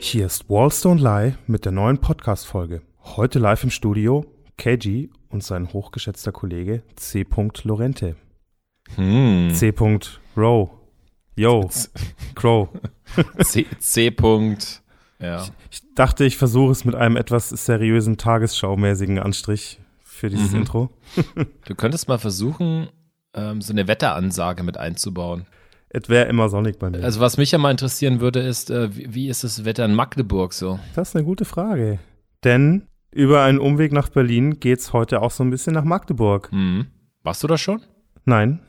Hier ist Wallstone Lie mit der neuen Podcast-Folge. Heute live im Studio KG und sein hochgeschätzter Kollege C. Lorente. Hm. C. Row. Yo. Crow. C. C. Ja. Ich dachte, ich versuche es mit einem etwas seriösen, tagesschaumäßigen Anstrich für dieses Mhm. Intro. Du könntest mal versuchen, ähm, so eine Wetteransage mit einzubauen. Es wäre immer sonnig bei mir. Also was mich ja mal interessieren würde, ist, äh, wie, wie ist das Wetter in Magdeburg so? das ist eine gute Frage. Denn über einen Umweg nach Berlin geht's heute auch so ein bisschen nach Magdeburg. Hm. Warst du da schon? Nein,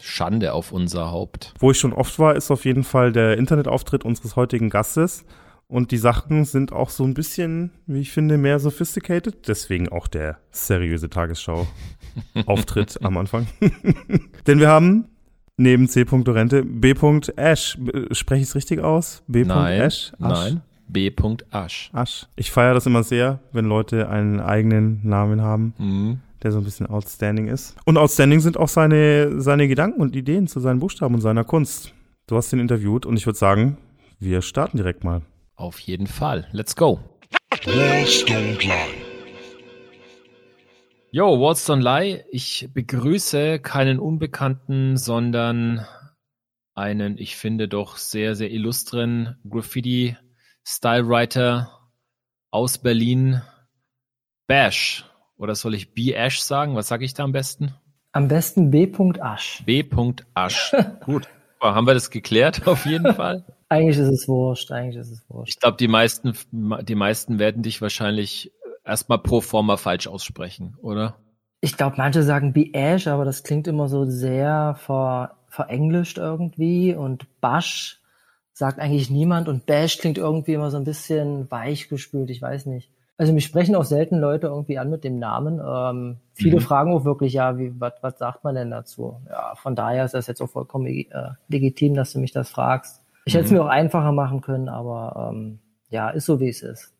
Schande auf unser Haupt. Wo ich schon oft war, ist auf jeden Fall der Internetauftritt unseres heutigen Gastes. Und die Sachen sind auch so ein bisschen, wie ich finde, mehr sophisticated. Deswegen auch der seriöse Tagesschau-Auftritt am Anfang. Denn wir haben neben C. Dorente B. Ash. Spreche ich es richtig aus? B. Nein, Ash? Asch? nein. B. Asch. Asch. Ich feiere das immer sehr, wenn Leute einen eigenen Namen haben, Hm. der so ein bisschen outstanding ist. Und outstanding sind auch seine, seine Gedanken und Ideen zu seinen Buchstaben und seiner Kunst. Du hast ihn interviewt und ich würde sagen, wir starten direkt mal. Auf jeden Fall. Let's go. Yo, What's on Lie? Ich begrüße keinen Unbekannten, sondern einen, ich finde doch sehr, sehr illustren Graffiti-Stylewriter aus Berlin, Bash. Oder soll ich B-Ash sagen? Was sage ich da am besten? Am besten B. Asch. B. Asch. Gut. Haben wir das geklärt? Auf jeden Fall. Eigentlich ist es wurscht, eigentlich ist es wurscht. Ich glaube, die meisten, die meisten werden dich wahrscheinlich erstmal pro forma falsch aussprechen, oder? Ich glaube, manche sagen B. Ash, aber das klingt immer so sehr ver, verenglischt irgendwie und Bash sagt eigentlich niemand und Bash klingt irgendwie immer so ein bisschen weichgespült, ich weiß nicht. Also mich sprechen auch selten Leute irgendwie an mit dem Namen. Ähm, viele Mhm. fragen auch wirklich, ja, wie, was, was sagt man denn dazu? Ja, von daher ist das jetzt auch vollkommen äh, legitim, dass du mich das fragst. Ich hätte es Mhm. mir auch einfacher machen können, aber ähm, ja, ist so wie es ist.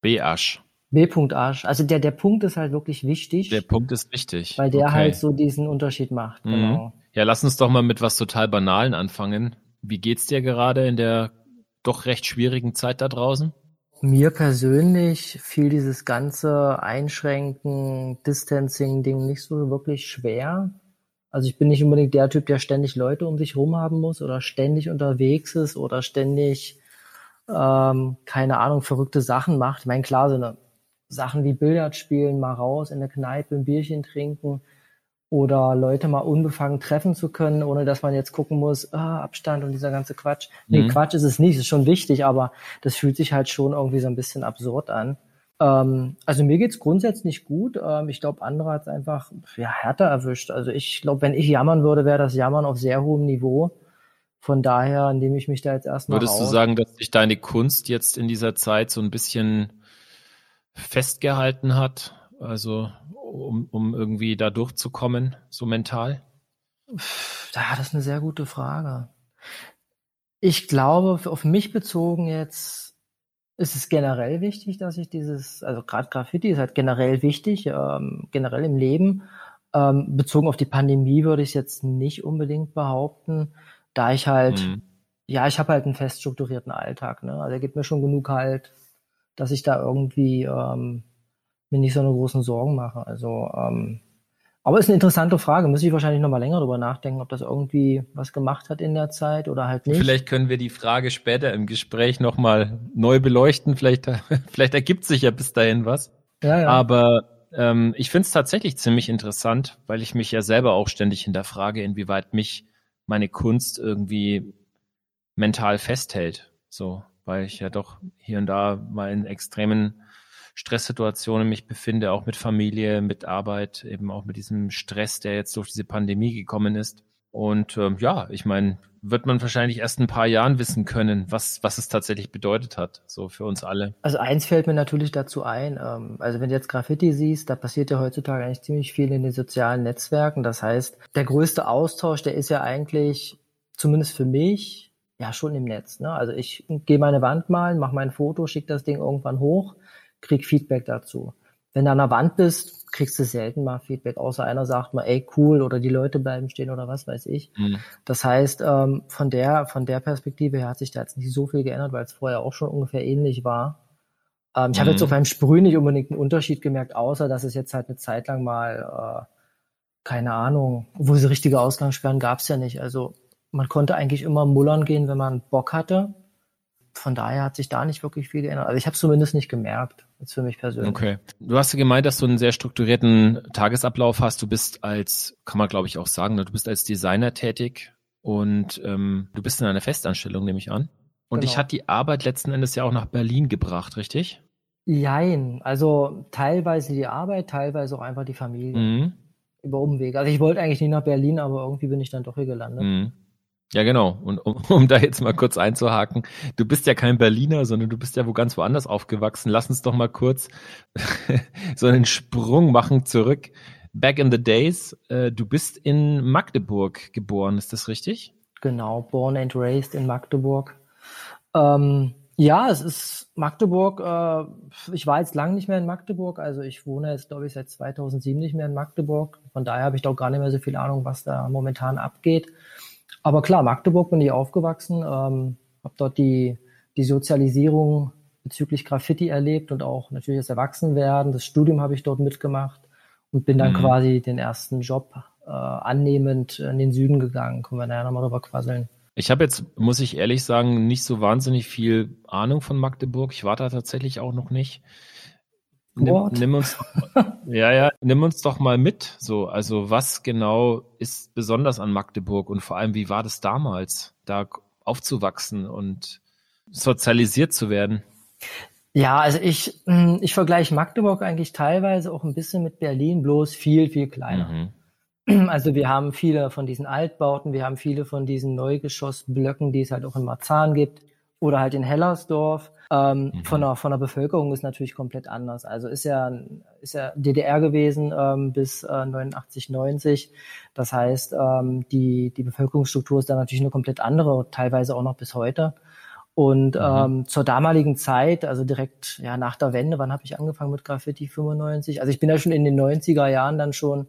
B-Asch. B. Arsch. Also der, der Punkt ist halt wirklich wichtig, Der Punkt ist wichtig. weil der Okay. halt so diesen Unterschied macht. Mhm. Genau. Ja, lass uns doch mal mit was total Banalen anfangen. Wie geht's dir gerade in der doch recht schwierigen Zeit da draußen? Mir persönlich fiel dieses ganze Einschränken, Distancing-Ding nicht so wirklich schwer. Also ich bin nicht unbedingt der Typ, der ständig Leute um sich rum haben muss oder ständig unterwegs ist oder ständig, ähm, keine Ahnung, verrückte Sachen macht. Ich meine, klar, so eine Sachen wie Billard spielen, mal raus in der Kneipe, ein Bierchen trinken oder Leute mal unbefangen treffen zu können, ohne dass man jetzt gucken muss, ah, Abstand und dieser ganze Quatsch. Nee, Mhm. Quatsch ist es nicht, ist schon wichtig, aber das fühlt sich halt schon irgendwie so ein bisschen absurd an. Ähm, also mir geht's grundsätzlich gut. Ähm, ich glaube, andere hat's einfach ja, härter erwischt. Also ich glaube, wenn ich jammern würde, wäre das Jammern auf sehr hohem Niveau. Von daher nehme ich mich da jetzt erstmal Würdest du raus. sagen, dass sich deine Kunst jetzt in dieser Zeit so ein bisschen festgehalten hat? Also, um, um irgendwie da durchzukommen, so mental? Ja, das ist eine sehr gute Frage. Ich glaube, auf mich bezogen jetzt ist es generell wichtig, dass ich dieses, also gerade Graffiti ist halt generell wichtig, ähm, generell im Leben. Ähm, bezogen auf die Pandemie würde ich es jetzt nicht unbedingt behaupten, da ich halt, Mhm. ja, ich habe halt einen fest strukturierten Alltag. Ne? Also er gibt mir schon genug halt, dass ich da irgendwie ähm, mir nicht so eine großen Sorgen mache. Also ähm, aber ist eine interessante Frage. Müsste ich wahrscheinlich noch mal länger drüber nachdenken, ob das irgendwie was gemacht hat in der Zeit oder halt nicht. Vielleicht können wir die Frage später im Gespräch nochmal neu beleuchten. Vielleicht, vielleicht ergibt sich ja bis dahin was. ja, ja. Aber ähm, ich finde es tatsächlich ziemlich interessant, weil ich mich ja selber auch ständig hinterfrage, inwieweit mich meine Kunst irgendwie mental festhält. So, weil ich ja doch hier und da mal in extremen Stresssituationen mich befinde, auch mit Familie, mit Arbeit, eben auch mit diesem Stress, der jetzt durch diese Pandemie gekommen ist. Und ähm, ja, ich meine, wird man wahrscheinlich erst in ein paar Jahren wissen können, was, was es tatsächlich bedeutet hat, so für uns alle. Also eins fällt mir natürlich dazu ein. Ähm, also wenn du jetzt Graffiti siehst, da passiert ja heutzutage eigentlich ziemlich viel in den sozialen Netzwerken. Das heißt, der größte Austausch, der ist ja eigentlich, zumindest für mich, ja schon im Netz. Ne? Also ich gehe meine Wand malen, mache mein Foto, schicke das Ding irgendwann hoch, krieg Feedback dazu. Wenn du an der Wand bist, kriegst du selten mal Feedback, außer einer sagt mal, ey, cool, oder die Leute bleiben stehen oder was weiß ich. Mhm. Das heißt, ähm, von der, von der Perspektive her hat sich da jetzt nicht so viel geändert, weil es vorher auch schon ungefähr ähnlich war. Ähm, ich mhm. habe jetzt auf einem Sprüh nicht unbedingt einen Unterschied gemerkt, außer dass es jetzt halt eine Zeit lang mal, äh, keine Ahnung, wo diese richtige Ausgangssperren gab es ja nicht. Also man konnte eigentlich immer mullern gehen, wenn man Bock hatte von daher hat sich da nicht wirklich viel geändert. Also ich habe es zumindest nicht gemerkt, jetzt für mich persönlich. Okay. Du hast ja gemeint, dass du einen sehr strukturierten Tagesablauf hast. Du bist als, kann man glaube ich auch sagen, ne, du bist als Designer tätig und ähm, du bist in einer Festanstellung, nehme ich an. Und genau. dich hat die Arbeit letzten Endes ja auch nach Berlin gebracht, richtig? Jein. Also teilweise die Arbeit, teilweise auch einfach die Familie. Mhm. Über Umwege. Also ich wollte eigentlich nie nach Berlin, aber irgendwie bin ich dann doch hier gelandet. Mhm. Ja, genau. Und um, um da jetzt mal kurz einzuhaken, du bist ja kein Berliner, sondern du bist ja wo ganz woanders aufgewachsen. Lass uns doch mal kurz so einen Sprung machen zurück. Back in the days, äh, du bist in Magdeburg geboren, ist das richtig? Genau, born and raised in Magdeburg. Ähm, ja, es ist Magdeburg. Äh, ich war jetzt lang nicht mehr in Magdeburg, also ich wohne jetzt, glaube ich, seit 2007 nicht mehr in Magdeburg. Von daher habe ich doch gar nicht mehr so viel Ahnung, was da momentan abgeht. Aber klar, Magdeburg bin ich aufgewachsen, ähm, habe dort die, die Sozialisierung bezüglich Graffiti erlebt und auch natürlich das Erwachsenwerden. Das Studium habe ich dort mitgemacht und bin dann mhm. quasi den ersten Job äh, annehmend in den Süden gegangen. Können wir nachher nochmal drüber quasseln. Ich habe jetzt, muss ich ehrlich sagen, nicht so wahnsinnig viel Ahnung von Magdeburg. Ich war da tatsächlich auch noch nicht. Nimm, nimm, uns, ja, ja, nimm uns doch mal mit. So, also was genau ist besonders an Magdeburg und vor allem, wie war das damals, da aufzuwachsen und sozialisiert zu werden? Ja, also ich, hm, ich vergleiche Magdeburg eigentlich teilweise auch ein bisschen mit Berlin, bloß viel, viel kleiner. Mhm. Also wir haben viele von diesen Altbauten, wir haben viele von diesen Neugeschossblöcken, die es halt auch in Marzahn gibt oder halt in Hellersdorf. Ähm, mhm. von, der, von der Bevölkerung ist natürlich komplett anders. Also ist ja, ist ja DDR gewesen ähm, bis äh, 89, 90. Das heißt, ähm, die, die Bevölkerungsstruktur ist da natürlich eine komplett andere, teilweise auch noch bis heute. Und mhm. ähm, zur damaligen Zeit, also direkt ja nach der Wende, wann habe ich angefangen mit Graffiti? 95. Also ich bin ja schon in den 90er Jahren dann schon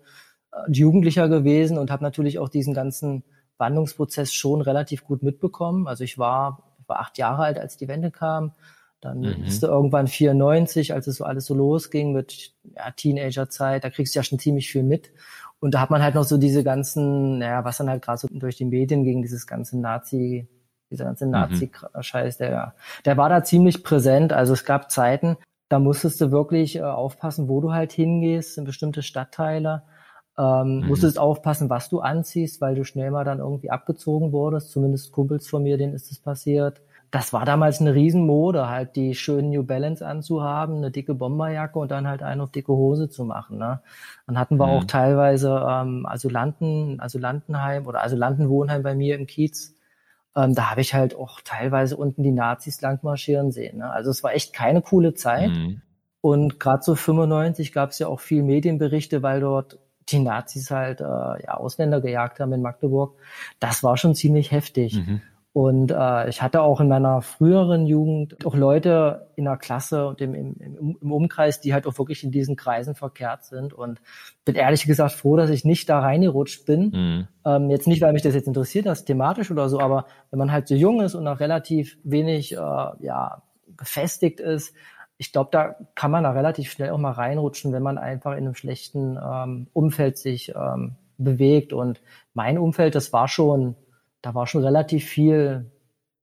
äh, Jugendlicher gewesen und habe natürlich auch diesen ganzen Wandlungsprozess schon relativ gut mitbekommen. Also ich war war acht Jahre alt, als die Wende kam. Dann mhm. bist du irgendwann 94, als es so alles so losging mit ja, Teenagerzeit, da kriegst du ja schon ziemlich viel mit. Und da hat man halt noch so diese ganzen, naja, was dann halt gerade so durch die Medien ging, dieses ganze Nazi, dieser ganze mhm. Nazi-Scheiß, der, der war da ziemlich präsent. Also es gab Zeiten, da musstest du wirklich äh, aufpassen, wo du halt hingehst, in bestimmte Stadtteile. Ähm, mhm. Musstest aufpassen, was du anziehst, weil du schnell mal dann irgendwie abgezogen wurdest. Zumindest Kumpels von mir, denen ist es passiert. Das war damals eine Riesenmode, halt die schönen New Balance anzuhaben, eine dicke Bomberjacke und dann halt eine auf dicke Hose zu machen. Ne? Dann hatten wir mhm. auch teilweise ähm, Asylanten, Asylantenheim oder Asylantenwohnheim bei mir im Kiez. Ähm, da habe ich halt auch teilweise unten die Nazis lang marschieren sehen. Ne? Also es war echt keine coole Zeit. Mhm. Und gerade so 95 gab es ja auch viel Medienberichte, weil dort die Nazis halt äh, ja, Ausländer gejagt haben in Magdeburg, das war schon ziemlich heftig. Mhm. Und äh, ich hatte auch in meiner früheren Jugend auch Leute in der Klasse und im, im, im Umkreis, die halt auch wirklich in diesen Kreisen verkehrt sind. Und bin ehrlich gesagt froh, dass ich nicht da reingerutscht bin. Mhm. Ähm, jetzt nicht, weil mich das jetzt interessiert, das thematisch oder so, aber wenn man halt so jung ist und noch relativ wenig äh, ja, gefestigt ist, ich glaube, da kann man da relativ schnell auch mal reinrutschen, wenn man einfach in einem schlechten ähm, Umfeld sich ähm, bewegt. Und mein Umfeld, das war schon, da war schon relativ viel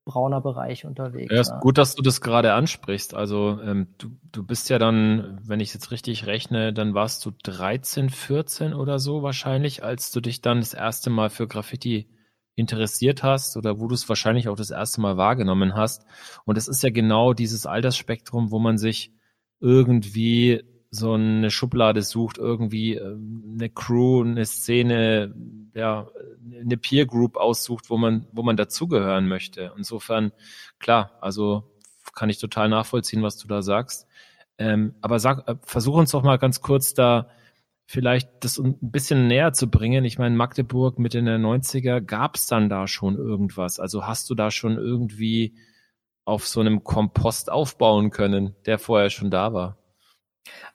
brauner Bereich unterwegs. Ja, ist ja. gut, dass du das gerade ansprichst. Also ähm, du, du bist ja dann, wenn ich jetzt richtig rechne, dann warst du 13, 14 oder so wahrscheinlich, als du dich dann das erste Mal für Graffiti interessiert hast oder wo du es wahrscheinlich auch das erste Mal wahrgenommen hast. Und es ist ja genau dieses Altersspektrum, wo man sich irgendwie so eine Schublade sucht, irgendwie ähm, eine Crew, eine Szene, ja, eine Peer Group aussucht, wo man, wo man dazugehören möchte. Insofern, klar, also kann ich total nachvollziehen, was du da sagst. Ähm, aber sag, äh, versuch uns doch mal ganz kurz da vielleicht das ein bisschen näher zu bringen. Ich meine, Magdeburg Mitte der 90er, gab es dann da schon irgendwas? Also hast du da schon irgendwie auf so einem Kompost aufbauen können, der vorher schon da war?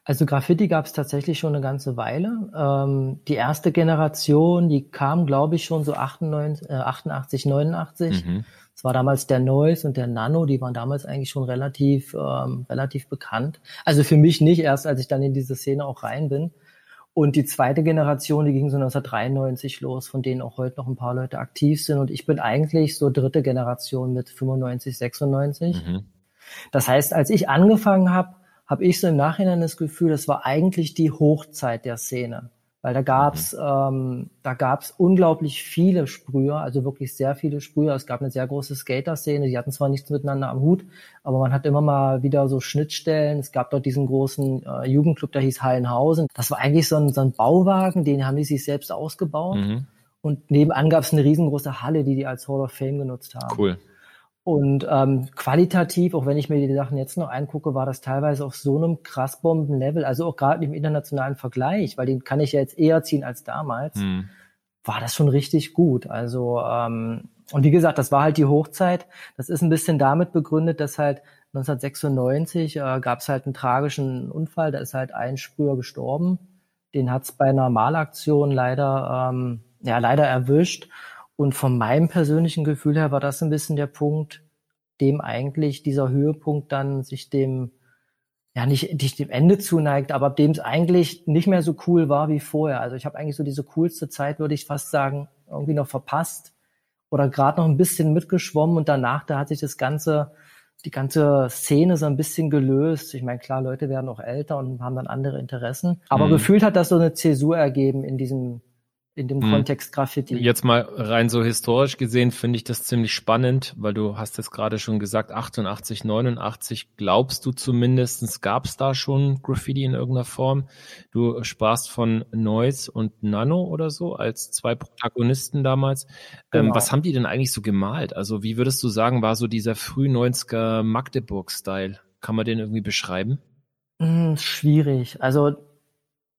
Also Graffiti gab es tatsächlich schon eine ganze Weile. Ähm, die erste Generation, die kam, glaube ich, schon so 98, äh, 88, 89. Mhm. Das war damals der Noise und der Nano, die waren damals eigentlich schon relativ, ähm, relativ bekannt. Also für mich nicht, erst als ich dann in diese Szene auch rein bin. Und die zweite Generation, die ging so 1993 los, von denen auch heute noch ein paar Leute aktiv sind. Und ich bin eigentlich so dritte Generation mit 95, 96. Mhm. Das heißt, als ich angefangen habe, habe ich so im Nachhinein das Gefühl, das war eigentlich die Hochzeit der Szene. Weil da gab's, mhm. ähm, da gab's unglaublich viele Sprüher, also wirklich sehr viele Sprüher. Es gab eine sehr große Skater-Szene, die hatten zwar nichts miteinander am Hut, aber man hat immer mal wieder so Schnittstellen. Es gab dort diesen großen äh, Jugendclub, der hieß Hallenhausen. Das war eigentlich so ein, so ein Bauwagen, den haben die sich selbst ausgebaut. Mhm. Und nebenan gab's eine riesengroße Halle, die die als Hall of Fame genutzt haben. Cool. Und ähm, qualitativ, auch wenn ich mir die Sachen jetzt noch angucke, war das teilweise auf so einem krass Bomben-Level, also auch gerade im internationalen Vergleich, weil den kann ich ja jetzt eher ziehen als damals, mhm. war das schon richtig gut. Also ähm, und wie gesagt, das war halt die Hochzeit. Das ist ein bisschen damit begründet, dass halt 1996 äh, gab es halt einen tragischen Unfall, da ist halt ein Sprüher gestorben. Den hat's bei einer Malaktion leider, ähm, ja, leider erwischt. Und von meinem persönlichen Gefühl her war das ein bisschen der Punkt, dem eigentlich dieser Höhepunkt dann sich dem, ja nicht, nicht dem Ende zuneigt, aber dem es eigentlich nicht mehr so cool war wie vorher. Also ich habe eigentlich so diese coolste Zeit, würde ich fast sagen, irgendwie noch verpasst oder gerade noch ein bisschen mitgeschwommen und danach, da hat sich das ganze, die ganze Szene so ein bisschen gelöst. Ich meine, klar, Leute werden auch älter und haben dann andere Interessen. Aber mhm. gefühlt hat das so eine Zäsur ergeben in diesem in dem hm. Kontext Graffiti. Jetzt mal rein so historisch gesehen finde ich das ziemlich spannend, weil du hast es gerade schon gesagt, 88, 89, glaubst du zumindestens gab es da schon Graffiti in irgendeiner Form? Du sprachst von Noise und Nano oder so als zwei Protagonisten damals. Ähm, genau. Ähm, was haben die denn eigentlich so gemalt? Also wie würdest du sagen, war so dieser früh 90er Magdeburg-Style? Kann man den irgendwie beschreiben? Hm, schwierig. Also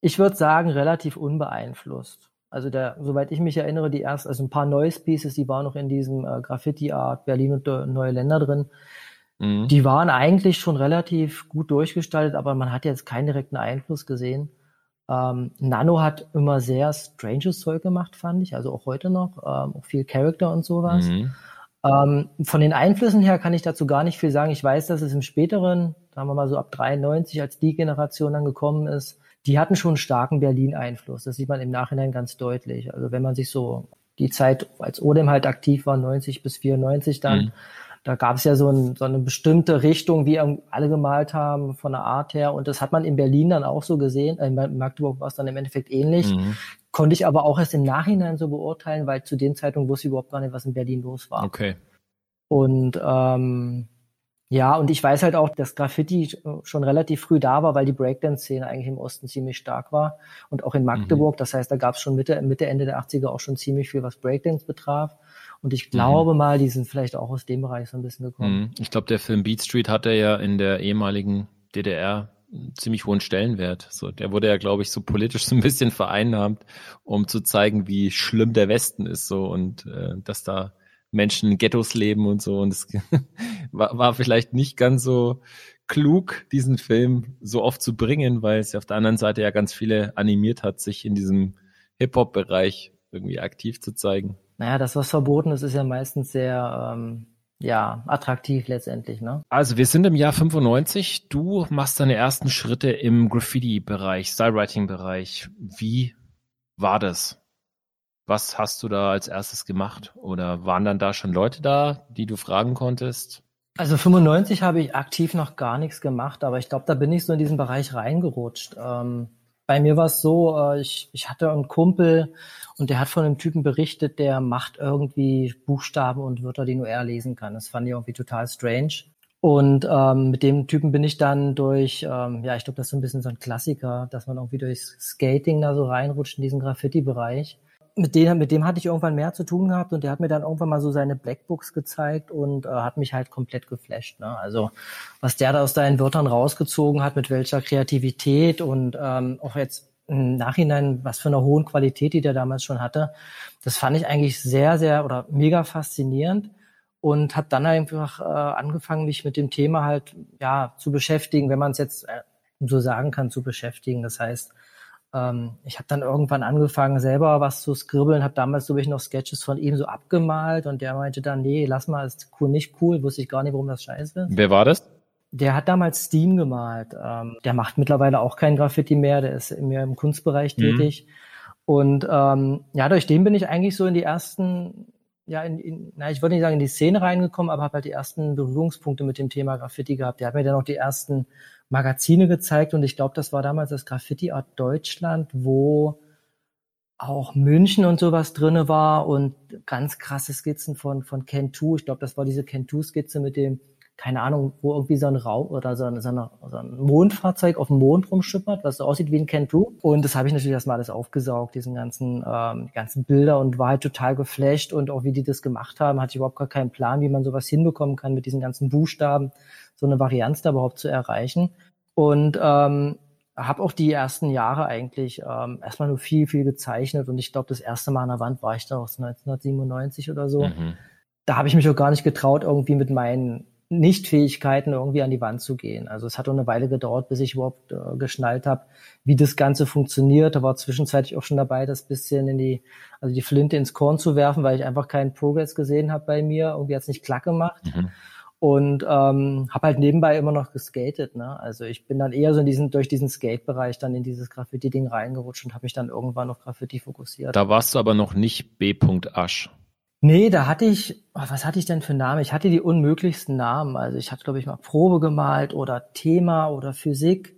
ich würde sagen, relativ unbeeinflusst. Also der, soweit ich mich erinnere, die erst, also ein paar Noise Pieces, die waren noch in diesem äh, Graffiti Art Berlin und äh, Neue Länder drin. Mhm. Die waren eigentlich schon relativ gut durchgestaltet, aber man hat jetzt keinen direkten Einfluss gesehen. Ähm, Nano hat immer sehr stranges Zeug gemacht, fand ich, also auch heute noch, ähm, auch viel Character und sowas. Mhm. Ähm, von den Einflüssen her kann ich dazu gar nicht viel sagen. Ich weiß, dass es im späteren, sagen wir mal so ab 93, als die Generation dann gekommen ist, die hatten schon starken Berlin-Einfluss. Das sieht man im Nachhinein ganz deutlich. Also wenn man sich so die Zeit, als Odem halt aktiv war, 90 bis 94 dann, mhm. da gab es ja so, ein, so, eine bestimmte Richtung, wie alle gemalt haben, von der Art her. Und das hat man in Berlin dann auch so gesehen. In Magdeburg war es dann im Endeffekt ähnlich. Mhm. Konnte ich aber auch erst im Nachhinein so beurteilen, weil zu dem Zeitpunkt wusste ich überhaupt gar nicht, was in Berlin los war. Okay. Und ähm, ja, und ich weiß halt auch, dass Graffiti schon relativ früh da war, weil die Breakdance-Szene eigentlich im Osten ziemlich stark war und auch in Magdeburg. Mhm. Das heißt, da gab es schon Mitte, Mitte, Ende der 80er auch schon ziemlich viel, was Breakdance betraf. Und ich glaube mhm. mal, die sind vielleicht auch aus dem Bereich so ein bisschen gekommen. Mhm. Ich glaube, der Film Beat Street hatte ja in der ehemaligen DDR einen ziemlich hohen Stellenwert. So, der wurde ja, glaube ich, so politisch so ein bisschen vereinnahmt, um zu zeigen, wie schlimm der Westen ist, so und äh, dass da Menschen in Ghettos leben und so. Und es war, war vielleicht nicht ganz so klug, diesen Film so oft zu bringen, weil es auf der anderen Seite ja ganz viele animiert hat, sich in diesem Hip-Hop-Bereich irgendwie aktiv zu zeigen. Naja, das, was verboten ist, ist ja meistens sehr ähm, ja, attraktiv letztendlich. Ne? Also wir sind im Jahr 95. Du machst deine ersten Schritte im Graffiti-Bereich, Stylewriting-Bereich. Wie war das? Was hast du da als erstes gemacht? Oder waren dann da schon Leute da, die du fragen konntest? Also 95 habe ich aktiv noch gar nichts gemacht, aber ich glaube, da bin ich so in diesen Bereich reingerutscht. Ähm, bei mir war es so, äh, ich, ich hatte einen Kumpel und der hat von einem Typen berichtet, der macht irgendwie Buchstaben und Wörter, die nur er lesen kann. Das fand ich irgendwie total strange. Und ähm, mit dem Typen bin ich dann durch, ähm, ja, ich glaube, das ist so ein bisschen so ein Klassiker, dass man irgendwie durchs Skating da so reinrutscht in diesen Graffiti-Bereich mit dem, mit dem hatte ich irgendwann mehr zu tun gehabt und der hat mir dann irgendwann mal so seine Blackbooks gezeigt und äh, hat mich halt komplett geflasht. Ne? Also was der da aus seinen Wörtern rausgezogen hat, mit welcher Kreativität und ähm, auch jetzt im Nachhinein, was für eine hohen Qualität die der damals schon hatte, das fand ich eigentlich sehr, sehr oder mega faszinierend und habe dann einfach äh, angefangen, mich mit dem Thema halt ja zu beschäftigen, wenn man es jetzt äh, so sagen kann, zu beschäftigen. Das heißt, ähm, ich habe dann irgendwann angefangen, selber was zu skribbeln, habe damals, so ich, noch Sketches von ihm so abgemalt und der meinte dann, nee, lass mal, ist cool, nicht cool, wusste ich gar nicht, warum das scheiße ist. Wer war das? Der hat damals Steam gemalt. Ähm, der macht mittlerweile auch kein Graffiti mehr, der ist mehr im Kunstbereich mhm. tätig. Und ähm, ja, durch den bin ich eigentlich so in die ersten ja, in, in, na, ich würde nicht sagen in die Szene reingekommen, aber habe halt die ersten Berührungspunkte mit dem Thema Graffiti gehabt. Der hat mir dann auch die ersten Magazine gezeigt und ich glaube, das war damals das Graffiti Art Deutschland, wo auch München und sowas drinne war und ganz krasse Skizzen von von Ken 2. Ich glaube, das war diese Ken 2 Skizze mit dem keine Ahnung, wo irgendwie so ein Raum oder so ein, so, eine, so ein Mondfahrzeug auf dem Mond rumschippert, was so aussieht wie ein Ken-2. Und das habe ich natürlich erstmal alles aufgesaugt, diesen ganzen, ähm, ganzen Bilder und war halt total geflasht und auch wie die das gemacht haben, hatte ich überhaupt gar keinen Plan, wie man sowas hinbekommen kann, mit diesen ganzen Buchstaben so eine Varianz da überhaupt zu erreichen. Und ähm, habe auch die ersten Jahre eigentlich ähm, erstmal nur viel, viel gezeichnet und ich glaube, das erste Mal an der Wand war ich da auch 1997 oder so. Mhm. Da habe ich mich auch gar nicht getraut, irgendwie mit meinen Nichtfähigkeiten irgendwie an die Wand zu gehen. Also es hat auch eine Weile gedauert, bis ich überhaupt äh, geschnallt habe, wie das Ganze funktioniert. Da war zwischenzeitlich auch schon dabei, das bisschen in die, also die Flinte ins Korn zu werfen, weil ich einfach keinen Progress gesehen habe bei mir. Irgendwie hat's nicht klack gemacht. Mhm. Und ähm, habe halt nebenbei immer noch geskatet. Ne? Also ich bin dann eher so in diesen, durch diesen Skate-Bereich dann in dieses Graffiti-Ding reingerutscht und habe mich dann irgendwann auf Graffiti fokussiert. Da warst du aber noch nicht B. Asch. Nee, da hatte ich, oh, was hatte ich denn für Namen? Ich hatte die unmöglichsten Namen. Also ich hatte, glaube ich, mal Probe gemalt oder Thema oder Physik,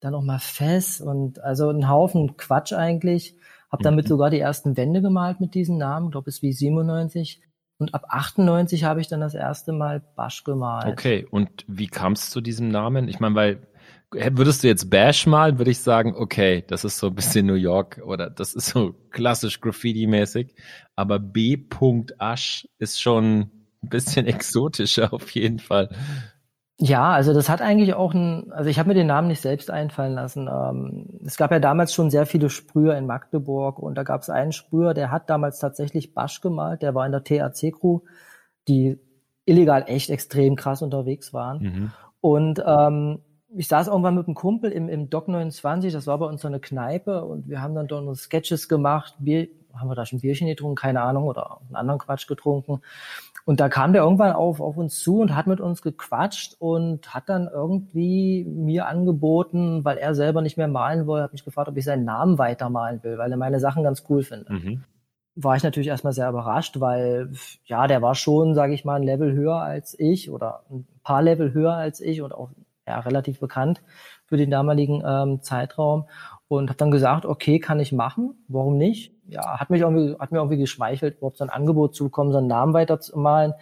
dann auch mal Fess und also ein Haufen Quatsch eigentlich. Hab damit mhm. sogar die ersten Wände gemalt mit diesen Namen, glaube es wie 97. Und ab 98 habe ich dann das erste Mal Basch gemalt. Okay, und wie kam es zu diesem Namen? Ich meine, weil würdest du jetzt Bash malen, würde ich sagen, okay, das ist so ein bisschen New York oder das ist so klassisch Graffiti-mäßig. Aber B. Asch ist schon ein bisschen exotischer auf jeden Fall. Ja, also das hat eigentlich auch ein, also ich habe mir den Namen nicht selbst einfallen lassen. Ähm, es gab ja damals schon sehr viele Sprüher in Magdeburg und da gab es einen Sprüher, der hat damals tatsächlich Basch gemalt, der war in der TAC-Crew, die illegal echt extrem krass unterwegs waren. Mhm. Und ähm, ich saß irgendwann mit einem Kumpel im, im Doc 29, das war bei uns so eine Kneipe und wir haben dann dort uns Sketches gemacht, Bier, haben wir da schon Bierchen getrunken, keine Ahnung, oder einen anderen Quatsch getrunken. Und da kam der irgendwann auf, auf uns zu und hat mit uns gequatscht und hat dann irgendwie mir angeboten, weil er selber nicht mehr malen wollte, hat mich gefragt, ob ich seinen Namen weitermalen will, weil er meine Sachen ganz cool findet. Mhm. War ich natürlich erstmal sehr überrascht, weil ja, der war schon, sage ich mal, ein Level höher als ich oder ein paar Level höher als ich und auch ja, relativ bekannt für den damaligen ähm, Zeitraum und habe dann gesagt, okay, kann ich machen, warum nicht? Ja, hat mich irgendwie, hat mir irgendwie geschmeichelt, überhaupt so ein Angebot zu bekommen, so einen Namen weiterzumalen.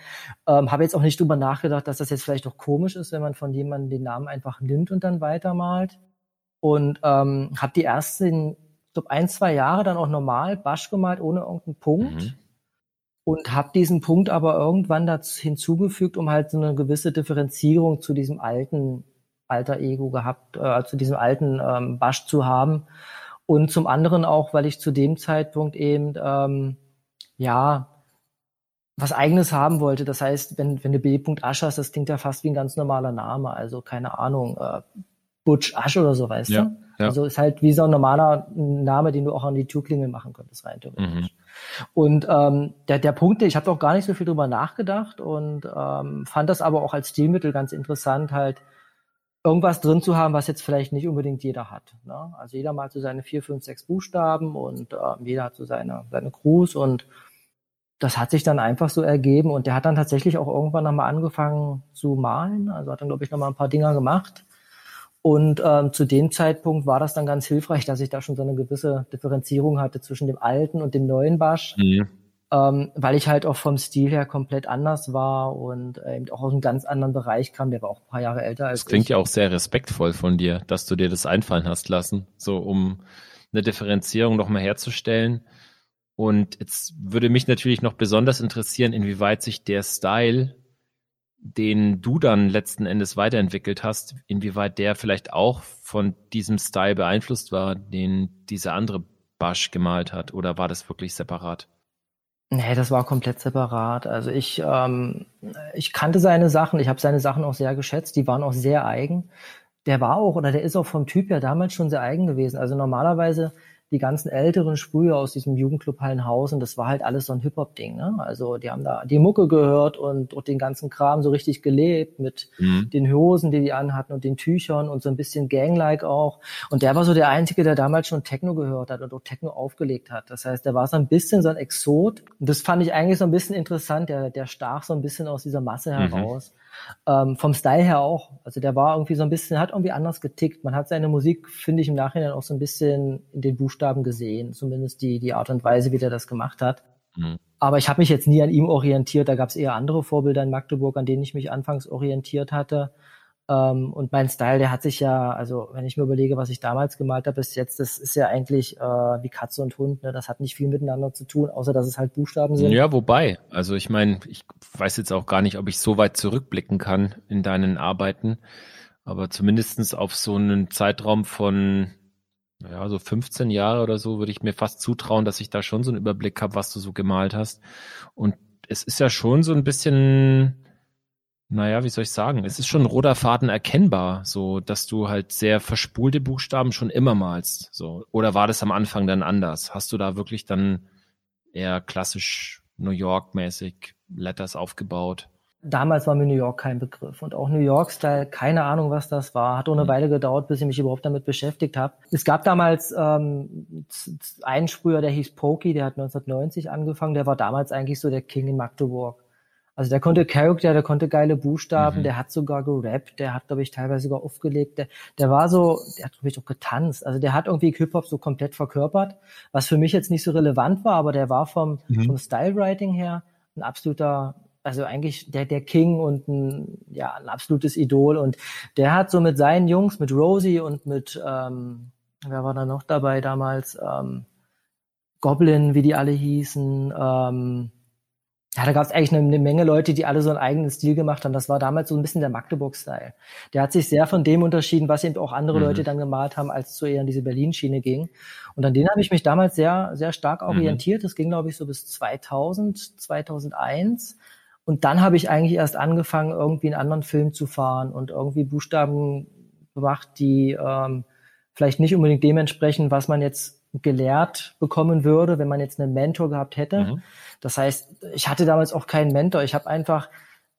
Ähm, habe jetzt auch nicht drüber nachgedacht, dass das jetzt vielleicht doch komisch ist, wenn man von jemandem den Namen einfach nimmt und dann weitermalt. Und ähm, habe die ersten, ich glaube, ein, zwei Jahre dann auch normal Basch gemalt, ohne irgendeinen Punkt. Mhm. Und habe diesen Punkt aber irgendwann dazu hinzugefügt, um halt so eine gewisse Differenzierung zu diesem alten alter Ego gehabt, äh, zu diesem alten ähm, Basch zu haben. Und zum anderen auch, weil ich zu dem Zeitpunkt eben ähm, ja was eigenes haben wollte. Das heißt, wenn, wenn du B. Asch hast, das klingt ja fast wie ein ganz normaler Name. Also keine Ahnung, äh, Butch Asch oder so, weißt ja, du? Ja. Also ist halt wie so ein normaler Name, den du auch an die Türklingel machen könntest, rein theoretisch. Mhm. Und ähm, der, der Punkt, ich habe auch gar nicht so viel drüber nachgedacht und ähm, fand das aber auch als Stilmittel ganz interessant, halt irgendwas drin zu haben, was jetzt vielleicht nicht unbedingt jeder hat. Ne? Also jeder mal so seine vier, fünf, sechs Buchstaben und äh, jeder hat so seine, seine Crews und das hat sich dann einfach so ergeben und der hat dann tatsächlich auch irgendwann nochmal angefangen zu malen. Also hat dann, glaube ich, nochmal ein paar Dinger gemacht. Und ähm, zu dem Zeitpunkt war das dann ganz hilfreich, dass ich da schon so eine gewisse Differenzierung hatte zwischen dem alten und dem neuen Basch. Mhm ähm, weil ich halt auch vom Stil her komplett anders war und äh, eben auch aus einem ganz anderen Bereich kam. Der war auch ein paar Jahre älter als ich. Das klingt ich. ja auch sehr respektvoll von dir, dass du dir das einfallen hast lassen, so um eine Differenzierung nochmal herzustellen. Und jetzt würde mich natürlich noch besonders interessieren, inwieweit sich der Style den du dann letzten Endes weiterentwickelt hast, inwieweit der vielleicht auch von diesem Style beeinflusst war, den diese andere Basch gemalt hat, oder war das wirklich separat? Nee, das war komplett separat. Also ich, ähm, ich kannte seine Sachen, ich habe seine Sachen auch sehr geschätzt, die waren auch sehr eigen. Der war auch, oder der ist auch vom Typ her damals schon sehr eigen gewesen. Also normalerweise die ganzen älteren Sprühe aus diesem Jugendclub Hallenhausen, das war halt alles so ein Hip-Hop-Ding. Ne? Also die haben da die Mucke gehört und, und den ganzen Kram so richtig gelebt mit mhm. den Hosen, die die anhatten und den Tüchern und so ein bisschen Gang-like auch. Und der war so der Einzige, der damals schon Techno gehört hat und auch Techno aufgelegt hat. Das heißt, der war so ein bisschen so ein Exot. Und das fand ich eigentlich so ein bisschen interessant. Der, der stach so ein bisschen aus dieser Masse mhm. heraus. Mhm. Ähm, vom Style her auch. Also der war irgendwie so ein bisschen, hat irgendwie anders getickt. Man hat seine Musik, finde ich, im Nachhinein auch so ein bisschen in den Buchstaben gesehen. Zumindest die, die Art und Weise, wie der das gemacht hat. Mhm. Aber ich habe mich jetzt nie an ihm orientiert. Da gab es eher andere Vorbilder in Magdeburg, an denen ich mich anfangs orientiert hatte. Ähm, und mein Style, der hat sich ja, also wenn ich mir überlege, was ich damals gemalt habe bis jetzt, das ist ja eigentlich äh, wie Katze und Hund. Ne? Das hat nicht viel miteinander zu tun, außer dass es halt Buchstaben sind. Ja, wobei, also ich meine, ich weiß jetzt auch gar nicht, ob ich so weit zurückblicken kann in deinen Arbeiten, aber zumindestens auf so einen Zeitraum von ja, so 15 Jahre oder so würde ich mir fast zutrauen, dass ich da schon so einen Überblick habe, was du so gemalt hast. Und es ist ja schon so ein bisschen naja, wie soll ich sagen? Es ist schon ein roter Faden erkennbar, so dass du halt sehr verspulte Buchstaben schon immer malst. So. Oder war das am Anfang dann anders? Hast du da wirklich dann eher klassisch New York-mäßig Letters aufgebaut? Damals war mir New York kein Begriff und auch New York-Style, keine Ahnung, was das war. Hat auch eine mhm. Weile gedauert, bis ich mich überhaupt damit beschäftigt habe. Es gab damals ähm, einen Sprüher, der hieß Pokey, der hat 1990 angefangen. Der war damals eigentlich so der King in Magdeburg. Also der konnte Charakter, der konnte geile Buchstaben, mhm. der hat sogar gerappt, der hat, glaube ich, teilweise sogar aufgelegt, der, der war so, der hat, glaube ich, auch getanzt. Also der hat irgendwie Hip-Hop so komplett verkörpert, was für mich jetzt nicht so relevant war, aber der war vom, mhm. vom Style-Writing her ein absoluter, also eigentlich der, der King und ein, ja, ein absolutes Idol. Und der hat so mit seinen Jungs, mit Rosie und mit, ähm, wer war da noch dabei damals, ähm, Goblin, wie die alle hießen, ähm, ja, da gab es eigentlich eine, eine, Menge Leute, die alle so einen eigenen Stil gemacht haben. Das war damals so ein bisschen der Magdeburg-Style. Der hat sich sehr von dem unterschieden, was eben auch andere mhm. Leute dann gemalt haben, als es so eher in diese Berlin-Schiene ging. Und an denen habe ich mich damals sehr, sehr stark mhm. orientiert. Mhm. Das ging, glaube ich, so bis 2000, 2001. Und dann habe ich eigentlich erst angefangen, irgendwie einen anderen Film zu fahren und irgendwie Buchstaben gemacht, die ähm, vielleicht nicht unbedingt dementsprechend, was man jetzt gelehrt bekommen würde, wenn man jetzt einen Mentor gehabt hätte. Mhm. Das heißt, ich hatte damals auch keinen Mentor. Ich habe einfach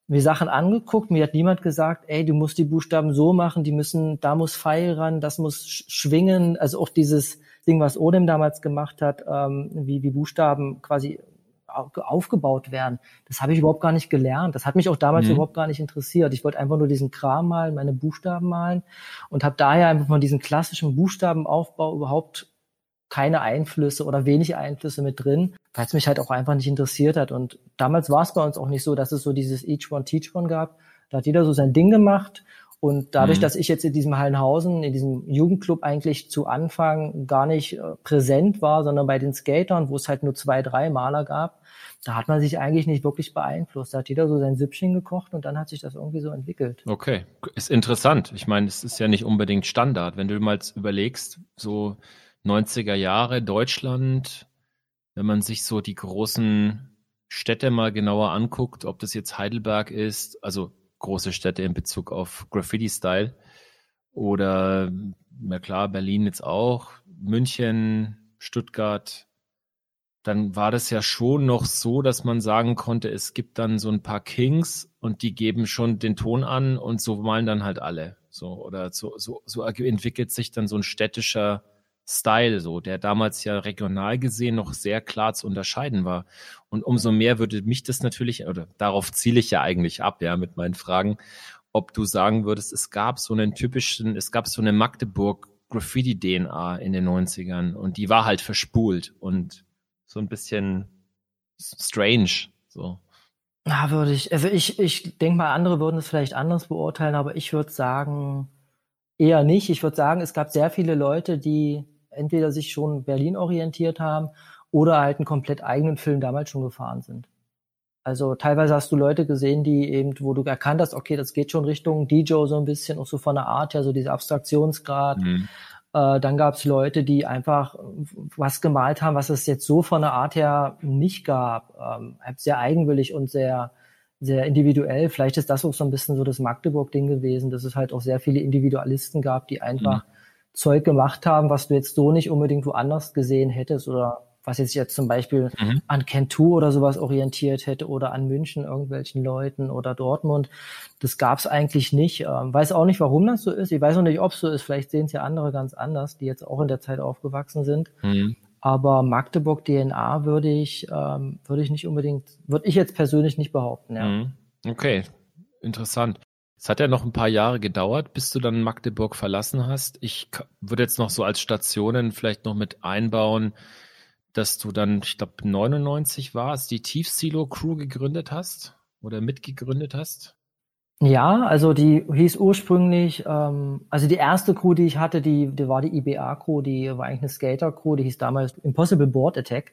mir Sachen angeguckt. Mir hat niemand gesagt, ey, du musst die Buchstaben so machen, die müssen, da muss Pfeil ran, das muss schwingen. Also auch dieses Ding, was Odem damals gemacht hat, ähm, wie, wie Buchstaben quasi aufgebaut werden. Das habe ich überhaupt gar nicht gelernt. Das hat mich auch damals mhm. überhaupt gar nicht interessiert. Ich wollte einfach nur diesen Kram malen, meine Buchstaben malen und habe daher einfach von diesem klassischen Buchstabenaufbau überhaupt keine Einflüsse oder wenig Einflüsse mit drin, weil es mich halt auch einfach nicht interessiert hat. Und damals war es bei uns auch nicht so, dass es so dieses Each One Teach One gab. Da hat jeder so sein Ding gemacht. Und dadurch, mhm. dass ich jetzt in diesem Hallenhausen, in diesem Jugendclub eigentlich zu Anfang gar nicht äh, präsent war, sondern bei den Skatern, wo es halt nur zwei, drei Maler gab, da hat man sich eigentlich nicht wirklich beeinflusst. Da hat jeder so sein Süppchen gekocht und dann hat sich das irgendwie so entwickelt. Okay, ist interessant. Ich meine, es ist ja nicht unbedingt Standard. Wenn du mal überlegst, so 90er Jahre Deutschland, wenn man sich so die großen Städte mal genauer anguckt, ob das jetzt Heidelberg ist, also große Städte in Bezug auf Graffiti-Style oder, na klar, Berlin jetzt auch, München, Stuttgart, dann war das ja schon noch so, dass man sagen konnte, es gibt dann so ein paar Kings und die geben schon den Ton an und so malen dann halt alle. So, oder so, so, so entwickelt sich dann so ein städtischer Style, so, der damals ja regional gesehen noch sehr klar zu unterscheiden war. Und umso mehr würde mich das natürlich, oder darauf ziele ich ja eigentlich ab, ja, mit meinen Fragen, ob du sagen würdest, es gab so einen typischen, es gab so eine Magdeburg Graffiti-DNA in den 90ern und die war halt verspult und so ein bisschen strange, so. Na, würde ich, also ich, ich denke mal, andere würden es vielleicht anders beurteilen, aber ich würde sagen, eher nicht. Ich würde sagen, es gab sehr viele Leute, die entweder sich schon Berlin orientiert haben oder halt einen komplett eigenen Film damals schon gefahren sind. Also teilweise hast du Leute gesehen, die eben, wo du erkannt hast, okay, das geht schon Richtung DJ so ein bisschen, auch so von der Art her, so dieser Abstraktionsgrad. Mhm. Äh, dann gab es Leute, die einfach was gemalt haben, was es jetzt so von der Art her nicht gab. Ähm, sehr eigenwillig und sehr, sehr individuell. Vielleicht ist das auch so ein bisschen so das Magdeburg-Ding gewesen, dass es halt auch sehr viele Individualisten gab, die einfach mhm. Zeug gemacht haben, was du jetzt so nicht unbedingt woanders gesehen hättest oder was jetzt jetzt zum Beispiel mhm. an Kentu oder sowas orientiert hätte oder an München irgendwelchen Leuten oder Dortmund. Das gab es eigentlich nicht. Ähm, weiß auch nicht, warum das so ist. Ich weiß auch nicht, ob es so ist. Vielleicht sehen es ja andere ganz anders, die jetzt auch in der Zeit aufgewachsen sind. Mhm. Aber Magdeburg DNA würde ich, ähm, würde ich nicht unbedingt, würde ich jetzt persönlich nicht behaupten. Ja. Mhm. Okay, interessant. Es hat ja noch ein paar Jahre gedauert, bis du dann Magdeburg verlassen hast. Ich würde jetzt noch so als Stationen vielleicht noch mit einbauen, dass du dann, ich glaube, 99 war es, die Tiefsilo Crew gegründet hast oder mitgegründet hast? Ja, also die hieß ursprünglich, ähm, also die erste Crew, die ich hatte, die, die war die IBA-Crew, die war eigentlich eine Skater-Crew, die hieß damals Impossible Board Attack.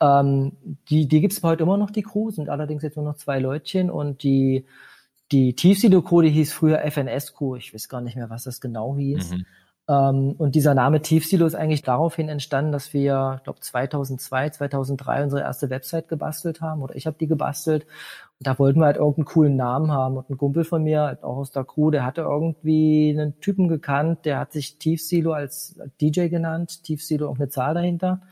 Ähm, die die gibt's heute immer noch, die Crew, sind allerdings jetzt nur noch zwei Leutchen und die, die Tiefsilo-Crew, die hieß früher FNS-Crew, ich weiß gar nicht mehr, was das genau hieß. Mhm. Ähm, und dieser Name Tiefsilo ist eigentlich daraufhin entstanden, dass wir, ich glaube 2002, 2003 unsere erste Website gebastelt haben oder ich habe die gebastelt. Und da wollten wir halt irgendeinen coolen Namen haben. Und ein Kumpel von mir, halt auch aus der Crew, der hatte irgendwie einen Typen gekannt, der hat sich Tiefsilo als DJ genannt, Tiefsilo auch eine Zahl dahinter.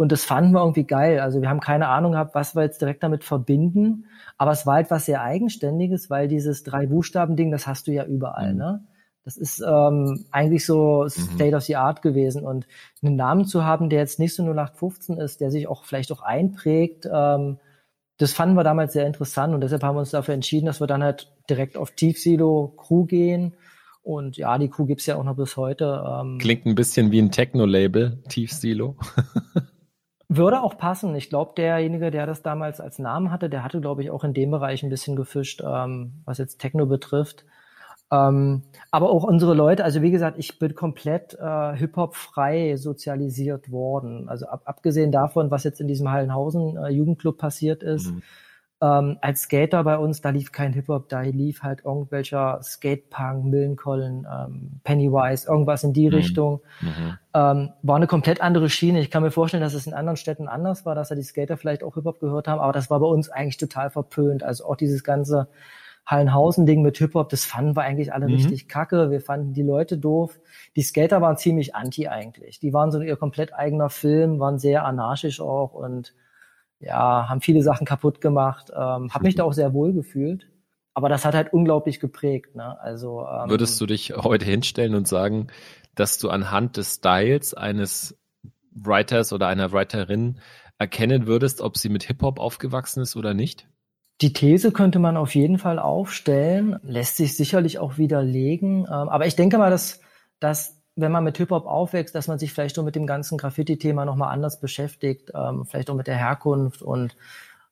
Und das fanden wir irgendwie geil. Also wir haben keine Ahnung gehabt, was wir jetzt direkt damit verbinden. Aber es war halt was sehr Eigenständiges, weil dieses Drei-Buchstaben-Ding, das hast du ja überall, mhm. ne? Das ist ähm, eigentlich so mhm. State of the Art gewesen. Und einen Namen zu haben, der jetzt nicht so 0815 ist, der sich auch vielleicht auch einprägt, ähm, das fanden wir damals sehr interessant und deshalb haben wir uns dafür entschieden, dass wir dann halt direkt auf Tiefsilo Crew gehen. Und ja, die Crew gibt's ja auch noch bis heute. Ähm, Klingt ein bisschen wie ein Techno-Label, Tiefsilo. Würde auch passen. Ich glaube, derjenige, der das damals als Namen hatte, der hatte, glaube ich, auch in dem Bereich ein bisschen gefischt, ähm, was jetzt Techno betrifft. Ähm, aber auch unsere Leute, also wie gesagt, ich bin komplett äh, Hip-Hop-frei sozialisiert worden. Also ab, abgesehen davon, was jetzt in diesem Hallenhausen äh, Jugendclub passiert ist, mhm. Ähm, als Skater bei uns, da lief kein Hip-Hop, da lief halt irgendwelcher Skatepunk, Millencolin, ähm, Pennywise, irgendwas in die mhm. Richtung. Mhm. Ähm, war eine komplett andere Schiene. Ich kann mir vorstellen, dass es in anderen Städten anders war, dass da die Skater vielleicht auch Hip-Hop gehört haben, aber das war bei uns eigentlich total verpönt. Also auch dieses ganze Hallenhausen-Ding mit Hip-Hop, das fanden wir eigentlich alle mhm. richtig kacke. Wir fanden die Leute doof. Die Skater waren ziemlich anti eigentlich. Die waren so ihr komplett eigener Film, waren sehr anarchisch auch und ja, haben viele Sachen kaputt gemacht. Ähm, hab mich da auch sehr wohl gefühlt. Aber das hat halt unglaublich geprägt. Ne? Also ähm, würdest du dich heute hinstellen und sagen, dass du anhand des Styles eines Writers oder einer Writerin erkennen würdest, ob sie mit Hip Hop aufgewachsen ist oder nicht? Die These könnte man auf jeden Fall aufstellen, lässt sich sicherlich auch widerlegen. Ähm, aber ich denke mal, dass, dass wenn man mit Hip-Hop aufwächst, dass man sich vielleicht so mit dem ganzen Graffiti-Thema nochmal anders beschäftigt, ähm, vielleicht auch mit der Herkunft und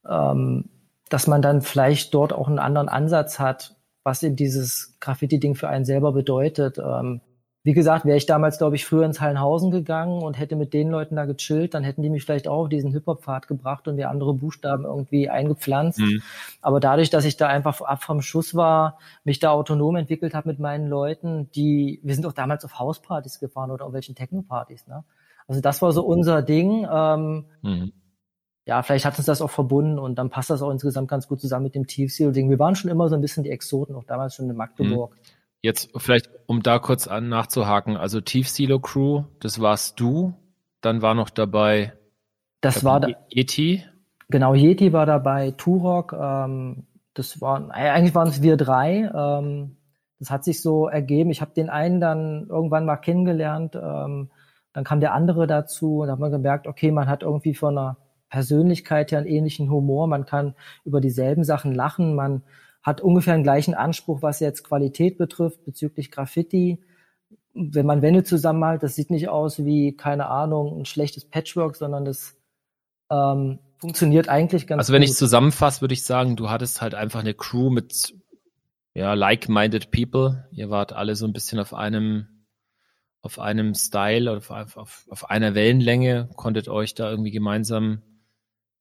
ähm, dass man dann vielleicht dort auch einen anderen Ansatz hat, was eben dieses Graffiti-Ding für einen selber bedeutet. Wie gesagt, wäre ich damals, glaube ich, früher ins Hallenhausen gegangen und hätte mit den Leuten da gechillt, dann hätten die mich vielleicht auch auf diesen Hip-Hop-Pfad gebracht und mir andere Buchstaben irgendwie eingepflanzt. Mhm. Aber dadurch, dass ich da einfach ab vom Schuss war, mich da autonom entwickelt habe mit meinen Leuten, die, wir sind auch damals auf Hauspartys gefahren oder auf welchen Techno-Partys, ne? Also das war so unser Ding. Ähm, mhm. Ja, vielleicht hat uns das auch verbunden und dann passt das auch insgesamt ganz gut zusammen mit dem Tiefsee-Ding. Wir waren schon immer so ein bisschen die Exoten, auch damals schon in Magdeburg. Mhm. Jetzt vielleicht, um da kurz an nachzuhaken, also Tief-Silo Crew, das warst du, dann war noch dabei das war da, Yeti. Genau, Yeti war dabei, Turok, ähm, das waren, äh, eigentlich waren es wir drei, ähm, das hat sich so ergeben. Ich habe den einen dann irgendwann mal kennengelernt, ähm, dann kam der andere dazu und da hat man gemerkt, okay, man hat irgendwie von einer Persönlichkeit her einen ähnlichen Humor, man kann über dieselben Sachen lachen, man hat ungefähr den gleichen Anspruch, was jetzt Qualität betrifft, bezüglich Graffiti. Wenn man Wände zusammenmalt, das sieht nicht aus wie, keine Ahnung, ein schlechtes Patchwork, sondern das ähm, funktioniert eigentlich ganz gut. Also wenn gut. ich zusammenfasse, würde ich sagen, du hattest halt einfach eine Crew mit ja, like-minded people. Ihr wart alle so ein bisschen auf einem auf einem Style auf, auf, auf einer Wellenlänge, konntet euch da irgendwie gemeinsam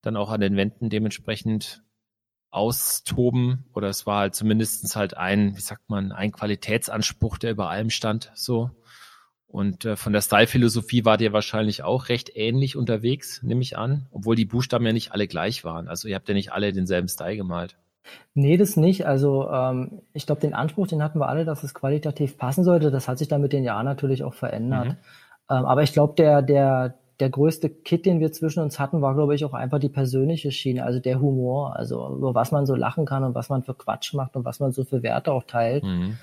dann auch an den Wänden dementsprechend austoben oder es war halt zumindestens halt ein, wie sagt man, ein Qualitätsanspruch, der über allem stand, so. Und äh, von der Style-Philosophie war dir wahrscheinlich auch recht ähnlich unterwegs, nehme ich an, obwohl die Buchstaben ja nicht alle gleich waren. Also ihr habt ja nicht alle denselben Style gemalt. Nee, das nicht. Also ähm, ich glaube, den Anspruch, den hatten wir alle, dass es qualitativ passen sollte. Das hat sich dann mit den Jahren natürlich auch verändert. Mhm. Ähm, aber ich glaube, der, der, der größte Kit, den wir zwischen uns hatten, war, glaube ich, auch einfach die persönliche Schiene, also der Humor, also über was man so lachen kann und was man für Quatsch macht und was man so für Werte auch teilt. Mhm.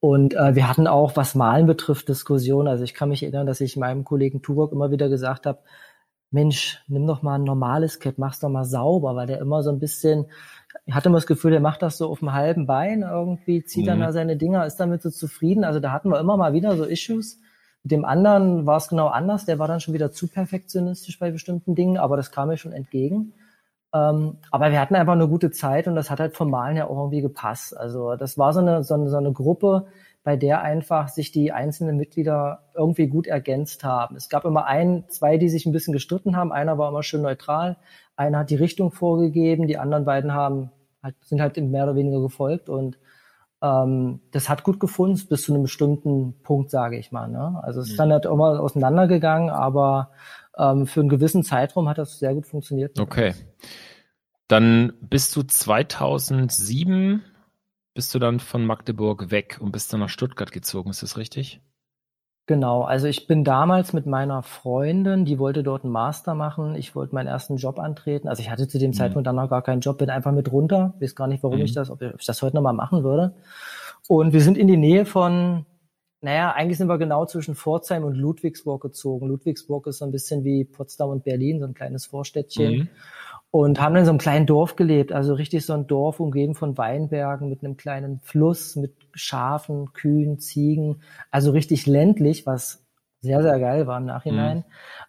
Und äh, wir hatten auch, was Malen betrifft, Diskussionen. Also ich kann mich erinnern, dass ich meinem Kollegen Tuvok immer wieder gesagt habe, Mensch, nimm doch mal ein normales Kit, mach's doch mal sauber, weil der immer so ein bisschen, ich hatte immer das Gefühl, der macht das so auf dem halben Bein irgendwie, zieht mhm. dann da seine Dinger, ist damit so zufrieden. Also da hatten wir immer mal wieder so Issues. Mit dem anderen war es genau anders, der war dann schon wieder zu perfektionistisch bei bestimmten Dingen, aber das kam mir schon entgegen. Ähm, aber wir hatten einfach eine gute Zeit und das hat halt vom Malen ja auch irgendwie gepasst. Also das war so eine, so eine, so eine Gruppe, bei der einfach sich die einzelnen Mitglieder irgendwie gut ergänzt haben. Es gab immer ein, zwei, die sich ein bisschen gestritten haben. Einer war immer schön neutral. Einer hat die Richtung vorgegeben. Die anderen beiden haben halt, sind halt mehr oder weniger gefolgt und ähm, das hat gut gefunden bis zu einem bestimmten Punkt, sage ich mal. Ne? Also es ist mhm. dann halt immer auseinandergegangen, aber ähm, für einen gewissen Zeitraum hat das sehr gut funktioniert. Okay. Dann bist du 2007 bist du dann von Magdeburg weg und bist dann nach Stuttgart gezogen, ist das richtig? Genau, also ich bin damals mit meiner Freundin, die wollte dort einen Master machen, ich wollte meinen ersten Job antreten. Also ich hatte zu dem mhm. Zeitpunkt dann noch gar keinen Job, bin einfach mit runter, weiß gar nicht, warum mhm. ich das, ob ich das heute nochmal machen würde. Und wir sind in die Nähe von, naja, eigentlich sind wir genau zwischen Pforzheim und Ludwigsburg gezogen. Ludwigsburg ist so ein bisschen wie Potsdam und Berlin, so ein kleines Vorstädtchen. Mhm und haben in so einem kleinen Dorf gelebt, also richtig so ein Dorf umgeben von Weinbergen mit einem kleinen Fluss, mit Schafen, Kühen, Ziegen, also richtig ländlich, was sehr, sehr geil war im Nachhinein. Mhm.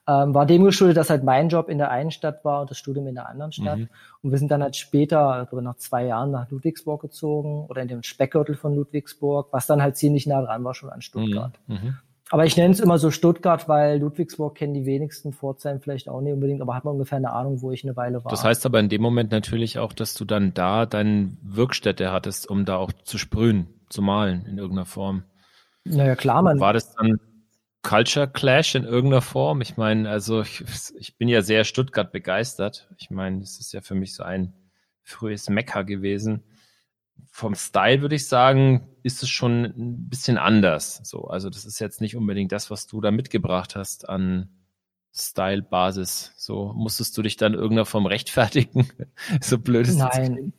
Ähm, war dem geschuldet, dass halt mein Job in der einen Stadt war und das Studium in der anderen Stadt. Mhm. Und wir sind dann halt später, glaube nach zwei Jahren nach Ludwigsburg gezogen oder in dem Speckgürtel von Ludwigsburg, was dann halt ziemlich nah dran war schon an Stuttgart. Mhm. Aber ich nenne es immer so Stuttgart, weil Ludwigsburg kennen die wenigsten, Pforzheim vielleicht auch nicht unbedingt, aber hat man ungefähr eine Ahnung, wo ich eine Weile war. Das heißt aber in dem Moment natürlich auch, dass du dann da deine Wirkstätte hattest, um da auch zu sprühen, zu malen in irgendeiner Form. Naja, klar, man. War das dann Culture Clash in irgendeiner Form? Ich meine, also ich, ich bin ja sehr Stuttgart begeistert. Ich meine, es ist ja für mich so ein frühes Mekka gewesen vom Style würde ich sagen, ist es schon ein bisschen anders. So, also das ist jetzt nicht unbedingt das, was du da mitgebracht hast an Style-Basis. So musstest du dich dann irgendeiner Form rechtfertigen. so blöd ist Nein.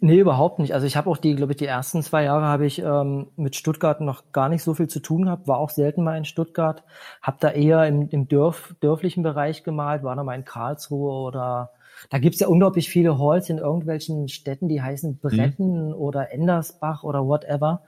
Nee, überhaupt nicht. Also ich habe auch die, glaube ich, die ersten zwei Jahre habe ich ähm, mit Stuttgart noch gar nicht so viel zu tun gehabt, war auch selten mal in Stuttgart, habe da eher im, im Dörf, dörflichen Bereich gemalt, war da mal in Karlsruhe oder da gibt's ja unglaublich viele Halls in irgendwelchen Städten, die heißen Bretten mhm. oder Endersbach oder whatever.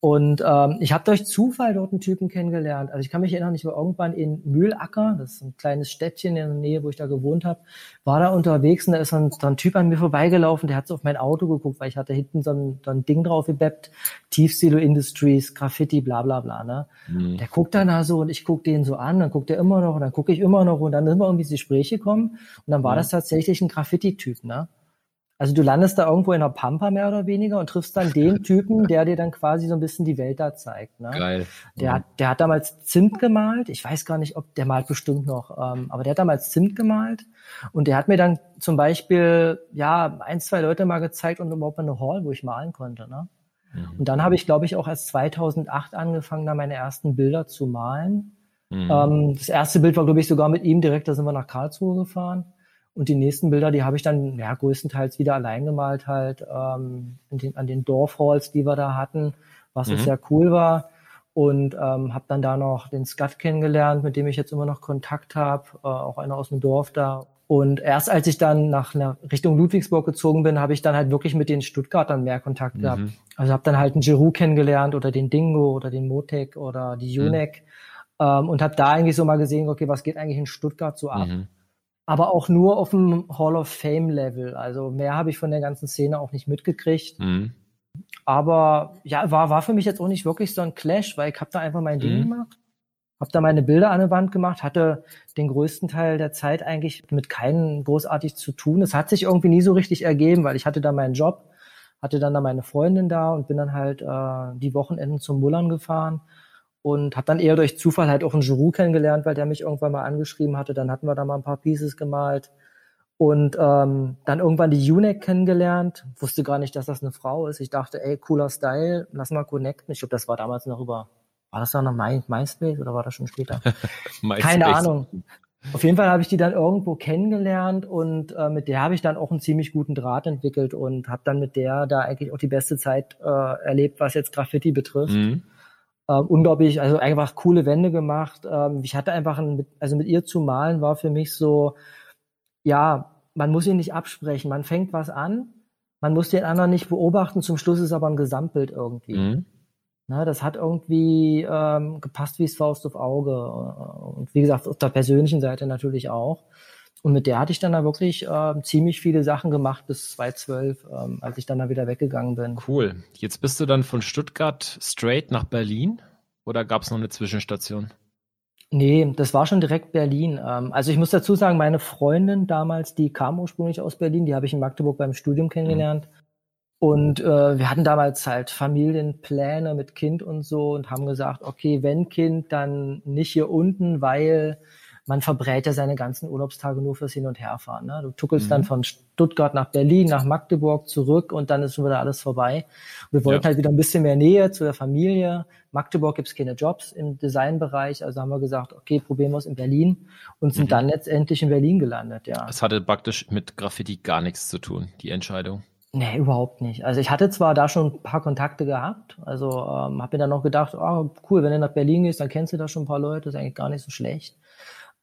Und ähm, ich habe durch Zufall dort einen Typen kennengelernt. Also ich kann mich erinnern, ich war irgendwann in Mühlacker, das ist ein kleines Städtchen in der Nähe, wo ich da gewohnt habe, war da unterwegs und da ist so ein, so ein Typ an mir vorbeigelaufen, der hat so auf mein Auto geguckt, weil ich hatte hinten so ein, so ein Ding drauf gebeppt, Tiefsilo Industries, Graffiti, bla bla bla. Ne? Mhm. Der guckt dann da so und ich guck den so an, dann guckt er immer noch und dann gucke ich immer noch und dann sind wir irgendwie ins Gespräch gekommen und dann war mhm. das tatsächlich ein Graffiti-Typ. Ne? Also du landest da irgendwo in der Pampa mehr oder weniger und triffst dann den Typen, der dir dann quasi so ein bisschen die Welt da zeigt. Ne? Geil. Der, hat, der hat damals Zimt gemalt. Ich weiß gar nicht, ob der malt bestimmt noch, ähm, aber der hat damals Zimt gemalt und der hat mir dann zum Beispiel ja ein, zwei Leute mal gezeigt und überhaupt eine Hall, wo ich malen konnte. Ne? Mhm. Und dann habe ich, glaube ich, auch erst 2008 angefangen, da meine ersten Bilder zu malen. Mhm. Ähm, das erste Bild war, glaube ich, sogar mit ihm direkt, da sind wir nach Karlsruhe gefahren. Und die nächsten Bilder, die habe ich dann ja größtenteils wieder allein gemalt, halt ähm, den, an den Dorfhalls, die wir da hatten, was mhm. sehr cool war. Und ähm, habe dann da noch den Skat kennengelernt, mit dem ich jetzt immer noch Kontakt habe, äh, auch einer aus dem Dorf da. Und erst als ich dann nach einer Richtung Ludwigsburg gezogen bin, habe ich dann halt wirklich mit den Stuttgartern mehr Kontakt mhm. gehabt. Also habe dann halt einen Giroux kennengelernt oder den Dingo oder den Motek oder die Junek mhm. ähm, und habe da eigentlich so mal gesehen, okay, was geht eigentlich in Stuttgart so ab? Mhm aber auch nur auf dem Hall of Fame Level. Also mehr habe ich von der ganzen Szene auch nicht mitgekriegt. Mhm. Aber ja, war, war für mich jetzt auch nicht wirklich so ein Clash, weil ich habe da einfach mein mhm. Ding gemacht. habe da meine Bilder an der Wand gemacht, hatte den größten Teil der Zeit eigentlich mit keinem großartig zu tun. Es hat sich irgendwie nie so richtig ergeben, weil ich hatte da meinen Job, hatte dann da meine Freundin da und bin dann halt äh, die Wochenenden zum Mullern gefahren und habe dann eher durch Zufall halt auch einen Giroux kennengelernt, weil der mich irgendwann mal angeschrieben hatte. Dann hatten wir da mal ein paar Pieces gemalt und ähm, dann irgendwann die Unique kennengelernt. Wusste gar nicht, dass das eine Frau ist. Ich dachte, ey, cooler Style, lass mal connecten. Ich glaube, das war damals noch über war das dann noch My, MySpace oder war das schon später? Keine Ahnung. Auf jeden Fall habe ich die dann irgendwo kennengelernt und äh, mit der habe ich dann auch einen ziemlich guten Draht entwickelt und habe dann mit der da eigentlich auch die beste Zeit äh, erlebt, was jetzt Graffiti betrifft. Mhm. Ähm, unglaublich, also einfach coole Wände gemacht. Ähm, ich hatte einfach, ein, also mit ihr zu malen war für mich so, ja, man muss ihn nicht absprechen. Man fängt was an, man muss den anderen nicht beobachten, zum Schluss ist aber ein Gesamtbild irgendwie. Mhm. Ne, das hat irgendwie ähm, gepasst wie es Faust auf Auge. Und wie gesagt, auf der persönlichen Seite natürlich auch. Und mit der hatte ich dann da wirklich äh, ziemlich viele Sachen gemacht bis 2012, ähm, als ich dann da wieder weggegangen bin. Cool. Jetzt bist du dann von Stuttgart straight nach Berlin oder gab es noch eine Zwischenstation? Nee, das war schon direkt Berlin. Ähm, also ich muss dazu sagen, meine Freundin damals, die kam ursprünglich aus Berlin, die habe ich in Magdeburg beim Studium kennengelernt. Mhm. Und äh, wir hatten damals halt Familienpläne mit Kind und so und haben gesagt, okay, wenn Kind, dann nicht hier unten, weil man verbrät ja seine ganzen Urlaubstage nur fürs Hin- und Herfahren. Ne? Du tuckelst mhm. dann von Stuttgart nach Berlin, nach Magdeburg zurück und dann ist schon wieder alles vorbei. Und wir wollten ja. halt wieder ein bisschen mehr Nähe zu der Familie. Magdeburg gibt's keine Jobs im Designbereich, also haben wir gesagt, okay, probieren wir es in Berlin und sind mhm. dann letztendlich in Berlin gelandet. Ja. Es hatte praktisch mit Graffiti gar nichts zu tun, die Entscheidung. Nee, überhaupt nicht. Also ich hatte zwar da schon ein paar Kontakte gehabt, also ähm, habe mir dann noch gedacht, oh, cool, wenn du nach Berlin gehst, dann kennst du da schon ein paar Leute, ist eigentlich gar nicht so schlecht.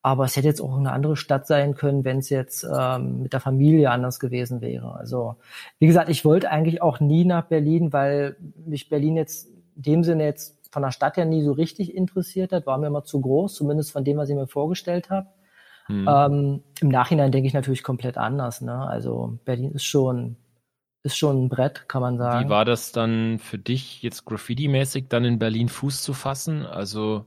Aber es hätte jetzt auch eine andere Stadt sein können, wenn es jetzt ähm, mit der Familie anders gewesen wäre. Also wie gesagt, ich wollte eigentlich auch nie nach Berlin, weil mich Berlin jetzt in dem Sinne jetzt von der Stadt her nie so richtig interessiert hat, war mir immer zu groß, zumindest von dem, was ich mir vorgestellt habe. Hm. Ähm, Im Nachhinein denke ich natürlich komplett anders. Ne? Also Berlin ist schon ist schon ein Brett, kann man sagen. Wie war das dann für dich, jetzt Graffiti-mäßig dann in Berlin Fuß zu fassen? Also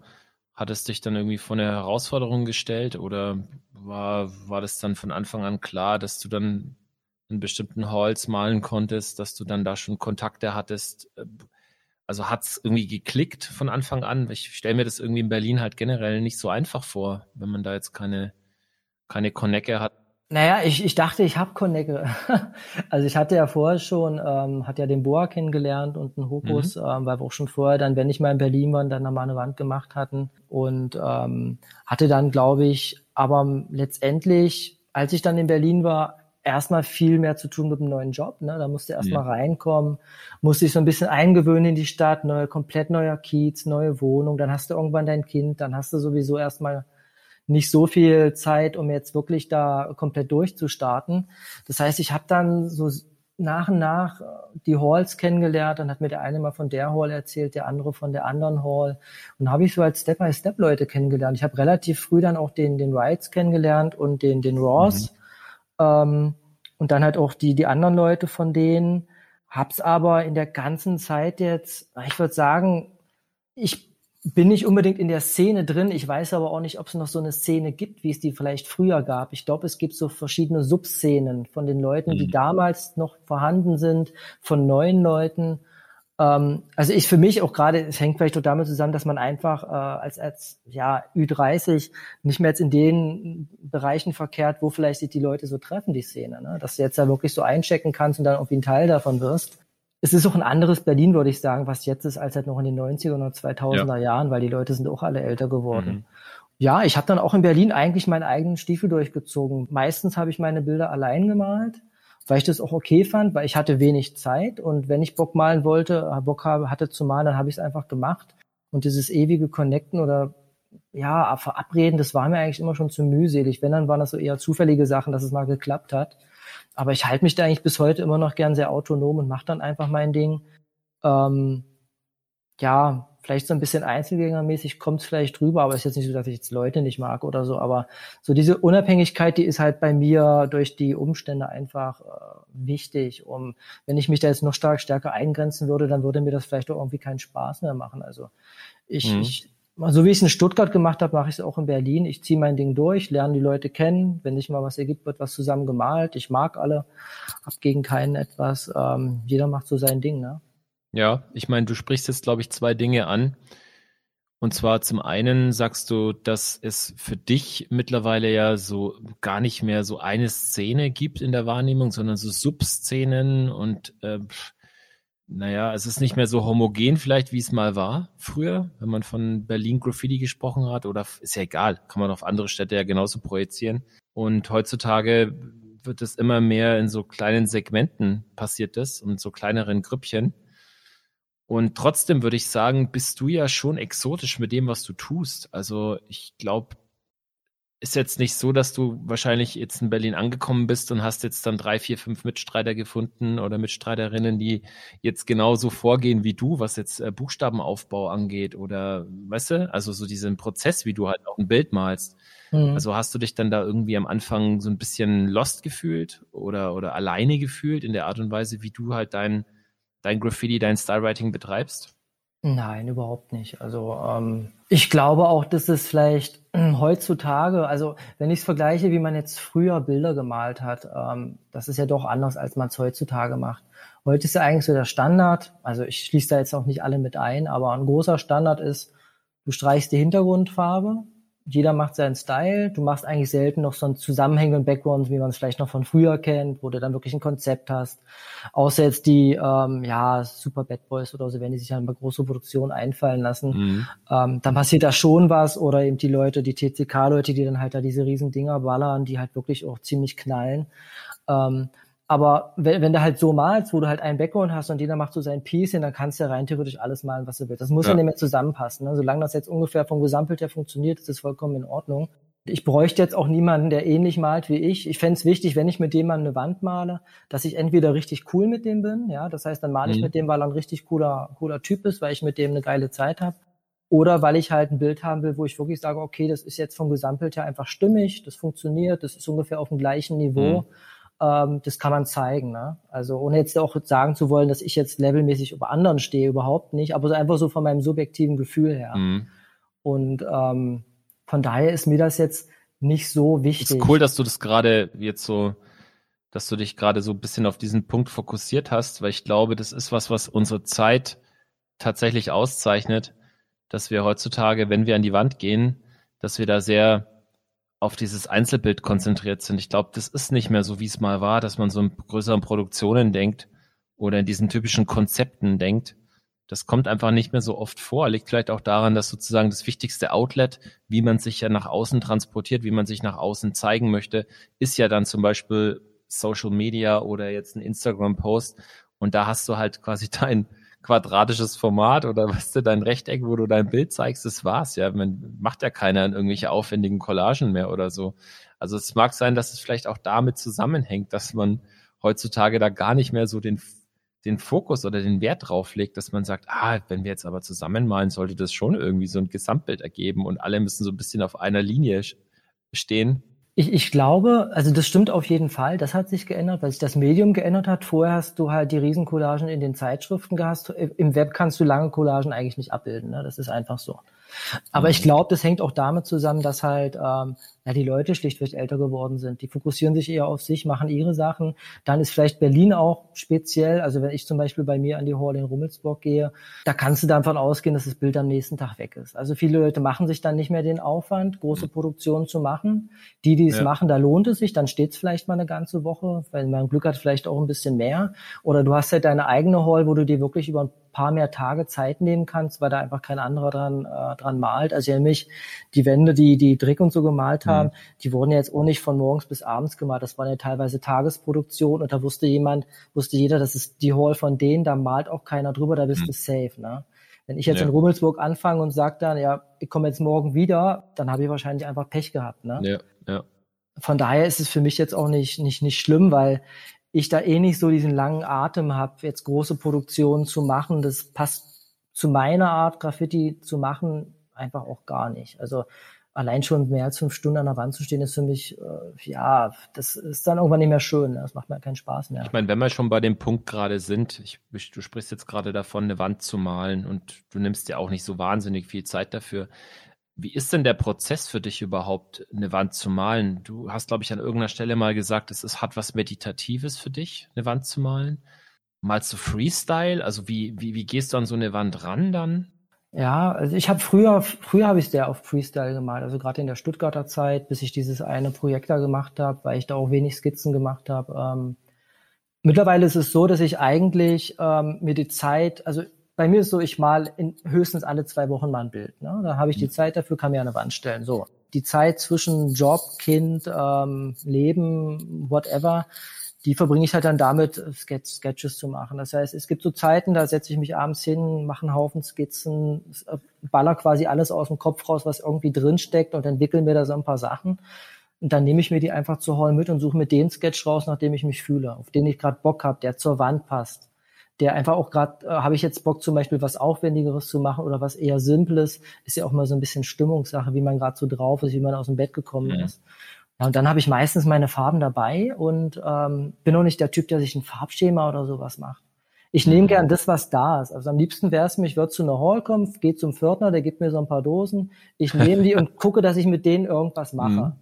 hat es dich dann irgendwie vor eine Herausforderung gestellt oder war, war das dann von Anfang an klar, dass du dann in bestimmten Halls malen konntest, dass du dann da schon Kontakte hattest? Also hat es irgendwie geklickt von Anfang an? Ich stelle mir das irgendwie in Berlin halt generell nicht so einfach vor, wenn man da jetzt keine, keine Connecke hat naja, ich, ich dachte, ich habe Connecte. also ich hatte ja vorher schon, ähm, hat ja den Boa kennengelernt und einen Hokus, mhm. ähm, weil wir auch schon vorher dann, wenn ich mal in Berlin war, dann mal eine Wand gemacht hatten. Und ähm, hatte dann, glaube ich, aber letztendlich, als ich dann in Berlin war, erstmal viel mehr zu tun mit dem neuen Job. Ne? Da musste erstmal ja. reinkommen, musste ich so ein bisschen eingewöhnen in die Stadt, neue, komplett neuer Kiez, neue Wohnung, dann hast du irgendwann dein Kind, dann hast du sowieso erstmal nicht so viel Zeit, um jetzt wirklich da komplett durchzustarten. Das heißt, ich habe dann so nach und nach äh, die Halls kennengelernt. Dann hat mir der eine mal von der Hall erzählt, der andere von der anderen Hall. Und habe ich so als Step-by-Step Step Leute kennengelernt. Ich habe relativ früh dann auch den, den Wrights kennengelernt und den, den Ross. Mhm. Ähm, und dann halt auch die, die anderen Leute von denen. Hab's aber in der ganzen Zeit jetzt, ich würde sagen, ich bin nicht unbedingt in der Szene drin. Ich weiß aber auch nicht, ob es noch so eine Szene gibt, wie es die vielleicht früher gab. Ich glaube, es gibt so verschiedene Subszenen von den Leuten, die mhm. damals noch vorhanden sind, von neuen Leuten. Ähm, also ich für mich auch gerade, es hängt vielleicht auch damit zusammen, dass man einfach äh, als als ja Ü30 nicht mehr jetzt in den Bereichen verkehrt, wo vielleicht sich die Leute so treffen, die Szene. Ne? Dass du jetzt da wirklich so einchecken kannst und dann irgendwie ein Teil davon wirst es ist auch ein anderes Berlin, würde ich sagen, was jetzt ist, als halt noch in den 90er oder 2000er ja. Jahren, weil die Leute sind auch alle älter geworden. Mhm. Ja, ich habe dann auch in Berlin eigentlich meinen eigenen Stiefel durchgezogen. Meistens habe ich meine Bilder allein gemalt, weil ich das auch okay fand, weil ich hatte wenig Zeit und wenn ich Bock malen wollte, äh, Bock habe, hatte zu malen, dann habe ich es einfach gemacht. Und dieses ewige Connecten oder ja, verabreden, das war mir eigentlich immer schon zu mühselig. Wenn, dann waren das so eher zufällige Sachen, dass es mal geklappt hat. Aber ich halte mich da eigentlich bis heute immer noch gern sehr autonom und mache dann einfach mein Ding. Ähm, ja, vielleicht so ein bisschen Einzelgängermäßig kommt es vielleicht drüber, aber es ist jetzt nicht so, dass ich jetzt Leute nicht mag oder so. Aber so diese Unabhängigkeit, die ist halt bei mir durch die Umstände einfach äh, wichtig. Um, wenn ich mich da jetzt noch stark stärker eingrenzen würde, dann würde mir das vielleicht auch irgendwie keinen Spaß mehr machen. Also ich, mhm. ich so wie ich es in Stuttgart gemacht habe, mache ich es auch in Berlin. Ich ziehe mein Ding durch, lerne die Leute kennen. Wenn sich mal was ergibt, wird was zusammen gemalt. Ich mag alle, hab gegen keinen etwas. Ähm, jeder macht so sein Ding, ne? Ja, ich meine, du sprichst jetzt, glaube ich, zwei Dinge an. Und zwar zum einen sagst du, dass es für dich mittlerweile ja so gar nicht mehr so eine Szene gibt in der Wahrnehmung, sondern so Subszenen und äh, naja, es ist nicht mehr so homogen vielleicht, wie es mal war früher, wenn man von Berlin Graffiti gesprochen hat oder ist ja egal, kann man auf andere Städte ja genauso projizieren. Und heutzutage wird es immer mehr in so kleinen Segmenten passiert das und so kleineren Grüppchen. Und trotzdem würde ich sagen, bist du ja schon exotisch mit dem, was du tust. Also ich glaube, ist jetzt nicht so, dass du wahrscheinlich jetzt in Berlin angekommen bist und hast jetzt dann drei, vier, fünf Mitstreiter gefunden oder Mitstreiterinnen, die jetzt genauso vorgehen wie du, was jetzt äh, Buchstabenaufbau angeht oder, weißt du, also so diesen Prozess, wie du halt auch ein Bild malst. Mhm. Also hast du dich dann da irgendwie am Anfang so ein bisschen lost gefühlt oder, oder alleine gefühlt in der Art und Weise, wie du halt dein, dein Graffiti, dein Stylewriting betreibst? Nein, überhaupt nicht. Also ähm, ich glaube auch, dass es vielleicht äh, heutzutage, also wenn ich es vergleiche, wie man jetzt früher Bilder gemalt hat, ähm, das ist ja doch anders, als man es heutzutage macht. Heute ist ja eigentlich so der Standard, also ich schließe da jetzt auch nicht alle mit ein, aber ein großer Standard ist, du streichst die Hintergrundfarbe, jeder macht seinen Style. Du machst eigentlich selten noch so einen zusammenhängenden Background, wie man es vielleicht noch von früher kennt, wo du dann wirklich ein Konzept hast. Außer jetzt die, ähm, ja, Super Bad Boys oder so, wenn die sich dann bei große Produktionen einfallen lassen, mhm. ähm, dann passiert da schon was. Oder eben die Leute, die TCK-Leute, die dann halt da diese riesen Dinger ballern, die halt wirklich auch ziemlich knallen. Ähm, aber wenn, wenn du halt so malst, wo du halt einen Background hast und jeder macht so sein Piece, dann kannst du ja rein theoretisch alles malen, was du willst. Das muss ja, ja nicht mehr zusammenpassen. Ne? Solange das jetzt ungefähr vom Gesampelt her funktioniert, ist das vollkommen in Ordnung. Ich bräuchte jetzt auch niemanden, der ähnlich malt wie ich. Ich fände es wichtig, wenn ich mit dem mal eine Wand male, dass ich entweder richtig cool mit dem bin, ja, das heißt, dann male ich mhm. mit dem, weil er ein richtig cooler, cooler Typ ist, weil ich mit dem eine geile Zeit habe. Oder weil ich halt ein Bild haben will, wo ich wirklich sage, okay, das ist jetzt vom Gesampelt her einfach stimmig, das funktioniert, das ist ungefähr auf dem gleichen Niveau. Mhm ähm, das kann man zeigen. Ne? Also ohne jetzt auch sagen zu wollen, dass ich jetzt levelmäßig über anderen stehe, überhaupt nicht, aber so einfach so von meinem subjektiven Gefühl her. Mhm. Und ähm, von daher ist mir das jetzt nicht so wichtig. ist cool, dass du das gerade jetzt so, dass du dich gerade so ein bisschen auf diesen Punkt fokussiert hast, weil ich glaube, das ist was, was unsere Zeit tatsächlich auszeichnet, dass wir heutzutage, wenn wir an die Wand gehen, dass wir da sehr auf dieses Einzelbild konzentriert sind. Ich glaube, das ist nicht mehr so, wie es mal war, dass man so in größeren Produktionen denkt oder in diesen typischen Konzepten denkt. Das kommt einfach nicht mehr so oft vor. Liegt vielleicht auch daran, dass sozusagen das wichtigste Outlet, wie man sich ja nach außen transportiert, wie man sich nach außen zeigen möchte, ist ja dann zum Beispiel Social Media oder jetzt ein Instagram-Post. Und da hast du halt quasi dein, quadratisches Format oder weißt du, dein Rechteck, wo du dein Bild zeigst, das war's ja. Man macht ja keiner in irgendwelche aufwendigen Collagen mehr oder so. Also es mag sein, dass es vielleicht auch damit zusammenhängt, dass man heutzutage da gar nicht mehr so den, den Fokus oder den Wert drauf legt, dass man sagt, ah, wenn wir jetzt aber zusammenmalen, sollte das schon irgendwie so ein Gesamtbild ergeben und alle müssen so ein bisschen auf einer Linie stehen. Ich, ich glaube, also das stimmt auf jeden Fall. Das hat sich geändert, weil sich das Medium geändert hat. Vorher hast du halt die Riesencollagen in den Zeitschriften gehabt. Im Web kannst du lange Collagen eigentlich nicht abbilden. Ne? Das ist einfach so. Aber mhm. ich glaube, das hängt auch damit zusammen, dass halt ähm, ja, die Leute schlichtweg älter geworden sind. Die fokussieren sich eher auf sich, machen ihre Sachen. Dann ist vielleicht Berlin auch speziell. Also wenn ich zum Beispiel bei mir an die Hall in Rummelsburg gehe, da kannst du davon ausgehen, dass das Bild am nächsten Tag weg ist. Also viele Leute machen sich dann nicht mehr den Aufwand, große mhm. Produktionen zu machen. Die, die es ja. machen, da lohnt es sich. Dann steht es vielleicht mal eine ganze Woche, weil man Glück hat, vielleicht auch ein bisschen mehr. Oder du hast halt deine eigene Hall, wo du dir wirklich über ein paar mehr Tage Zeit nehmen kannst, weil da einfach kein anderer dran, äh, dran malt. Also ja mich, die Wände, die die Drick und so gemalt haben, mhm. die wurden jetzt auch nicht von morgens bis abends gemalt. Das waren ja teilweise Tagesproduktionen und da wusste jemand, wusste jeder, das ist die Hall von denen, da malt auch keiner drüber, da bist mhm. du safe. Ne? Wenn ich jetzt ja. in Rummelsburg anfange und sage dann, ja, ich komme jetzt morgen wieder, dann habe ich wahrscheinlich einfach Pech gehabt. Ne? Ja, ja. Von daher ist es für mich jetzt auch nicht, nicht, nicht schlimm, weil ich da eh nicht so diesen langen Atem habe, jetzt große Produktionen zu machen. Das passt zu meiner Art, Graffiti zu machen, einfach auch gar nicht. Also allein schon mehr als fünf Stunden an der Wand zu stehen, ist für mich, äh, ja, das ist dann irgendwann nicht mehr schön. Ne? Das macht mir keinen Spaß mehr. Ich meine, wenn wir schon bei dem Punkt gerade sind, ich, du sprichst jetzt gerade davon, eine Wand zu malen und du nimmst ja auch nicht so wahnsinnig viel Zeit dafür. Wie ist denn der Prozess für dich überhaupt, eine Wand zu malen? Du hast, glaube ich, an irgendeiner Stelle mal gesagt, es ist, hat was Meditatives für dich, eine Wand zu malen. Malst du Freestyle? Also wie, wie, wie gehst du an so eine Wand ran dann? Ja, also ich habe früher, früher habe ich sehr auf Freestyle gemalt, also gerade in der Stuttgarter Zeit, bis ich dieses eine Projekt da gemacht habe, weil ich da auch wenig Skizzen gemacht habe. Ähm, mittlerweile ist es so, dass ich eigentlich ähm, mir die Zeit, also bei mir ist so, ich mal in höchstens alle zwei Wochen mal ein Bild. Ne? Da habe ich die mhm. Zeit dafür, kann mir eine Wand stellen. So, die Zeit zwischen Job, Kind, ähm, Leben, whatever, die verbringe ich halt dann damit, Sketches zu machen. Das heißt, es gibt so Zeiten, da setze ich mich abends hin, mache einen Haufen Skizzen, äh, baller quasi alles aus dem Kopf raus, was irgendwie drinsteckt und entwickle mir da so ein paar Sachen. Und dann nehme ich mir die einfach zur Hall mit und suche mir den Sketch raus, nach dem ich mich fühle, auf den ich gerade Bock habe, der zur Wand passt. Der einfach auch gerade, äh, habe ich jetzt Bock zum Beispiel was Aufwendigeres zu machen oder was eher Simples, ist ja auch mal so ein bisschen Stimmungssache, wie man gerade so drauf ist, wie man aus dem Bett gekommen mhm. ist. Ja, und dann habe ich meistens meine Farben dabei und ähm, bin auch nicht der Typ, der sich ein Farbschema oder sowas macht. Ich nehme mhm. gern das, was da ist. Also am liebsten wäre es mir, ich würde zu einer Hall kommen, gehe zum Pförtner, der gibt mir so ein paar Dosen. Ich nehme die und gucke, dass ich mit denen irgendwas mache. Mhm.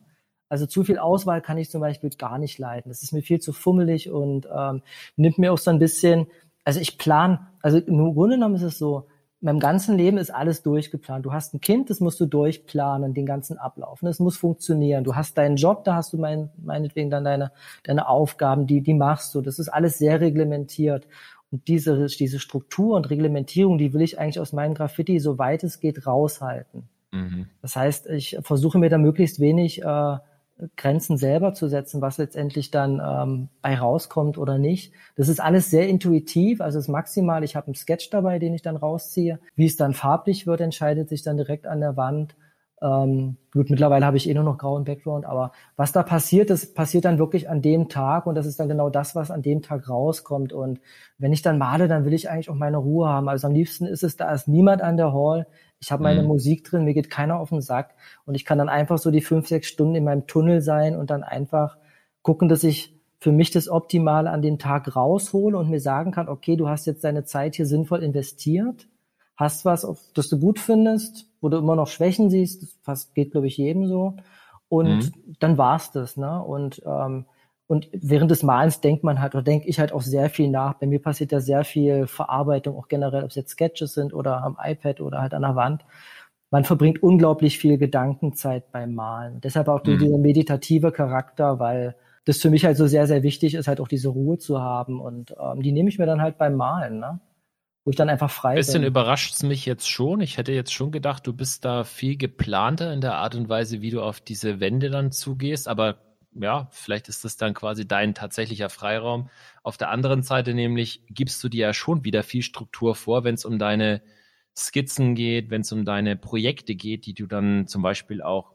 Also zu viel Auswahl kann ich zum Beispiel gar nicht leiten. Das ist mir viel zu fummelig und ähm, nimmt mir auch so ein bisschen, also ich plan, also im Grunde genommen ist es so, meinem ganzen Leben ist alles durchgeplant. Du hast ein Kind, das musst du durchplanen, den ganzen Ablauf. Das muss funktionieren. Du hast deinen Job, da hast du mein, meinetwegen dann deine, deine Aufgaben, die, die machst du. Das ist alles sehr reglementiert. Und diese, diese Struktur und Reglementierung, die will ich eigentlich aus meinem Graffiti, so weit es geht, raushalten. Mhm. Das heißt, ich versuche mir da möglichst wenig äh, Grenzen selber zu setzen, was letztendlich dann ähm, bei rauskommt oder nicht. Das ist alles sehr intuitiv, also ist maximal, ich habe einen Sketch dabei, den ich dann rausziehe. Wie es dann farblich wird, entscheidet sich dann direkt an der Wand. Ähm, gut, mittlerweile habe ich eh nur noch grauen Background, aber was da passiert, das passiert dann wirklich an dem Tag und das ist dann genau das, was an dem Tag rauskommt. Und wenn ich dann male, dann will ich eigentlich auch meine Ruhe haben. Also am liebsten ist es, da ist niemand an der Hall. Ich habe meine mhm. Musik drin, mir geht keiner auf den Sack und ich kann dann einfach so die fünf, sechs Stunden in meinem Tunnel sein und dann einfach gucken, dass ich für mich das Optimale an den Tag raushole und mir sagen kann, okay, du hast jetzt deine Zeit hier sinnvoll investiert, hast was, das du gut findest, wo du immer noch Schwächen siehst, das geht, glaube ich, jedem so. Und mhm. dann war's das, ne? Und ähm, und während des Malens denkt man halt, oder denke ich halt auch sehr viel nach. Bei mir passiert ja sehr viel Verarbeitung, auch generell, ob es jetzt Sketches sind oder am iPad oder halt an der Wand. Man verbringt unglaublich viel Gedankenzeit beim Malen. Deshalb auch mhm. dieser meditative Charakter, weil das für mich halt so sehr, sehr wichtig ist, halt auch diese Ruhe zu haben. Und ähm, die nehme ich mir dann halt beim Malen, ne? Wo ich dann einfach frei bin. Bisschen überrascht es mich jetzt schon. Ich hätte jetzt schon gedacht, du bist da viel geplanter in der Art und Weise, wie du auf diese Wände dann zugehst. Aber ja, vielleicht ist das dann quasi dein tatsächlicher Freiraum. Auf der anderen Seite nämlich gibst du dir ja schon wieder viel Struktur vor, wenn es um deine Skizzen geht, wenn es um deine Projekte geht, die du dann zum Beispiel auch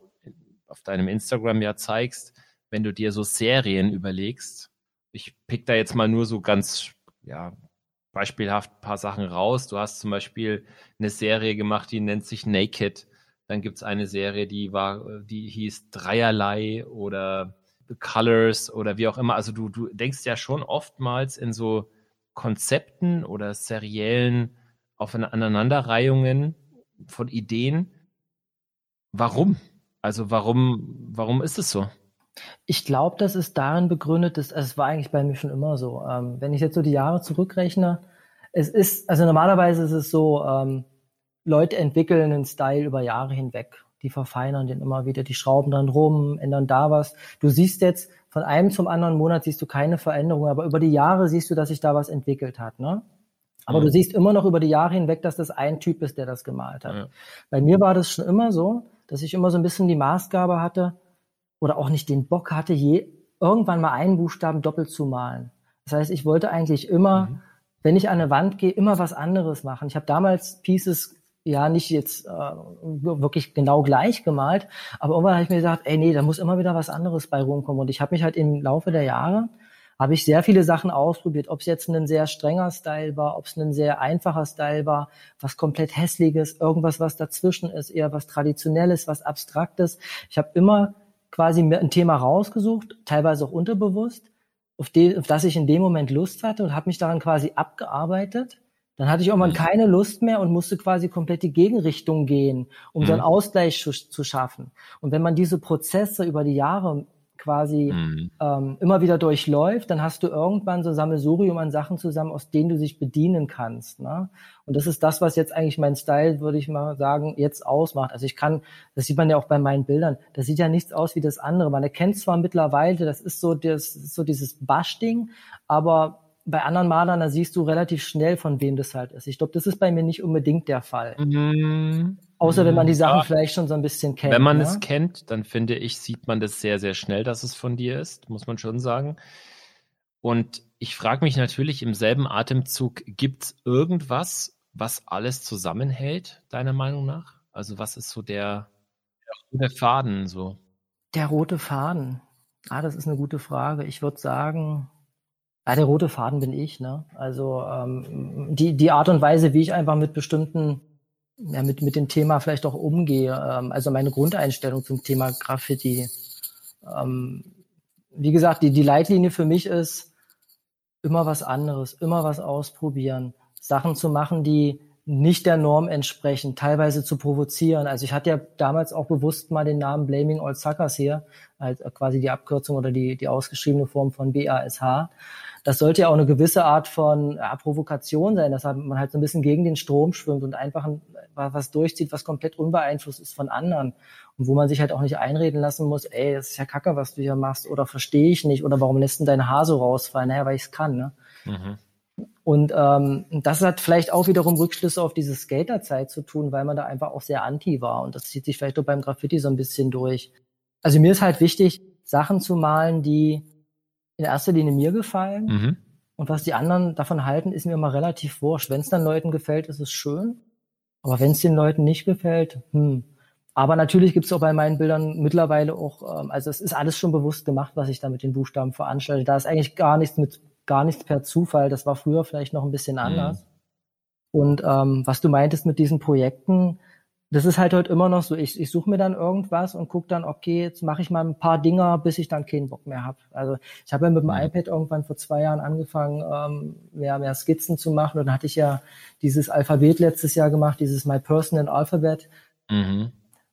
auf deinem Instagram ja zeigst, wenn du dir so Serien überlegst. Ich pick da jetzt mal nur so ganz, ja, beispielhaft ein paar Sachen raus. Du hast zum Beispiel eine Serie gemacht, die nennt sich Naked. Dann gibt es eine Serie, die war, die hieß Dreierlei oder Colors oder wie auch immer. Also du, du denkst ja schon oftmals in so Konzepten oder seriellen Aneinanderreihungen von Ideen. Warum? Also warum, warum ist es so? Ich glaube, das ist darin begründet, dass also es war eigentlich bei mir schon immer so. Ähm, wenn ich jetzt so die Jahre zurückrechne, es ist, also normalerweise ist es so, ähm, Leute entwickeln einen Style über Jahre hinweg die verfeinern den immer wieder, die schrauben dann rum, ändern da was. Du siehst jetzt, von einem zum anderen Monat siehst du keine Veränderung, aber über die Jahre siehst du, dass sich da was entwickelt hat, ne? Aber mhm. du siehst immer noch über die Jahre hinweg, dass das ein Typ ist, der das gemalt hat. Ja. Bei mir war das schon immer so, dass ich immer so ein bisschen die Maßgabe hatte oder auch nicht den Bock hatte, je irgendwann mal einen Buchstaben doppelt zu malen. Das heißt, ich wollte eigentlich immer, mhm. wenn ich an eine Wand gehe, immer was anderes machen. Ich habe damals Pieces ja nicht jetzt äh, wirklich genau gleich gemalt, aber irgendwann habe ich mir gesagt, ey nee, da muss immer wieder was anderes bei rumkommen und ich habe mich halt im Laufe der Jahre habe ich sehr viele Sachen ausprobiert. Ob es jetzt ein sehr strenger Style war, ob es ein sehr einfacher Style war, was komplett hässliches, irgendwas, was dazwischen ist, eher was Traditionelles, was Abstraktes. Ich habe immer quasi ein Thema rausgesucht, teilweise auch unterbewusst, auf, die, auf das ich in dem Moment Lust hatte und habe mich daran quasi abgearbeitet dann hatte ich irgendwann mhm. keine Lust mehr und musste quasi komplett die Gegenrichtung gehen, um mhm. so einen Ausgleich zu, zu, schaffen. Und wenn man diese Prozesse über die Jahre quasi mhm. ähm, immer wieder durchläuft, dann hast du irgendwann so ein Sammelsurium an Sachen zusammen, aus denen du dich bedienen kannst. Ne? Und das ist das, was jetzt eigentlich mein Style, würde ich mal sagen, jetzt ausmacht. Also ich kann, das sieht man ja auch bei meinen Bildern, das sieht ja nichts aus wie das andere. Man erkennt zwar mittlerweile, das ist so, das ist so dieses Basch-Ding, aber bei anderen Malern, da siehst du relativ schnell, von wem das halt ist. Ich glaube, das ist bei mir nicht unbedingt der Fall. Mhm. Außer wenn man die Sachen ja. vielleicht schon so ein bisschen kennt. Wenn man ja? es kennt, dann finde ich, sieht man das sehr, sehr schnell, dass es von dir ist, muss man schon sagen. Und ich frage mich natürlich im selben Atemzug, gibt es irgendwas, was alles zusammenhält, deiner Meinung nach? Also was ist so der, der rote Faden so? Der rote Faden. Ah, das ist eine gute Frage. Ich würde sagen, ja, der rote Faden bin ich, ne? Also ähm, die, die Art und Weise, wie ich einfach mit bestimmten, ja, mit, mit dem Thema vielleicht auch umgehe, ähm, also meine Grundeinstellung zum Thema Graffiti. Ähm, wie gesagt, die, die Leitlinie für mich ist, immer was anderes, immer was ausprobieren, Sachen zu machen, die nicht der Norm entsprechen, teilweise zu provozieren. Also ich hatte ja damals auch bewusst mal den Namen Blaming All Suckers hier, halt quasi die Abkürzung oder die, die ausgeschriebene Form von BASH das sollte ja auch eine gewisse Art von ja, Provokation sein, dass man halt so ein bisschen gegen den Strom schwimmt und einfach ein, was durchzieht, was komplett unbeeinflusst ist von anderen. Und wo man sich halt auch nicht einreden lassen muss, ey, das ist ja kacke, was du hier machst, oder verstehe ich nicht, oder warum lässt denn dein Haar so rausfallen? Naja, weil ich es kann, ne? Mhm. Und ähm, das hat vielleicht auch wiederum Rückschlüsse auf diese Skaterzeit zu tun, weil man da einfach auch sehr anti war. Und das zieht sich vielleicht auch beim Graffiti so ein bisschen durch. Also mir ist halt wichtig, Sachen zu malen, die in erster Linie mir gefallen. Mhm. Und was die anderen davon halten, ist mir immer relativ wurscht. Wenn es dann Leuten gefällt, ist es schön. Aber wenn es den Leuten nicht gefällt, hm. Aber natürlich gibt es auch bei meinen Bildern mittlerweile auch, ähm, also es ist alles schon bewusst gemacht, was ich da mit den Buchstaben veranstalte. Da ist eigentlich gar nichts mit, gar nichts per Zufall. Das war früher vielleicht noch ein bisschen mhm. anders. Mhm. Und ähm, was du meintest mit diesen Projekten, das ist halt heute immer noch so. Ich, ich suche mir dann irgendwas und gucke dann, okay, jetzt mache ich mal ein paar Dinger, bis ich dann keinen Bock mehr habe. Also ich habe ja mit dem mhm. iPad irgendwann vor zwei Jahren angefangen, ähm, mehr, mehr Skizzen zu machen. Und dann hatte ich ja dieses Alphabet letztes Jahr gemacht, dieses My Personal Alphabet, mhm.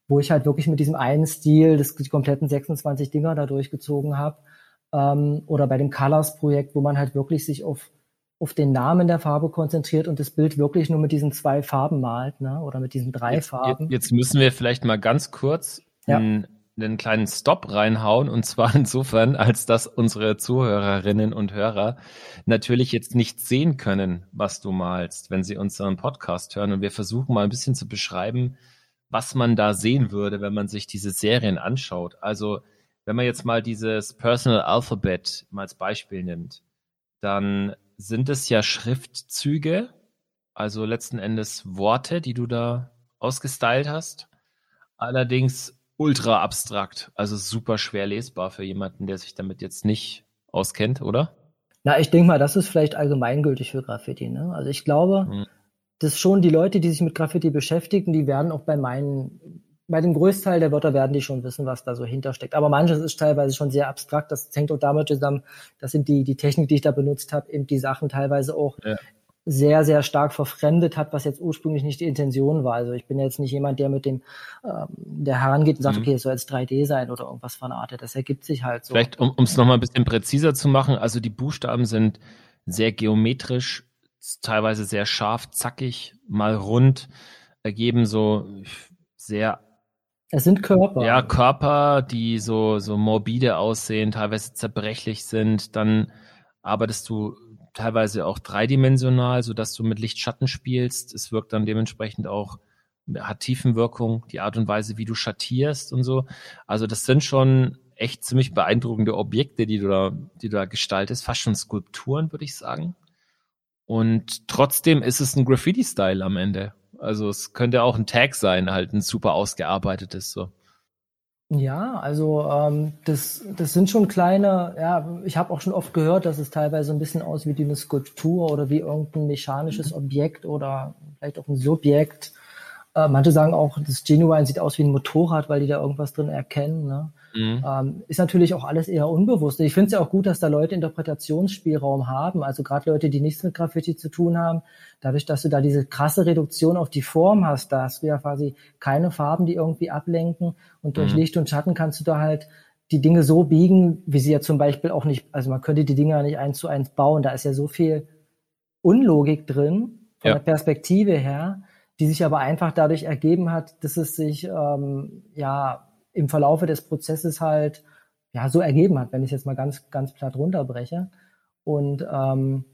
wo ich halt wirklich mit diesem einen Stil das, die kompletten 26 Dinger da durchgezogen habe. Ähm, oder bei dem Colors-Projekt, wo man halt wirklich sich auf auf den Namen der Farbe konzentriert und das Bild wirklich nur mit diesen zwei Farben malt, ne? oder mit diesen drei jetzt, Farben. Jetzt müssen wir vielleicht mal ganz kurz ja. einen, einen kleinen Stop reinhauen und zwar insofern, als dass unsere Zuhörerinnen und Hörer natürlich jetzt nicht sehen können, was du malst, wenn sie unseren Podcast hören und wir versuchen mal ein bisschen zu beschreiben, was man da sehen würde, wenn man sich diese Serien anschaut. Also wenn man jetzt mal dieses Personal Alphabet mal als Beispiel nimmt, dann sind es ja Schriftzüge, also letzten Endes Worte, die du da ausgestylt hast. Allerdings ultra abstrakt, also super schwer lesbar für jemanden, der sich damit jetzt nicht auskennt, oder? Na, ich denke mal, das ist vielleicht allgemeingültig für Graffiti. Ne? Also ich glaube, hm. dass schon die Leute, die sich mit Graffiti beschäftigen, die werden auch bei meinen bei dem Größteil der Wörter werden die schon wissen, was da so hintersteckt. Aber manches ist teilweise schon sehr abstrakt. Das hängt auch damit zusammen, das sind die, die Technik, die ich da benutzt habe, eben die Sachen teilweise auch ja. sehr, sehr stark verfremdet hat, was jetzt ursprünglich nicht die Intention war. Also ich bin jetzt nicht jemand, der mit dem, ähm, der herangeht und sagt, mhm. okay, es soll jetzt 3D sein oder irgendwas von Art. Das ergibt sich halt so. Vielleicht, um es nochmal ein bisschen präziser zu machen, also die Buchstaben sind sehr geometrisch, teilweise sehr scharf, zackig, mal rund, ergeben so sehr es sind Körper. Ja, Körper, die so, so morbide aussehen, teilweise zerbrechlich sind. Dann arbeitest du teilweise auch dreidimensional, so dass du mit Lichtschatten spielst. Es wirkt dann dementsprechend auch, hat Tiefenwirkung, die Art und Weise, wie du schattierst und so. Also das sind schon echt ziemlich beeindruckende Objekte, die du da, die du da gestaltest. Fast schon Skulpturen, würde ich sagen. Und trotzdem ist es ein Graffiti-Style am Ende. Also es könnte auch ein Tag sein, halt ein super ausgearbeitetes so. Ja, also ähm, das, das sind schon kleine, ja, ich habe auch schon oft gehört, dass es teilweise ein bisschen aus wie eine Skulptur oder wie irgendein mechanisches Objekt oder vielleicht auch ein Subjekt. Äh, manche sagen auch, das Genuine sieht aus wie ein Motorrad, weil die da irgendwas drin erkennen. Ne? Mhm. Ähm, ist natürlich auch alles eher unbewusst. Ich finde es ja auch gut, dass da Leute Interpretationsspielraum haben. Also gerade Leute, die nichts mit Graffiti zu tun haben, dadurch, dass du da diese krasse Reduktion auf die Form hast, da hast du ja quasi keine Farben, die irgendwie ablenken. Und durch mhm. Licht und Schatten kannst du da halt die Dinge so biegen, wie sie ja zum Beispiel auch nicht, also man könnte die Dinge ja nicht eins zu eins bauen. Da ist ja so viel Unlogik drin, von ja. der Perspektive her, die sich aber einfach dadurch ergeben hat, dass es sich ähm, ja im Verlaufe des Prozesses halt ja so ergeben hat, wenn ich es jetzt mal ganz, ganz platt runterbreche. Und ähm,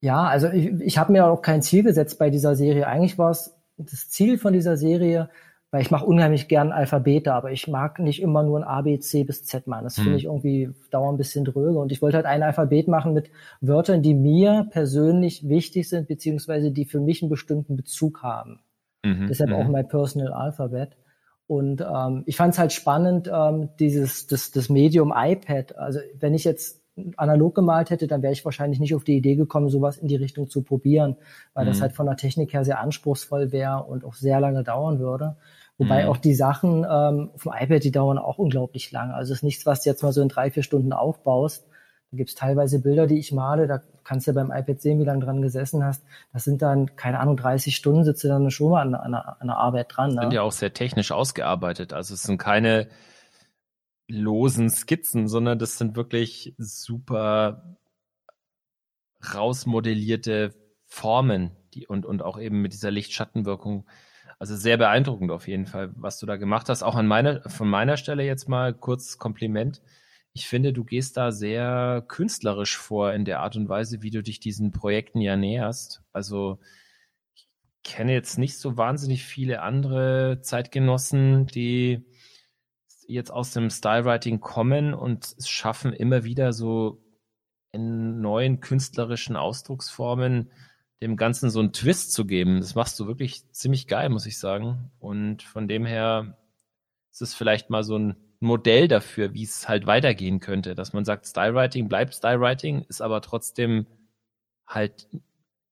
ja, also ich, ich habe mir auch kein Ziel gesetzt bei dieser Serie. Eigentlich war es das Ziel von dieser Serie, weil ich mache unheimlich gern Alphabete, aber ich mag nicht immer nur ein A, B, C bis Z machen. Das mhm. finde ich irgendwie dauernd ein bisschen dröge. Und ich wollte halt ein Alphabet machen mit Wörtern, die mir persönlich wichtig sind, beziehungsweise die für mich einen bestimmten Bezug haben. Mhm. Deshalb mhm. auch mein Personal Alphabet. Und ähm, ich fand es halt spannend, ähm, dieses das, das Medium iPad. Also wenn ich jetzt analog gemalt hätte, dann wäre ich wahrscheinlich nicht auf die Idee gekommen, sowas in die Richtung zu probieren, weil mhm. das halt von der Technik her sehr anspruchsvoll wäre und auch sehr lange dauern würde. Wobei mhm. auch die Sachen ähm, dem iPad, die dauern auch unglaublich lange. Also es ist nichts, was du jetzt mal so in drei, vier Stunden aufbaust. Da gibt es teilweise Bilder, die ich male, da kannst du beim iPad sehen, wie lange dran gesessen hast. Das sind dann, keine Ahnung, 30 Stunden sitzt du dann schon mal an, an, an der Arbeit dran. Ne? Sind ja auch sehr technisch ausgearbeitet. Also es sind keine losen Skizzen, sondern das sind wirklich super rausmodellierte Formen, die und, und auch eben mit dieser Lichtschattenwirkung. Also sehr beeindruckend auf jeden Fall, was du da gemacht hast. Auch an meiner, von meiner Stelle jetzt mal kurz Kompliment ich finde, du gehst da sehr künstlerisch vor in der Art und Weise, wie du dich diesen Projekten ja näherst. Also ich kenne jetzt nicht so wahnsinnig viele andere Zeitgenossen, die jetzt aus dem Stylewriting kommen und es schaffen, immer wieder so in neuen künstlerischen Ausdrucksformen dem Ganzen so einen Twist zu geben. Das machst du wirklich ziemlich geil, muss ich sagen. Und von dem her ist es vielleicht mal so ein Modell dafür, wie es halt weitergehen könnte, dass man sagt, Stylewriting bleibt Stylewriting, ist aber trotzdem halt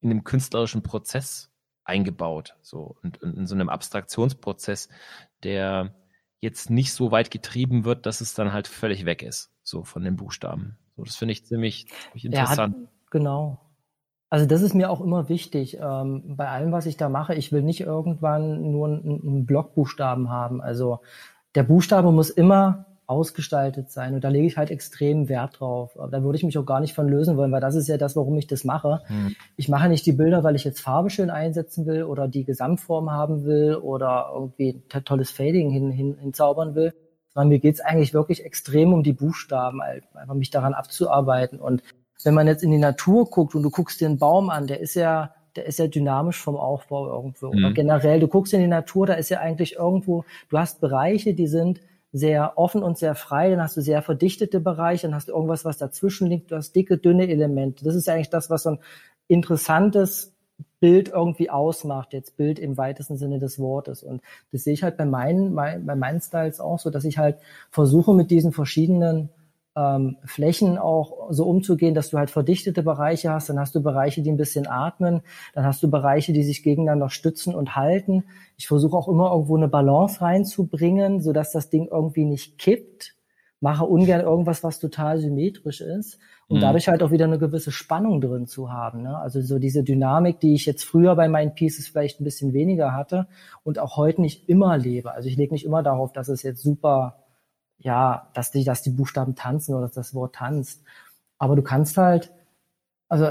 in einem künstlerischen Prozess eingebaut, so und, und in so einem Abstraktionsprozess, der jetzt nicht so weit getrieben wird, dass es dann halt völlig weg ist, so von den Buchstaben. So, das finde ich ziemlich, ziemlich interessant. Ja, genau. Also das ist mir auch immer wichtig. Ähm, bei allem, was ich da mache, ich will nicht irgendwann nur einen, einen Blockbuchstaben haben. Also der Buchstabe muss immer ausgestaltet sein und da lege ich halt extrem Wert drauf. Aber da würde ich mich auch gar nicht von lösen wollen, weil das ist ja das, warum ich das mache. Mhm. Ich mache nicht die Bilder, weil ich jetzt Farbe schön einsetzen will oder die Gesamtform haben will oder irgendwie ein tolles Fading hin, hin, hinzaubern will, sondern mir geht's eigentlich wirklich extrem um die Buchstaben, einfach mich daran abzuarbeiten. Und wenn man jetzt in die Natur guckt und du guckst dir einen Baum an, der ist ja der ist ja dynamisch vom Aufbau irgendwo. Mhm. Oder generell, du guckst in die Natur, da ist ja eigentlich irgendwo, du hast Bereiche, die sind sehr offen und sehr frei, dann hast du sehr verdichtete Bereiche, dann hast du irgendwas, was dazwischen liegt, du hast dicke, dünne Elemente. Das ist ja eigentlich das, was so ein interessantes Bild irgendwie ausmacht, jetzt Bild im weitesten Sinne des Wortes. Und das sehe ich halt bei meinen, bei meinen Styles auch so, dass ich halt versuche mit diesen verschiedenen ähm, Flächen auch so umzugehen, dass du halt verdichtete Bereiche hast, dann hast du Bereiche, die ein bisschen atmen, dann hast du Bereiche, die sich gegeneinander stützen und halten. Ich versuche auch immer irgendwo eine Balance reinzubringen, so dass das Ding irgendwie nicht kippt. Mache ungern irgendwas, was total symmetrisch ist und mhm. dadurch halt auch wieder eine gewisse Spannung drin zu haben. Ne? Also so diese Dynamik, die ich jetzt früher bei meinen Pieces vielleicht ein bisschen weniger hatte und auch heute nicht immer lebe. Also ich lege nicht immer darauf, dass es jetzt super ja, dass die, dass die Buchstaben tanzen oder dass das Wort tanzt. Aber du kannst halt, also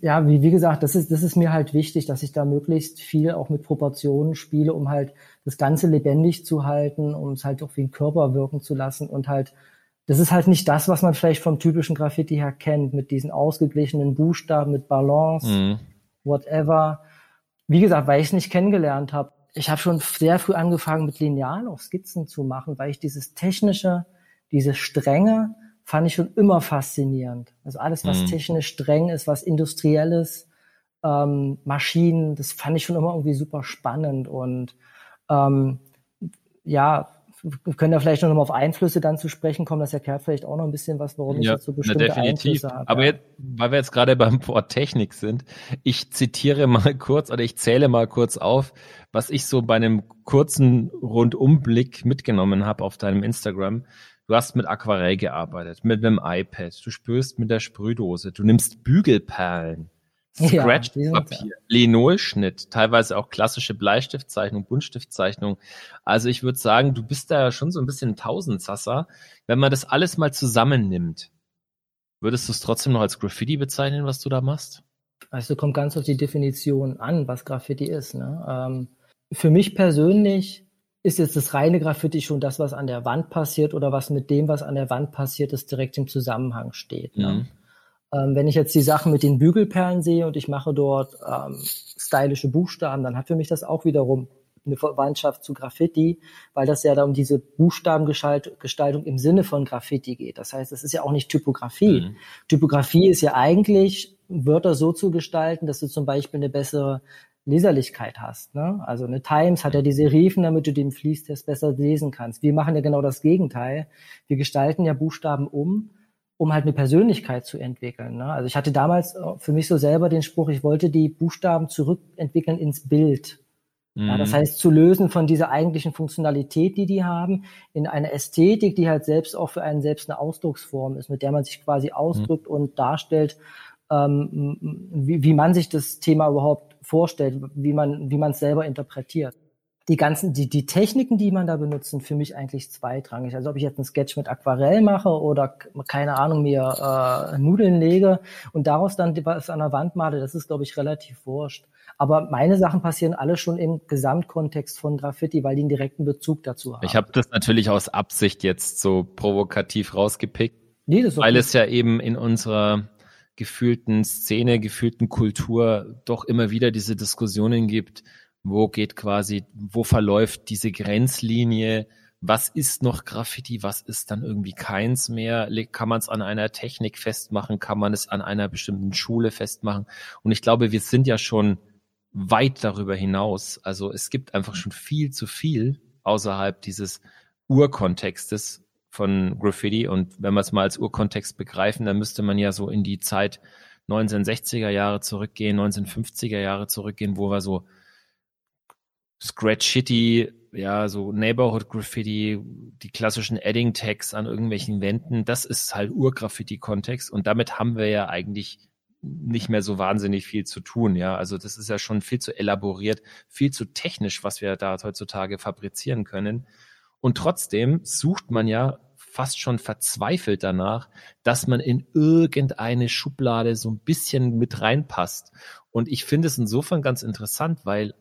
ja, wie, wie gesagt, das ist, das ist mir halt wichtig, dass ich da möglichst viel auch mit Proportionen spiele, um halt das Ganze lebendig zu halten, um es halt auch wie ein Körper wirken zu lassen und halt, das ist halt nicht das, was man vielleicht vom typischen Graffiti her kennt, mit diesen ausgeglichenen Buchstaben, mit Balance, mhm. whatever. Wie gesagt, weil ich es nicht kennengelernt habe, ich habe schon sehr früh angefangen, mit Lineal auch Skizzen zu machen, weil ich dieses technische, diese Strenge fand ich schon immer faszinierend. Also alles, was mhm. technisch streng ist, was industrielles, ähm, Maschinen, das fand ich schon immer irgendwie super spannend und ähm, ja, wir können da vielleicht noch mal auf Einflüsse dann zu sprechen kommen. Das erklärt vielleicht auch noch ein bisschen was, warum ich jetzt so bestimmte na, definitiv. Einflüsse habe. Aber jetzt, weil wir jetzt gerade beim Wort Technik sind, ich zitiere mal kurz oder ich zähle mal kurz auf, was ich so bei einem kurzen Rundumblick mitgenommen habe auf deinem Instagram. Du hast mit Aquarell gearbeitet, mit einem iPad, du spürst mit der Sprühdose, du nimmst Bügelperlen, Scratch-Papier, ja, Linolschnitt, teilweise auch klassische Bleistiftzeichnung, Buntstiftzeichnung. Also ich würde sagen, du bist da schon so ein bisschen Tausendsasser. Wenn man das alles mal zusammennimmt, würdest du es trotzdem noch als Graffiti bezeichnen, was du da machst? Also kommt ganz auf die Definition an, was Graffiti ist. Ne? Ähm, für mich persönlich ist jetzt das reine Graffiti schon das, was an der Wand passiert oder was mit dem, was an der Wand passiert ist, direkt im Zusammenhang steht. Ne? Mhm. Ähm, wenn ich jetzt die Sachen mit den Bügelperlen sehe und ich mache dort ähm, stylische Buchstaben, dann hat für mich das auch wiederum eine Verwandtschaft zu Graffiti, weil das ja da um diese Buchstabengestaltung im Sinne von Graffiti geht. Das heißt, es ist ja auch nicht Typografie. Mhm. Typografie ist ja eigentlich, Wörter so zu gestalten, dass du zum Beispiel eine bessere Leserlichkeit hast. Ne? Also eine Times hat ja die Serifen, damit du den Fließtest besser lesen kannst. Wir machen ja genau das Gegenteil. Wir gestalten ja Buchstaben um, um halt eine Persönlichkeit zu entwickeln. Ne? Also ich hatte damals äh, für mich so selber den Spruch, ich wollte die Buchstaben zurückentwickeln ins Bild. Mhm. Ja, das mhm. heißt, zu lösen von dieser eigentlichen Funktionalität, die die haben, in eine Ästhetik, die halt selbst auch für einen selbst eine Ausdrucksform ist, mit der man sich quasi ausdrückt mhm. und darstellt, ähm, wie, wie man sich das Thema überhaupt vorstellt, wie man wie man es selber interpretiert. Die ganzen die die Techniken, die man da benutzt, sind für mich eigentlich zweitrangig. Also ob ich jetzt einen Sketch mit Aquarell mache oder keine Ahnung mir äh, Nudeln lege und daraus dann was an der Wand male, das ist glaube ich relativ wurscht. Aber meine Sachen passieren alle schon im Gesamtkontext von Graffiti, weil die einen direkten Bezug dazu haben. Ich habe das natürlich aus Absicht jetzt so provokativ rausgepickt, nee, weil es ja eben in unserer gefühlten Szene, gefühlten Kultur doch immer wieder diese Diskussionen gibt, wo geht quasi, wo verläuft diese Grenzlinie, was ist noch Graffiti, was ist dann irgendwie keins mehr, kann man es an einer Technik festmachen, kann man es an einer bestimmten Schule festmachen? Und ich glaube, wir sind ja schon weit darüber hinaus, also es gibt einfach schon viel zu viel außerhalb dieses Urkontextes, von Graffiti. Und wenn wir es mal als Urkontext begreifen, dann müsste man ja so in die Zeit 1960er Jahre zurückgehen, 1950er Jahre zurückgehen, wo wir so Scratch Shitty, ja, so Neighborhood Graffiti, die klassischen Adding Tags an irgendwelchen Wänden, das ist halt Urgraffiti-Kontext und damit haben wir ja eigentlich nicht mehr so wahnsinnig viel zu tun, ja. Also das ist ja schon viel zu elaboriert, viel zu technisch, was wir da heutzutage fabrizieren können. Und trotzdem sucht man ja fast schon verzweifelt danach, dass man in irgendeine Schublade so ein bisschen mit reinpasst. Und ich finde es insofern ganz interessant, weil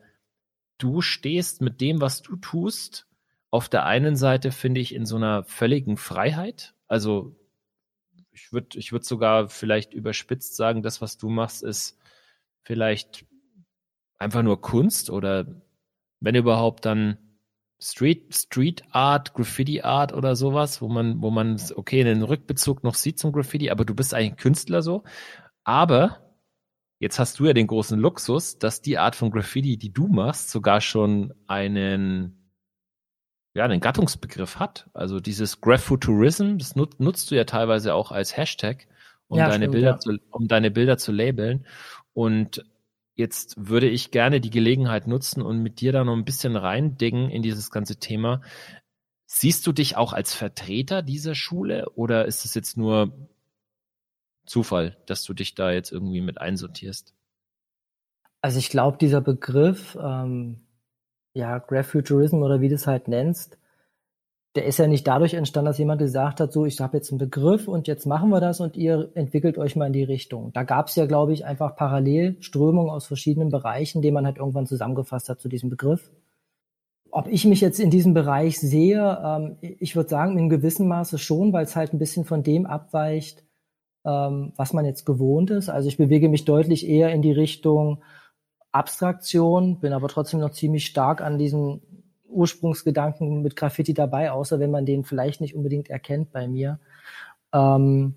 du stehst mit dem, was du tust, auf der einen Seite finde ich in so einer völligen Freiheit. Also ich würde ich würde sogar vielleicht überspitzt sagen, das, was du machst, ist vielleicht einfach nur Kunst oder wenn überhaupt dann Street, Street Art, Graffiti Art oder sowas, wo man, wo man, okay, einen Rückbezug noch sieht zum Graffiti, aber du bist eigentlich Künstler so. Aber jetzt hast du ja den großen Luxus, dass die Art von Graffiti, die du machst, sogar schon einen, ja, einen Gattungsbegriff hat. Also dieses Graffuturism, das nut, nutzt du ja teilweise auch als Hashtag, um ja, deine stimmt, Bilder ja. zu, um deine Bilder zu labeln. Und Jetzt würde ich gerne die Gelegenheit nutzen und mit dir da noch ein bisschen reindingen in dieses ganze Thema. Siehst du dich auch als Vertreter dieser Schule oder ist es jetzt nur Zufall, dass du dich da jetzt irgendwie mit einsortierst? Also ich glaube, dieser Begriff, ähm, ja, Graph Futurism oder wie du es halt nennst, der ist ja nicht dadurch entstanden, dass jemand gesagt hat, so, ich habe jetzt einen Begriff und jetzt machen wir das und ihr entwickelt euch mal in die Richtung. Da gab es ja, glaube ich, einfach parallel Strömungen aus verschiedenen Bereichen, die man halt irgendwann zusammengefasst hat zu diesem Begriff. Ob ich mich jetzt in diesem Bereich sehe, ähm, ich würde sagen, in gewissem Maße schon, weil es halt ein bisschen von dem abweicht, ähm, was man jetzt gewohnt ist. Also ich bewege mich deutlich eher in die Richtung Abstraktion, bin aber trotzdem noch ziemlich stark an diesem Ursprungsgedanken mit Graffiti dabei, außer wenn man den vielleicht nicht unbedingt erkennt bei mir. Ähm,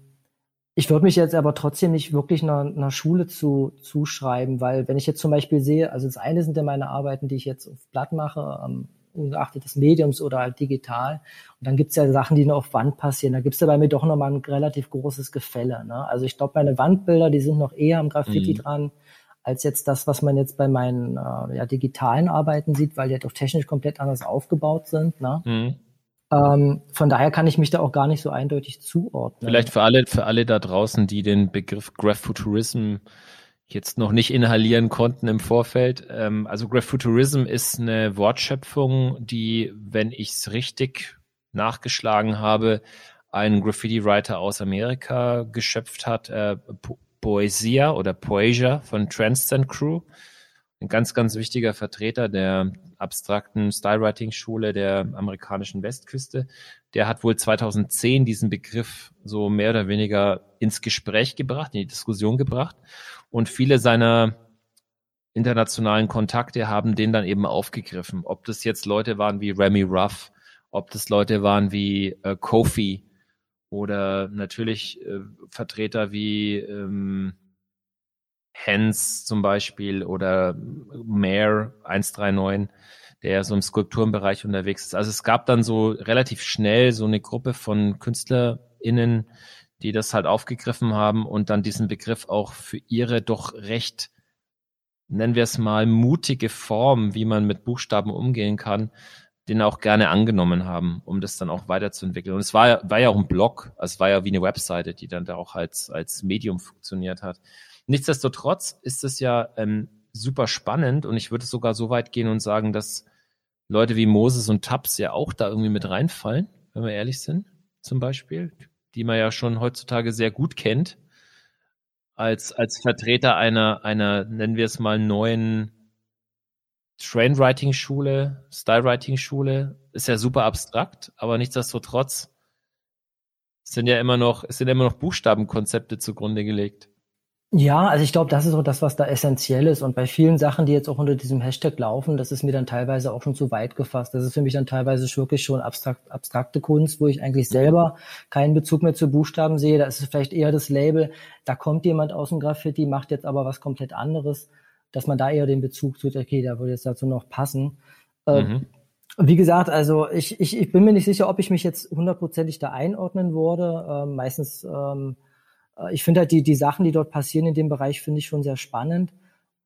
ich würde mich jetzt aber trotzdem nicht wirklich einer, einer Schule zu, zuschreiben, weil wenn ich jetzt zum Beispiel sehe, also das eine sind ja meine Arbeiten, die ich jetzt auf Blatt mache, ähm, ungeachtet des Mediums oder halt digital. Und dann gibt's ja Sachen, die nur auf Wand passieren. Da gibt's ja bei mir doch nochmal ein relativ großes Gefälle. Ne? Also ich glaube, meine Wandbilder, die sind noch eher am Graffiti mhm. dran, als jetzt das, was man jetzt bei meinen äh, ja, digitalen Arbeiten sieht, weil die halt auch technisch komplett anders aufgebaut sind. Ne? Mhm. Ähm, von daher kann ich mich da auch gar nicht so eindeutig zuordnen. Vielleicht für alle, für alle da draußen, die den Begriff Graph-Futurism jetzt noch nicht inhalieren konnten im Vorfeld. Ähm, also Graph-Futurism ist eine Wortschöpfung, die, wenn ich es richtig nachgeschlagen habe, ein Graffiti-Writer aus Amerika geschöpft hat, äh, Poesia oder Poesia von Transcend Crew. Ein ganz, ganz wichtiger Vertreter der abstrakten Stylewriting-Schule der amerikanischen Westküste. Der hat wohl 2010 diesen Begriff so mehr oder weniger ins Gespräch gebracht, in die Diskussion gebracht. Und viele seiner internationalen Kontakte haben den dann eben aufgegriffen. Ob das jetzt Leute waren wie Remy Ruff, ob das Leute waren wie äh, Kofi, oder natürlich äh, Vertreter wie ähm, Hens zum Beispiel oder Mayor 139, der so im Skulpturenbereich unterwegs ist. Also es gab dann so relativ schnell so eine Gruppe von KünstlerInnen, die das halt aufgegriffen haben und dann diesen Begriff auch für ihre doch recht, nennen wir es mal, mutige Form, wie man mit Buchstaben umgehen kann, den auch gerne angenommen haben, um das dann auch weiterzuentwickeln. Und es war, war ja auch ein Blog, also es war ja wie eine Webseite, die dann da auch als, als Medium funktioniert hat. Nichtsdestotrotz ist es ja ähm, super spannend und ich würde sogar so weit gehen und sagen, dass Leute wie Moses und Tabs ja auch da irgendwie mit reinfallen, wenn wir ehrlich sind, zum Beispiel, die man ja schon heutzutage sehr gut kennt, als, als Vertreter einer, einer, nennen wir es mal, neuen Trainwriting-Schule, Stylewriting-Schule ist ja super abstrakt, aber nichtsdestotrotz sind ja immer noch, es sind immer noch Buchstabenkonzepte zugrunde gelegt. Ja, also ich glaube, das ist auch das, was da essentiell ist. Und bei vielen Sachen, die jetzt auch unter diesem Hashtag laufen, das ist mir dann teilweise auch schon zu weit gefasst. Das ist für mich dann teilweise wirklich schon abstrakt, abstrakte Kunst, wo ich eigentlich selber keinen Bezug mehr zu Buchstaben sehe. Da ist es vielleicht eher das Label, da kommt jemand aus dem Graffiti, macht jetzt aber was komplett anderes dass man da eher den Bezug tut, okay, da würde jetzt dazu noch passen. Ähm, mhm. Wie gesagt, also ich, ich, ich bin mir nicht sicher, ob ich mich jetzt hundertprozentig da einordnen würde. Ähm, meistens, ähm, äh, ich finde halt die, die Sachen, die dort passieren in dem Bereich, finde ich schon sehr spannend.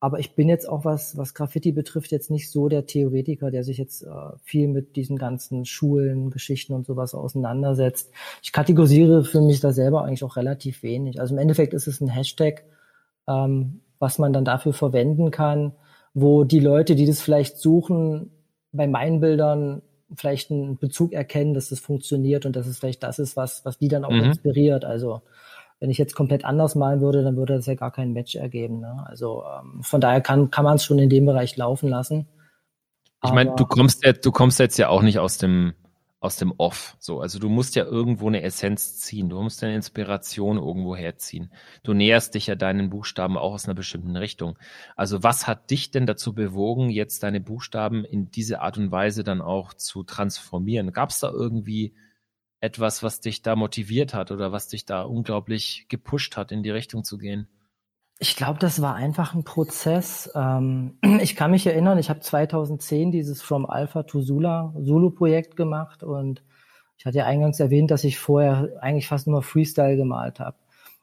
Aber ich bin jetzt auch, was, was Graffiti betrifft, jetzt nicht so der Theoretiker, der sich jetzt äh, viel mit diesen ganzen Schulen, Geschichten und sowas auseinandersetzt. Ich kategorisiere für mich da selber eigentlich auch relativ wenig. Also im Endeffekt ist es ein Hashtag. Ähm, was man dann dafür verwenden kann, wo die Leute, die das vielleicht suchen, bei meinen Bildern vielleicht einen Bezug erkennen, dass das funktioniert und dass es vielleicht das ist, was, was die dann auch mhm. inspiriert. Also wenn ich jetzt komplett anders malen würde, dann würde das ja gar kein Match ergeben. Ne? Also ähm, von daher kann, kann man es schon in dem Bereich laufen lassen. Ich meine, du kommst jetzt, du kommst jetzt ja auch nicht aus dem aus dem Off. So, also du musst ja irgendwo eine Essenz ziehen. Du musst deine Inspiration irgendwo herziehen. Du näherst dich ja deinen Buchstaben auch aus einer bestimmten Richtung. Also was hat dich denn dazu bewogen, jetzt deine Buchstaben in diese Art und Weise dann auch zu transformieren? Gab es da irgendwie etwas, was dich da motiviert hat oder was dich da unglaublich gepusht hat, in die Richtung zu gehen? Ich glaube, das war einfach ein Prozess. Ähm, ich kann mich erinnern, ich habe 2010 dieses From Alpha to Zula Zulu-Projekt gemacht und ich hatte ja eingangs erwähnt, dass ich vorher eigentlich fast nur Freestyle gemalt habe.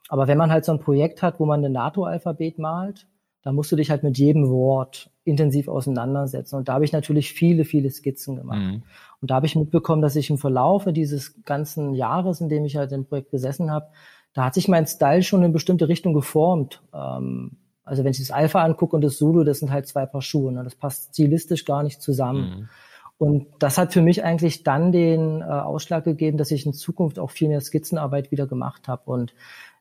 Aber wenn man halt so ein Projekt hat, wo man ein NATO-Alphabet malt, dann musst du dich halt mit jedem Wort intensiv auseinandersetzen. Und da habe ich natürlich viele, viele Skizzen gemacht. Mhm. Und da habe ich mitbekommen, dass ich im Verlaufe dieses ganzen Jahres, in dem ich halt im Projekt gesessen habe, da hat sich mein Style schon in bestimmte Richtung geformt. Ähm, also wenn ich das Alpha angucke und das Zulu, das sind halt zwei Paar Schuhe. Ne? Das passt stilistisch gar nicht zusammen. Mhm. Und das hat für mich eigentlich dann den äh, Ausschlag gegeben, dass ich in Zukunft auch viel mehr Skizzenarbeit wieder gemacht habe. Und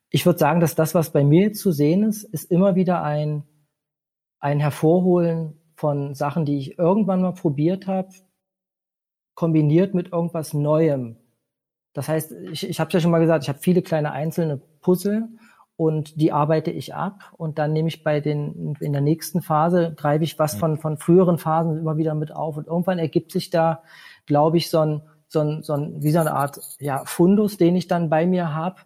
ich würde sagen, dass das, was bei mir zu sehen ist, ist immer wieder ein, ein Hervorholen von Sachen, die ich irgendwann mal probiert habe, kombiniert mit irgendwas Neuem, das heißt, ich, ich habe ja schon mal gesagt, ich habe viele kleine einzelne Puzzle und die arbeite ich ab und dann nehme ich bei den in der nächsten Phase greife ich was von von früheren Phasen immer wieder mit auf und irgendwann ergibt sich da, glaube ich, so ein so ein, so ein wie so eine Art ja Fundus, den ich dann bei mir habe,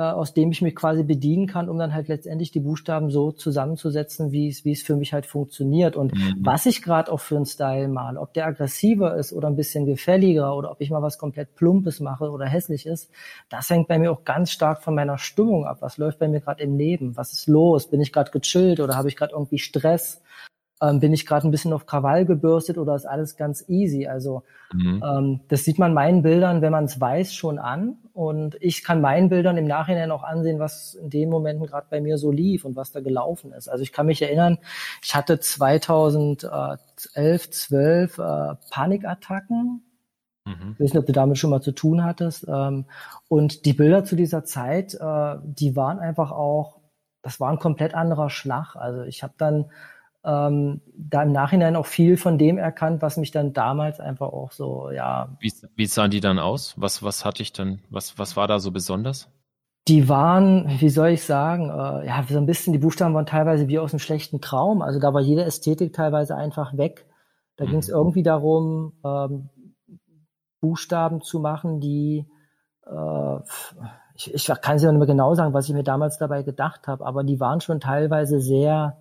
aus dem ich mich quasi bedienen kann, um dann halt letztendlich die Buchstaben so zusammenzusetzen, wie es, wie es für mich halt funktioniert. Und mhm. was ich gerade auch für einen Style male, ob der aggressiver ist oder ein bisschen gefälliger oder ob ich mal was komplett Plumpes mache oder hässlich ist, das hängt bei mir auch ganz stark von meiner Stimmung ab. Was läuft bei mir gerade im Leben? Was ist los? Bin ich gerade gechillt oder habe ich gerade irgendwie Stress? Ähm, bin ich gerade ein bisschen auf Krawall gebürstet oder ist alles ganz easy? Also mhm. ähm, das sieht man meinen Bildern, wenn man es weiß, schon an. Und ich kann meinen Bildern im Nachhinein auch ansehen, was in den Momenten gerade bei mir so lief und was da gelaufen ist. Also ich kann mich erinnern, ich hatte 2011, 12 äh, Panikattacken. Mhm. Ich weiß nicht, ob du damit schon mal zu tun hattest. Ähm, und die Bilder zu dieser Zeit, äh, die waren einfach auch, das war ein komplett anderer Schlag. Also ich habe dann ähm, da im Nachhinein auch viel von dem erkannt, was mich dann damals einfach auch so, ja. Wie, wie sahen die dann aus? Was, was hatte ich dann, was, was war da so besonders? Die waren, wie soll ich sagen, äh, ja, so ein bisschen, die Buchstaben waren teilweise wie aus einem schlechten Traum. Also da war jede Ästhetik teilweise einfach weg. Da mhm. ging es irgendwie darum, ähm, Buchstaben zu machen, die äh, ich, ich kann es ja nicht mehr genau sagen, was ich mir damals dabei gedacht habe, aber die waren schon teilweise sehr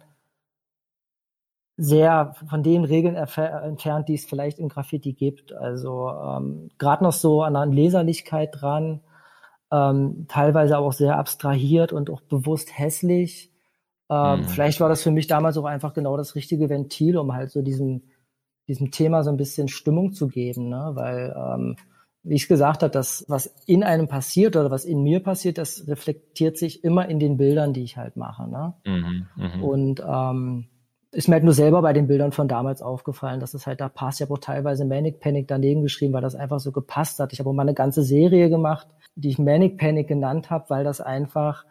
sehr von den Regeln entfernt, die es vielleicht im Graffiti gibt. Also ähm, gerade noch so an der Leserlichkeit dran, ähm, teilweise aber auch sehr abstrahiert und auch bewusst hässlich. Ähm, mhm. Vielleicht war das für mich damals auch einfach genau das richtige Ventil, um halt so diesem, diesem Thema so ein bisschen Stimmung zu geben, ne? weil ähm, wie ich gesagt habe, das, was in einem passiert oder was in mir passiert, das reflektiert sich immer in den Bildern, die ich halt mache. Ne? Mhm, mh. Und ähm, ist mir halt nur selber bei den Bildern von damals aufgefallen, dass es halt da passt. Ich habe auch teilweise Manic Panic daneben geschrieben, weil das einfach so gepasst hat. Ich habe auch mal eine ganze Serie gemacht, die ich Manic Panic genannt habe, weil das einfach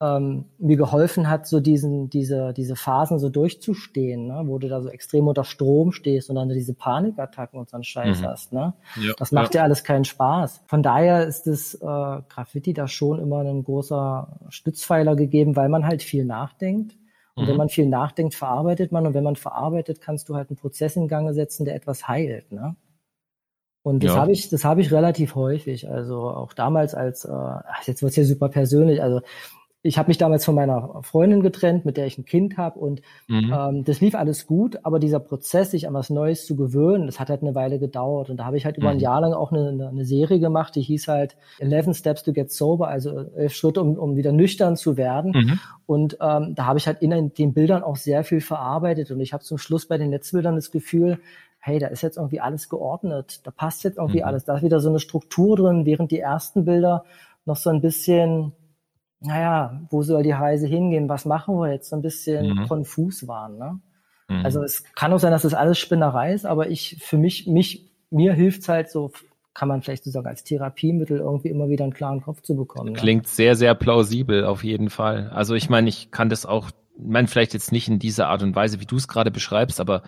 ähm, mir geholfen hat, so diesen, diese, diese Phasen so durchzustehen, ne? wo du da so extrem unter Strom stehst und dann diese Panikattacken und so einen Scheiß mhm. hast. Ne? Ja, das macht ja. ja alles keinen Spaß. Von daher ist das äh, Graffiti da schon immer ein großer Stützpfeiler gegeben, weil man halt viel nachdenkt und mhm. wenn man viel nachdenkt, verarbeitet man. Und wenn man verarbeitet, kannst du halt einen Prozess in Gang setzen, der etwas heilt. Ne? Und das ja. habe ich, das habe ich relativ häufig. Also auch damals als, äh, jetzt wird's hier super persönlich. Also ich habe mich damals von meiner Freundin getrennt, mit der ich ein Kind habe und mhm. ähm, das lief alles gut, aber dieser Prozess, sich an was Neues zu gewöhnen, das hat halt eine Weile gedauert und da habe ich halt über ein mhm. Jahr lang auch eine, eine, Serie gemacht, die hieß halt 11 Steps to Get Sober, also elf Schritte, um, um wieder nüchtern zu werden mhm. und ähm, da habe ich halt in den Bildern auch sehr viel verarbeitet und ich habe zum Schluss bei den Netzbildern das Gefühl, hey, da ist jetzt irgendwie alles geordnet, da passt jetzt irgendwie mhm. alles, da ist wieder so eine Struktur drin, während die ersten Bilder noch so ein bisschen naja, wo soll die Reise hingehen? Was machen wir jetzt? So ein bisschen mhm. konfus waren. Ne? Mhm. Also es kann auch sein, dass das alles Spinnerei ist, aber ich, für mich, mich, mir hilft's halt so, kann man vielleicht so sagen, als Therapiemittel irgendwie immer wieder einen klaren Kopf zu bekommen. Ne? Klingt sehr, sehr plausibel auf jeden Fall. Also ich meine, ich kann das auch, ich meine, vielleicht jetzt nicht in dieser Art und Weise, wie du es gerade beschreibst, aber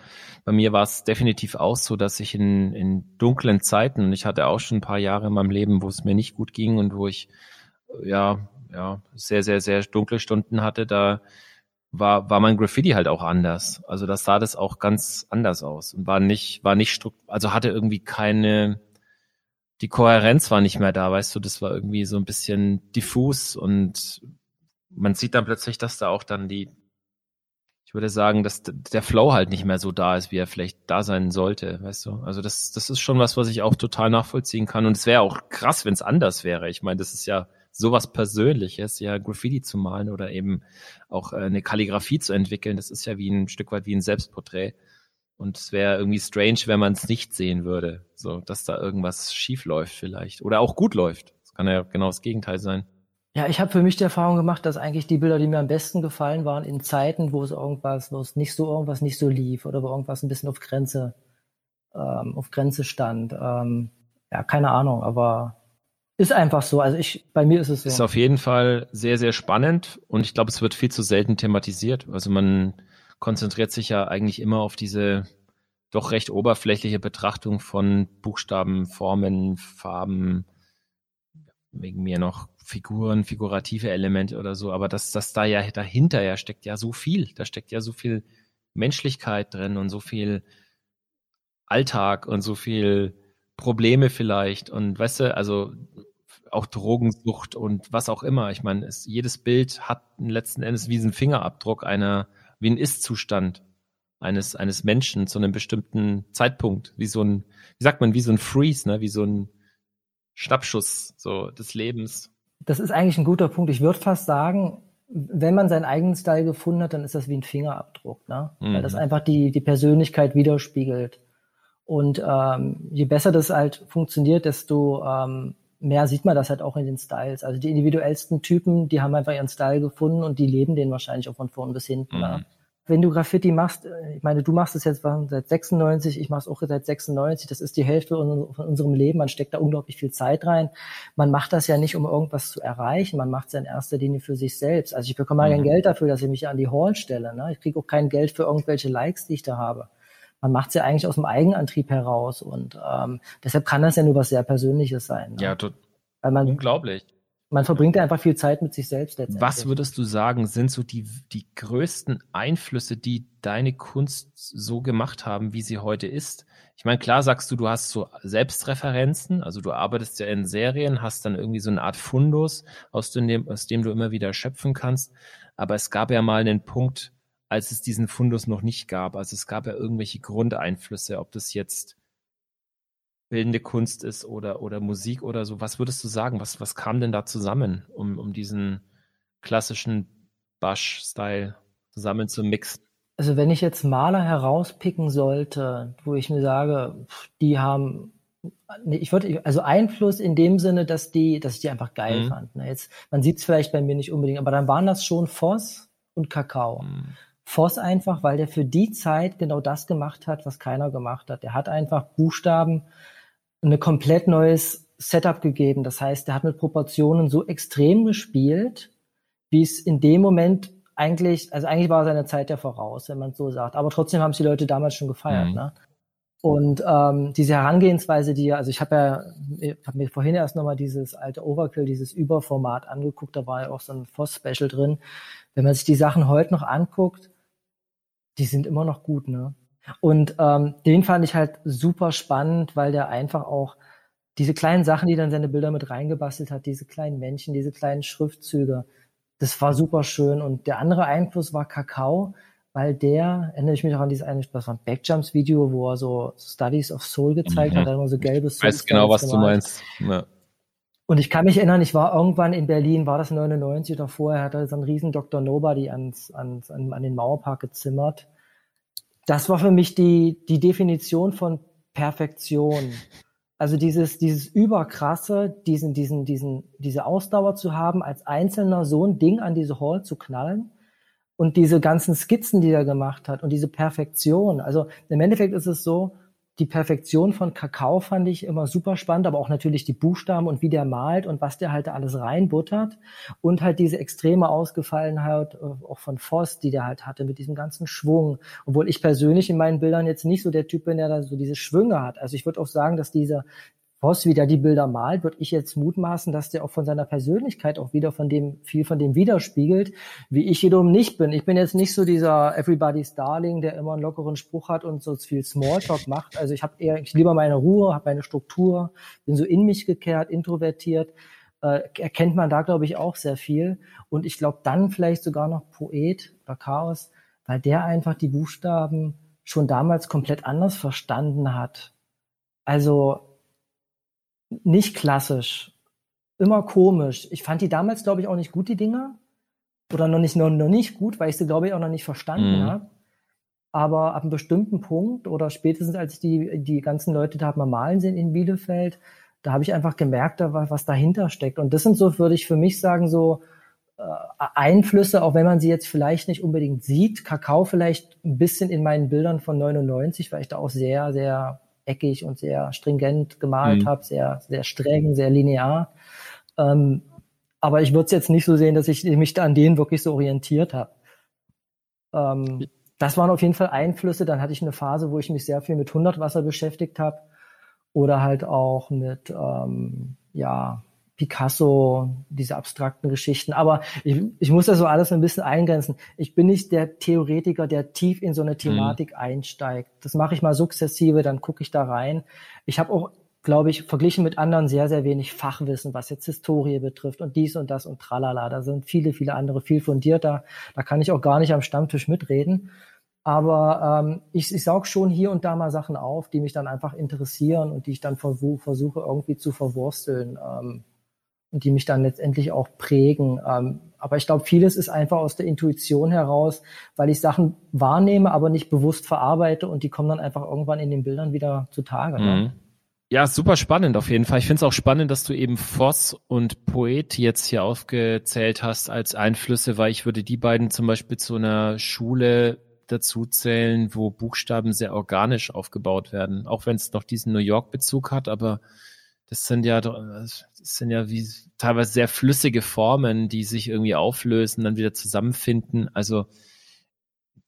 bei mir war es definitiv auch so, dass ich in, in dunklen Zeiten, und ich hatte auch schon ein paar Jahre in meinem Leben, wo es mir nicht gut ging und wo ich ja ja, sehr, sehr, sehr dunkle Stunden hatte, da war, war mein Graffiti halt auch anders. Also da sah das auch ganz anders aus und war nicht, war nicht also hatte irgendwie keine, die Kohärenz war nicht mehr da, weißt du, das war irgendwie so ein bisschen diffus und man sieht dann plötzlich, dass da auch dann die, ich würde sagen, dass der Flow halt nicht mehr so da ist, wie er vielleicht da sein sollte, weißt du. Also das, das ist schon was, was ich auch total nachvollziehen kann. Und es wäre auch krass, wenn es anders wäre. Ich meine, das ist ja sowas Persönliches, ja, Graffiti zu malen oder eben auch äh, eine Kalligrafie zu entwickeln, das ist ja wie ein Stück weit wie ein Selbstporträt. Und es wäre irgendwie strange, wenn man es nicht sehen würde. So, dass da irgendwas schief läuft vielleicht. Oder auch gut läuft. Das kann ja genau das Gegenteil sein. Ja, ich habe für mich die Erfahrung gemacht, dass eigentlich die Bilder, die mir am besten gefallen waren, in Zeiten, wo es irgendwas, wo es nicht so irgendwas nicht so lief oder wo irgendwas ein bisschen auf Grenze, ähm, auf Grenze stand. Ähm, ja, keine Ahnung, aber ist einfach so. Also ich, bei mir ist es so. Ist auf jeden Fall sehr, sehr spannend und ich glaube, es wird viel zu selten thematisiert. Also man konzentriert sich ja eigentlich immer auf diese doch recht oberflächliche Betrachtung von Buchstaben, Formen, Farben, wegen mir noch Figuren, figurative Elemente oder so. Aber das, das da ja dahinter ja steckt ja so viel. Da steckt ja so viel Menschlichkeit drin und so viel Alltag und so viel Probleme vielleicht. Und weißt du, also auch Drogensucht und was auch immer. Ich meine, es, jedes Bild hat letzten Endes wie ein Fingerabdruck einer, wie ein Ist-Zustand eines, eines Menschen zu einem bestimmten Zeitpunkt, wie so ein, wie sagt man, wie so ein Freeze, ne, wie so ein Schnappschuss, so des Lebens. Das ist eigentlich ein guter Punkt. Ich würde fast sagen, wenn man seinen eigenen Style gefunden hat, dann ist das wie ein Fingerabdruck, ne? Mhm. Weil das mhm. einfach die, die Persönlichkeit widerspiegelt. Und ähm, je besser das halt funktioniert, desto ähm, mehr sieht man das halt auch in den Styles. Also die individuellsten Typen, die haben einfach ihren Style gefunden und die leben den wahrscheinlich auch von vorn bis hinten. Mhm. Ne? Wenn du Graffiti machst, äh, ich meine, du machst es jetzt seit 96, ich mache es auch seit 96, das ist die Hälfte von unserem Leben, man steckt da unglaublich viel Zeit rein. Man macht das ja nicht, um irgendwas zu erreichen, man macht es ja in erster Linie für sich selbst. Also ich bekomme mhm. kein Geld dafür, dass ich mich an die Hall stelle. Ne? Ich kriege auch kein Geld für irgendwelche Likes, die ich da habe man macht es ja eigentlich aus dem Eigenantrieb heraus und ähm, deshalb kann das ja nur was sehr Persönliches sein. Ne? Ja, weil man, unglaublich. Man verbringt ja einfach viel Zeit mit sich selbst. Was würdest du sagen, sind so die, die größten Einflüsse, die deine Kunst so gemacht haben, wie sie heute ist? Ich meine, klar sagst du, du hast so Selbstreferenzen, also du arbeitest ja in Serien, hast dann irgendwie so eine Art Fundus, aus dem, aus dem du immer wieder schöpfen kannst. Aber es gab ja mal einen Punkt, als es diesen Fundus noch nicht gab. Also es gab ja irgendwelche Grundeinflüsse, ob das jetzt bildende Kunst ist oder, oder Musik oder so. Was würdest du sagen? Was, was kam denn da zusammen, um, um diesen klassischen Bush-Style zusammen zu mixen? Also wenn ich jetzt Maler herauspicken sollte, wo ich mir sage, die haben ich würde, also Einfluss in dem Sinne, dass die, dass ich die einfach geil mhm. fand. Ne? Jetzt, man sieht es vielleicht bei mir nicht unbedingt, aber dann waren das schon Voss und Kakao. Mhm. Voss einfach, weil der für die Zeit genau das gemacht hat, was keiner gemacht hat. Der hat einfach Buchstaben ein komplett neues Setup gegeben. Das heißt, er hat mit Proportionen so extrem gespielt, wie es in dem Moment eigentlich, also eigentlich war seine Zeit ja voraus, wenn man so sagt. Aber trotzdem haben es die Leute damals schon gefeiert. Mhm. Ne? Und ähm, diese Herangehensweise, die ja, also ich habe ja, ich habe mir vorhin erst nochmal dieses alte Overkill, dieses Überformat angeguckt, da war ja auch so ein Voss-Special drin. Wenn man sich die Sachen heute noch anguckt, die sind immer noch gut, ne? Und ähm, den fand ich halt super spannend, weil der einfach auch diese kleinen Sachen, die dann seine Bilder mit reingebastelt hat, diese kleinen Männchen, diese kleinen Schriftzüge, das war super schön. Und der andere Einfluss war Kakao, weil der, erinnere ich mich auch an dieses eine, das war ein Backjumps-Video, wo er so Studies of Soul gezeigt mhm. hat, da immer so gelbes Ich weiß genau, was gemalt. du meinst. Ja. Und ich kann mich erinnern, ich war irgendwann in Berlin, war das 99 oder vorher, hat er so einen riesen Dr. Nobody ans, ans, an, an den Mauerpark gezimmert das war für mich die, die Definition von Perfektion. Also dieses, dieses überkrasse, diesen, diesen, diesen, diese Ausdauer zu haben, als Einzelner so ein Ding an diese Hall zu knallen und diese ganzen Skizzen, die er gemacht hat und diese Perfektion. Also im Endeffekt ist es so, die Perfektion von Kakao fand ich immer super spannend, aber auch natürlich die Buchstaben und wie der malt und was der halt da alles reinbuttert und halt diese extreme Ausgefallenheit äh, auch von Voss, die der halt hatte mit diesem ganzen Schwung. Obwohl ich persönlich in meinen Bildern jetzt nicht so der Typ bin, der da so diese Schwünge hat. Also ich würde auch sagen, dass dieser Voss wieder die Bilder malt, würde ich jetzt mutmaßen, dass der auch von seiner Persönlichkeit auch wieder von dem, viel von dem widerspiegelt, wie ich wiederum nicht bin. Ich bin jetzt nicht so dieser Everybody's Darling, der immer einen lockeren Spruch hat und so viel Smalltalk macht. Also ich habe eher, ich lieber meine Ruhe, habe meine Struktur, bin so in mich gekehrt, introvertiert. Äh, erkennt man da, glaube ich, auch sehr viel. Und ich glaube dann vielleicht sogar noch Poet oder Chaos, weil der einfach die Buchstaben schon damals komplett anders verstanden hat. Also nicht klassisch, immer komisch. Ich fand die damals, glaube ich, auch nicht gut, die Dinger. Oder noch nicht, noch, noch nicht gut, weil ich sie, glaube ich, auch noch nicht verstanden mhm. habe. Aber ab einem bestimmten Punkt oder spätestens als ich die, die ganzen Leute da mal malen sehen in Bielefeld, da habe ich einfach gemerkt, was dahinter steckt. Und das sind so, würde ich für mich sagen, so äh, Einflüsse, auch wenn man sie jetzt vielleicht nicht unbedingt sieht. Kakao vielleicht ein bisschen in meinen Bildern von 99, weil ich da auch sehr, sehr eckig und sehr stringent gemalt mhm. habe, sehr, sehr streng, sehr linear. Ähm, aber ich würde es jetzt nicht so sehen, dass ich mich da an denen wirklich so orientiert habe. Ähm, das waren auf jeden Fall Einflüsse. Dann hatte ich eine Phase, wo ich mich sehr viel mit Hundertwasser beschäftigt habe oder halt auch mit ähm, ja Picasso, diese abstrakten Geschichten. Aber ich, ich muss das so alles ein bisschen eingrenzen. Ich bin nicht der Theoretiker, der tief in so eine Thematik mhm. einsteigt. Das mache ich mal sukzessive, dann gucke ich da rein. Ich habe auch glaube ich, verglichen mit anderen sehr, sehr wenig Fachwissen, was jetzt Historie betrifft und dies und das und tralala. Da sind viele, viele andere viel fundierter. Da kann ich auch gar nicht am Stammtisch mitreden. Aber ähm, ich, ich saug schon hier und da mal Sachen auf, die mich dann einfach interessieren und die ich dann versuche irgendwie zu verwursteln ähm, die mich dann letztendlich auch prägen. Ähm, aber ich glaube, vieles ist einfach aus der Intuition heraus, weil ich Sachen wahrnehme, aber nicht bewusst verarbeite und die kommen dann einfach irgendwann in den Bildern wieder zutage. Ne? Mhm. Ja, super spannend auf jeden Fall. Ich finde es auch spannend, dass du eben Voss und Poet jetzt hier aufgezählt hast als Einflüsse, weil ich würde die beiden zum Beispiel zu einer Schule dazu zählen, wo Buchstaben sehr organisch aufgebaut werden. Auch wenn es noch diesen New York-Bezug hat, aber das sind ja, das sind ja wie teilweise sehr flüssige Formen, die sich irgendwie auflösen, dann wieder zusammenfinden. Also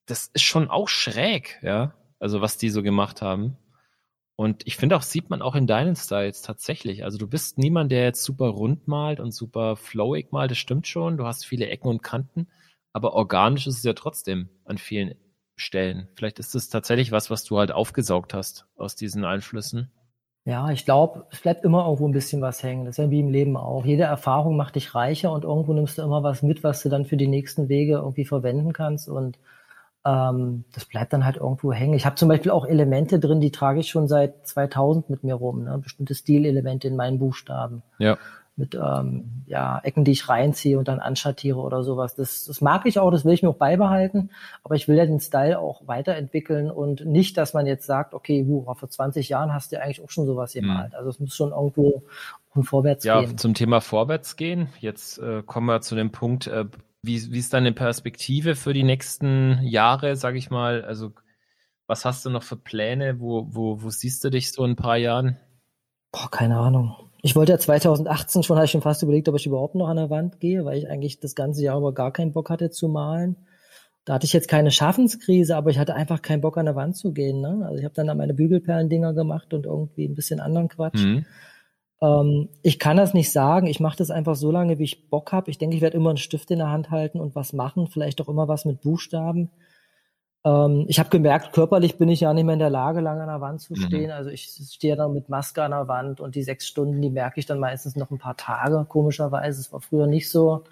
das ist schon auch schräg, ja. Also was die so gemacht haben. Und ich finde auch, sieht man auch in deinen Styles tatsächlich. Also du bist niemand, der jetzt super rund malt und super flowig malt, das stimmt schon. Du hast viele Ecken und Kanten, aber organisch ist es ja trotzdem an vielen Stellen. Vielleicht ist es tatsächlich was, was du halt aufgesaugt hast aus diesen Einflüssen. Ja, ich glaube, es bleibt immer irgendwo ein bisschen was hängen. Das ist ja wie im Leben auch. Jede Erfahrung macht dich reicher und irgendwo nimmst du immer was mit, was du dann für die nächsten Wege irgendwie verwenden kannst. Und ähm, das bleibt dann halt irgendwo hängen. Ich habe zum Beispiel auch Elemente drin, die trage ich schon seit 2000 mit mir rum. Ne? Bestimmte Stilelemente in meinen Buchstaben. Ja. Mit ähm, ja, Ecken, die ich reinziehe und dann anschattiere oder sowas. Das, das mag ich auch, das will ich mir auch beibehalten. Aber ich will ja den Style auch weiterentwickeln und nicht, dass man jetzt sagt, okay, wuh, vor 20 Jahren hast du eigentlich auch schon sowas mhm. gemalt. Mhm. Also es muss schon irgendwo um vorwärts ja, gehen. Ja, zum Thema vorwärts gehen. Jetzt äh, kommen wir zu dem Punkt, äh, wie, wie ist deine Perspektive für die nächsten Jahre, sag ich mal? Also, was hast du noch für Pläne? Wo, wo, wo siehst du dich so in ein paar Jahren? Boah, keine Ahnung. Ich wollte ja 2018 schon, hatte ich schon fast überlegt, ob ich überhaupt noch an der Wand gehe, weil ich eigentlich das ganze Jahr über gar keinen Bock hatte zu malen. Da hatte ich jetzt keine Schaffenskrise, aber ich hatte einfach keinen Bock an der Wand zu gehen. Ne? Also ich habe dann meine Bügelperlendinger gemacht und irgendwie ein bisschen anderen Quatsch. Mhm. Ähm, ich kann das nicht sagen. Ich mache das einfach so lange, wie ich Bock habe. Ich denke, ich werde immer einen Stift in der Hand halten und was machen, vielleicht auch immer was mit Buchstaben. Ähm, ich habe gemerkt, körperlich bin ich ja nicht mehr in der Lage, lange an der Wand zu mhm. stehen. Mhm. Also ich stehe dann mit Maske an der Wand und die sechs Stunden, die merke ich dann meistens noch ein paar Tage, komischerweise. Es war früher nicht so.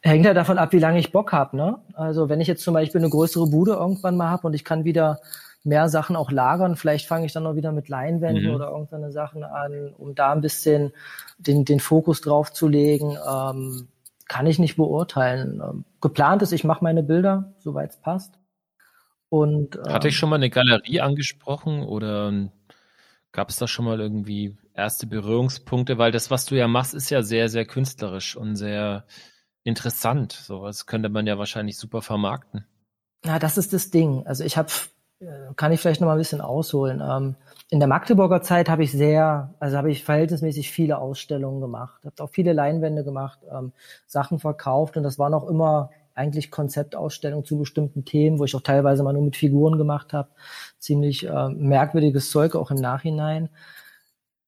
Hängt ja davon ab, wie lange ich Bock habe. Ne? Also wenn ich jetzt zum Beispiel eine größere Bude irgendwann mal habe und ich kann wieder mehr Sachen auch lagern. Vielleicht fange ich dann noch wieder mit Leinwänden mhm. oder irgendeine Sachen an, um da ein bisschen den, den Fokus drauf zu legen. Ähm, kann ich nicht beurteilen. Ähm, geplant ist, ich mache meine Bilder, soweit es passt. Und, ähm, Hatte ich schon mal eine Galerie angesprochen oder gab es da schon mal irgendwie erste Berührungspunkte? Weil das, was du ja machst, ist ja sehr, sehr künstlerisch und sehr interessant. So, das könnte man ja wahrscheinlich super vermarkten. Ja, das ist das Ding. Also ich habe äh, kann ich vielleicht noch mal ein bisschen ausholen. Ähm, in der Magdeburger Zeit habe ich sehr, also habe ich verhältnismäßig viele Ausstellungen gemacht, habe auch viele Leinwände gemacht, ähm, Sachen verkauft und das waren auch immer eigentlich Konzeptausstellungen zu bestimmten Themen, wo ich auch teilweise mal nur mit Figuren gemacht habe. Ziemlich äh, merkwürdiges Zeug auch im Nachhinein.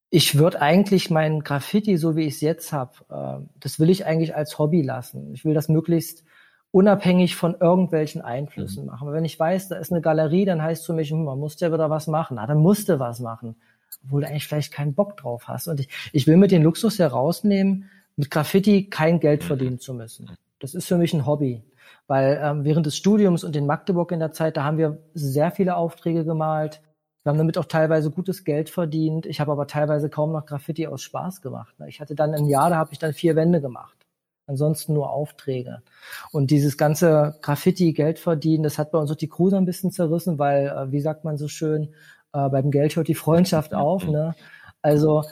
Ich würde eigentlich mein Graffiti, so wie ich es jetzt habe, äh, das will ich eigentlich als Hobby lassen. Ich will das möglichst unabhängig von irgendwelchen Einflüssen mhm. machen. Wenn ich weiß, da ist eine Galerie, dann heißt es für mich, hm, man muss ja wieder was machen. Na, dann musst du was machen, obwohl du eigentlich vielleicht keinen Bock drauf hast. Und ich, ich will mir den Luxus herausnehmen, mit Graffiti kein Geld mhm. verdienen zu müssen. Das ist für mich ein Hobby. Weil ähm, während des Studiums und in Magdeburg in der Zeit, da haben wir sehr viele Aufträge gemalt. Wir haben damit auch teilweise gutes Geld verdient. Ich habe aber teilweise kaum noch Graffiti aus Spaß gemacht. Ich hatte dann ein Jahr, da habe ich dann vier Wände gemacht ansonsten nur Aufträge. Und dieses ganze Graffiti, Geld verdienen, das hat bei uns auch die so ein bisschen zerrissen, weil, äh, wie sagt man so schön, äh, beim Geld hört die Freundschaft auf. Ne? Also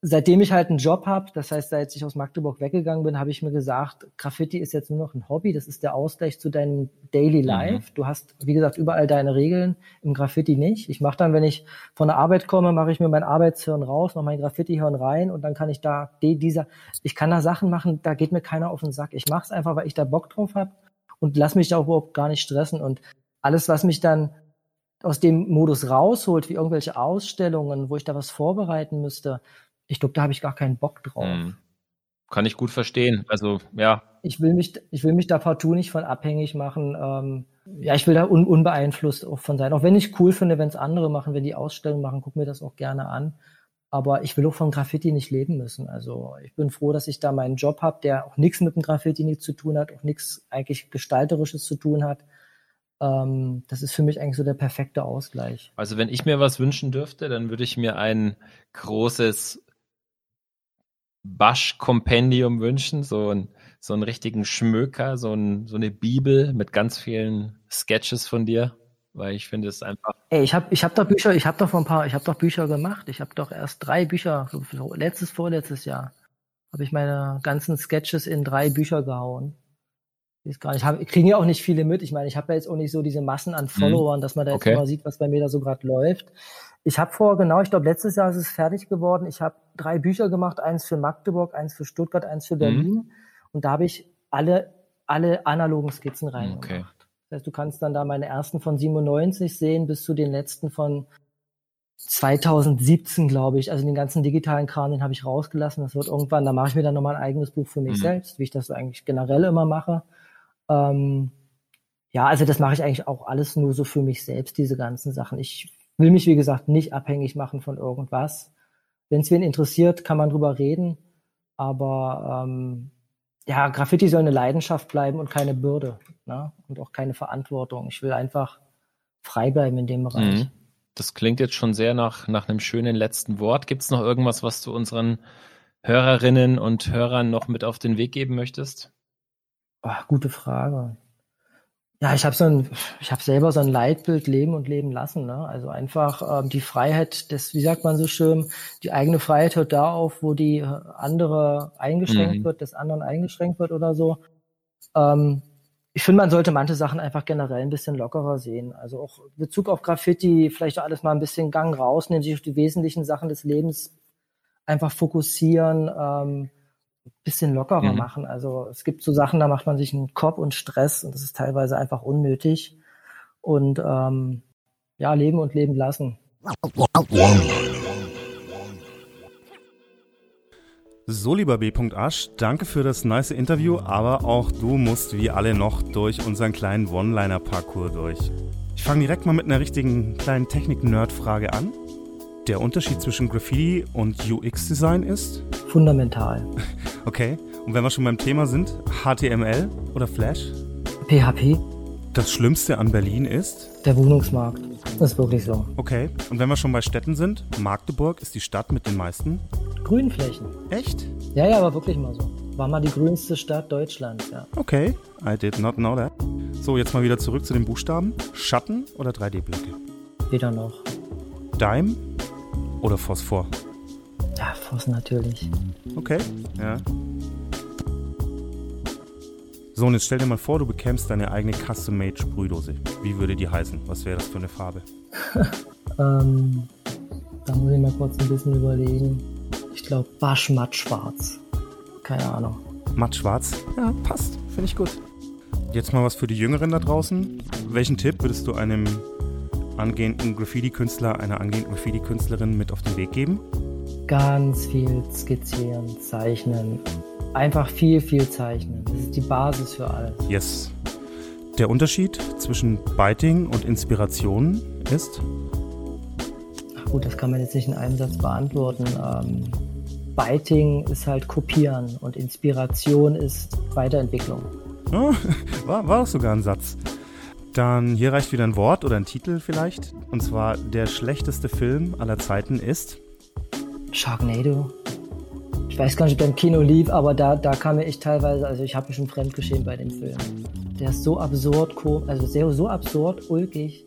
seitdem ich halt einen Job habe, das heißt, seit ich aus Magdeburg weggegangen bin, habe ich mir gesagt, Graffiti ist jetzt nur noch ein Hobby, das ist der Ausgleich zu deinem Daily mhm. Life. Mhm. Du hast, wie gesagt, überall deine Regeln, im Graffiti nicht. Ich mache dann, wenn ich von der Arbeit komme, mache ich mir mein Arbeitshirn raus, mache mein Graffiti-Hirn rein und dann kann ich da dieser, ich kann da Sachen machen, da geht mir keiner auf den Sack. Ich mache es einfach, weil ich da Bock drauf habe und lass mich da überhaupt gar nicht stressen und alles, was mich dann aus dem Modus rausholt, wie irgendwelche Ausstellungen, wo ich da was vorbereiten müsste, ich glaube, da habe ich gar keinen Bock drauf. Mhm. Kann ich gut verstehen. Also, ja. Ich will mich, ich will mich da partout nicht von abhängig machen. Ähm, ja, ich will da un, unbeeinflusst auch von sein. Auch wenn ich cool finde, wenn es andere machen, wenn die Ausstellungen machen, guck mir das auch gerne an. Aber ich will auch von Graffiti nicht leben müssen. Also ich bin froh, dass ich da meinen Job habe, der auch nichts mit dem Graffiti zu tun hat, auch nichts eigentlich Gestalterisches zu tun hat. Ähm, das ist für mich eigentlich so der perfekte Ausgleich. Also wenn ich mir was wünschen dürfte, dann würde ich mir ein großes Basch-Kompendium wünschen, so, ein, so einen richtigen Schmöker, so, ein, so eine Bibel mit ganz vielen Sketches von dir weil ich finde es einfach. Ey, ich habe ich hab doch Bücher, ich habe doch vor ein paar, ich habe doch Bücher gemacht. Ich habe doch erst drei Bücher, letztes, vorletztes Jahr, habe ich meine ganzen Sketches in drei Bücher gehauen. Ich kriegen ja auch nicht viele mit. Ich meine, ich habe ja jetzt auch nicht so diese Massen an mhm. Followern, dass man da jetzt okay. mal sieht, was bei mir da so gerade läuft. Ich habe vor, genau, ich glaube, letztes Jahr ist es fertig geworden. Ich habe drei Bücher gemacht, eins für Magdeburg, eins für Stuttgart, eins für mhm. Berlin. Mhm. Und da habe ich alle, alle analogen Skizzen reingemacht. Okay. Das heißt, du kannst dann da meine ersten von 97 sehen bis zu den letzten von 2017, glaube ich. Also den ganzen digitalen Kram, den habe ich rausgelassen. Das wird irgendwann, da mache ich mir dann nochmal ein eigenes Buch für mich mhm. selbst, wie ich das eigentlich generell immer mache. Ähm, ja, also das mache ich eigentlich auch alles nur so für mich selbst, diese ganzen Sachen. Ich will mich, wie gesagt, nicht abhängig machen von irgendwas. Wenn es wen interessiert, kann man drüber reden. Aber ähm, ja, Graffiti soll eine Leidenschaft bleiben und keine Bürde ne? und auch keine Verantwortung. Ich will einfach frei bleiben in dem Bereich. Mhm. Das klingt jetzt schon sehr nach, nach einem schönen letzten Wort. Gibt es noch irgendwas, was du unseren Hörerinnen und Hörern noch mit auf den Weg geben möchtest? Oh, gute Frage. Ja, ich habe so ein, ich habe selber so ein Leitbild Leben und Leben lassen. Ne? Also einfach ähm, die Freiheit, das, wie sagt man so schön, die eigene Freiheit hört da auf, wo die äh, andere eingeschränkt mhm. wird, des anderen eingeschränkt wird oder so. Ähm, ich finde, man sollte manche Sachen einfach generell ein bisschen lockerer sehen. Also auch Bezug auf Graffiti, vielleicht auch alles mal ein bisschen Gang rausnehmen, sich auf die wesentlichen Sachen des Lebens einfach fokussieren. Ähm, bisschen lockerer mhm. machen. Also es gibt so Sachen, da macht man sich einen Kopf und Stress und das ist teilweise einfach unnötig. Und ähm, ja, leben und leben lassen. So, lieber B. Asch, danke für das nice Interview, aber auch du musst wie alle noch durch unseren kleinen One-Liner-Parcours durch. Ich fange direkt mal mit einer richtigen kleinen Technik-Nerd-Frage an. Der Unterschied zwischen Graffiti und UX-Design ist? Fundamental. Okay, und wenn wir schon beim Thema sind, HTML oder Flash? PHP. Das Schlimmste an Berlin ist? Der Wohnungsmarkt. Das ist wirklich so. Okay, und wenn wir schon bei Städten sind, Magdeburg ist die Stadt mit den meisten? Grünflächen. Echt? Ja, ja, aber wirklich mal so. War mal die grünste Stadt Deutschlands, ja. Okay, I did not know that. So, jetzt mal wieder zurück zu den Buchstaben. Schatten oder 3D-Blöcke? Weder noch. Dime oder Phosphor? Ja, Phos natürlich. Okay, ja. So, und jetzt stell dir mal vor, du bekämst deine eigene Custom-Made Sprühdose. Wie würde die heißen? Was wäre das für eine Farbe? ähm, da muss ich mal kurz ein bisschen überlegen. Ich glaube, Basch matt schwarz. Keine Ahnung. Matt schwarz? Ja, passt. Finde ich gut. Jetzt mal was für die Jüngeren da draußen. Welchen Tipp würdest du einem angehenden Graffiti-Künstler, einer angehenden Graffiti-Künstlerin mit auf den Weg geben? Ganz viel skizzieren, zeichnen. Einfach viel, viel zeichnen. Das ist die Basis für alles. Yes. Der Unterschied zwischen Biting und Inspiration ist? Ach gut, das kann man jetzt nicht in einem Satz beantworten. Ähm, Biting ist halt Kopieren und Inspiration ist Weiterentwicklung. Oh, war, war sogar ein Satz. Dann hier reicht wieder ein Wort oder ein Titel vielleicht. Und zwar der schlechteste Film aller Zeiten ist Sharknado. Ich weiß gar nicht, ob der im Kino lief, aber da, da kam mir echt teilweise, also ich habe mich schon fremdgeschämt bei dem Film. Der ist so absurd, also sehr, so absurd, ulkig.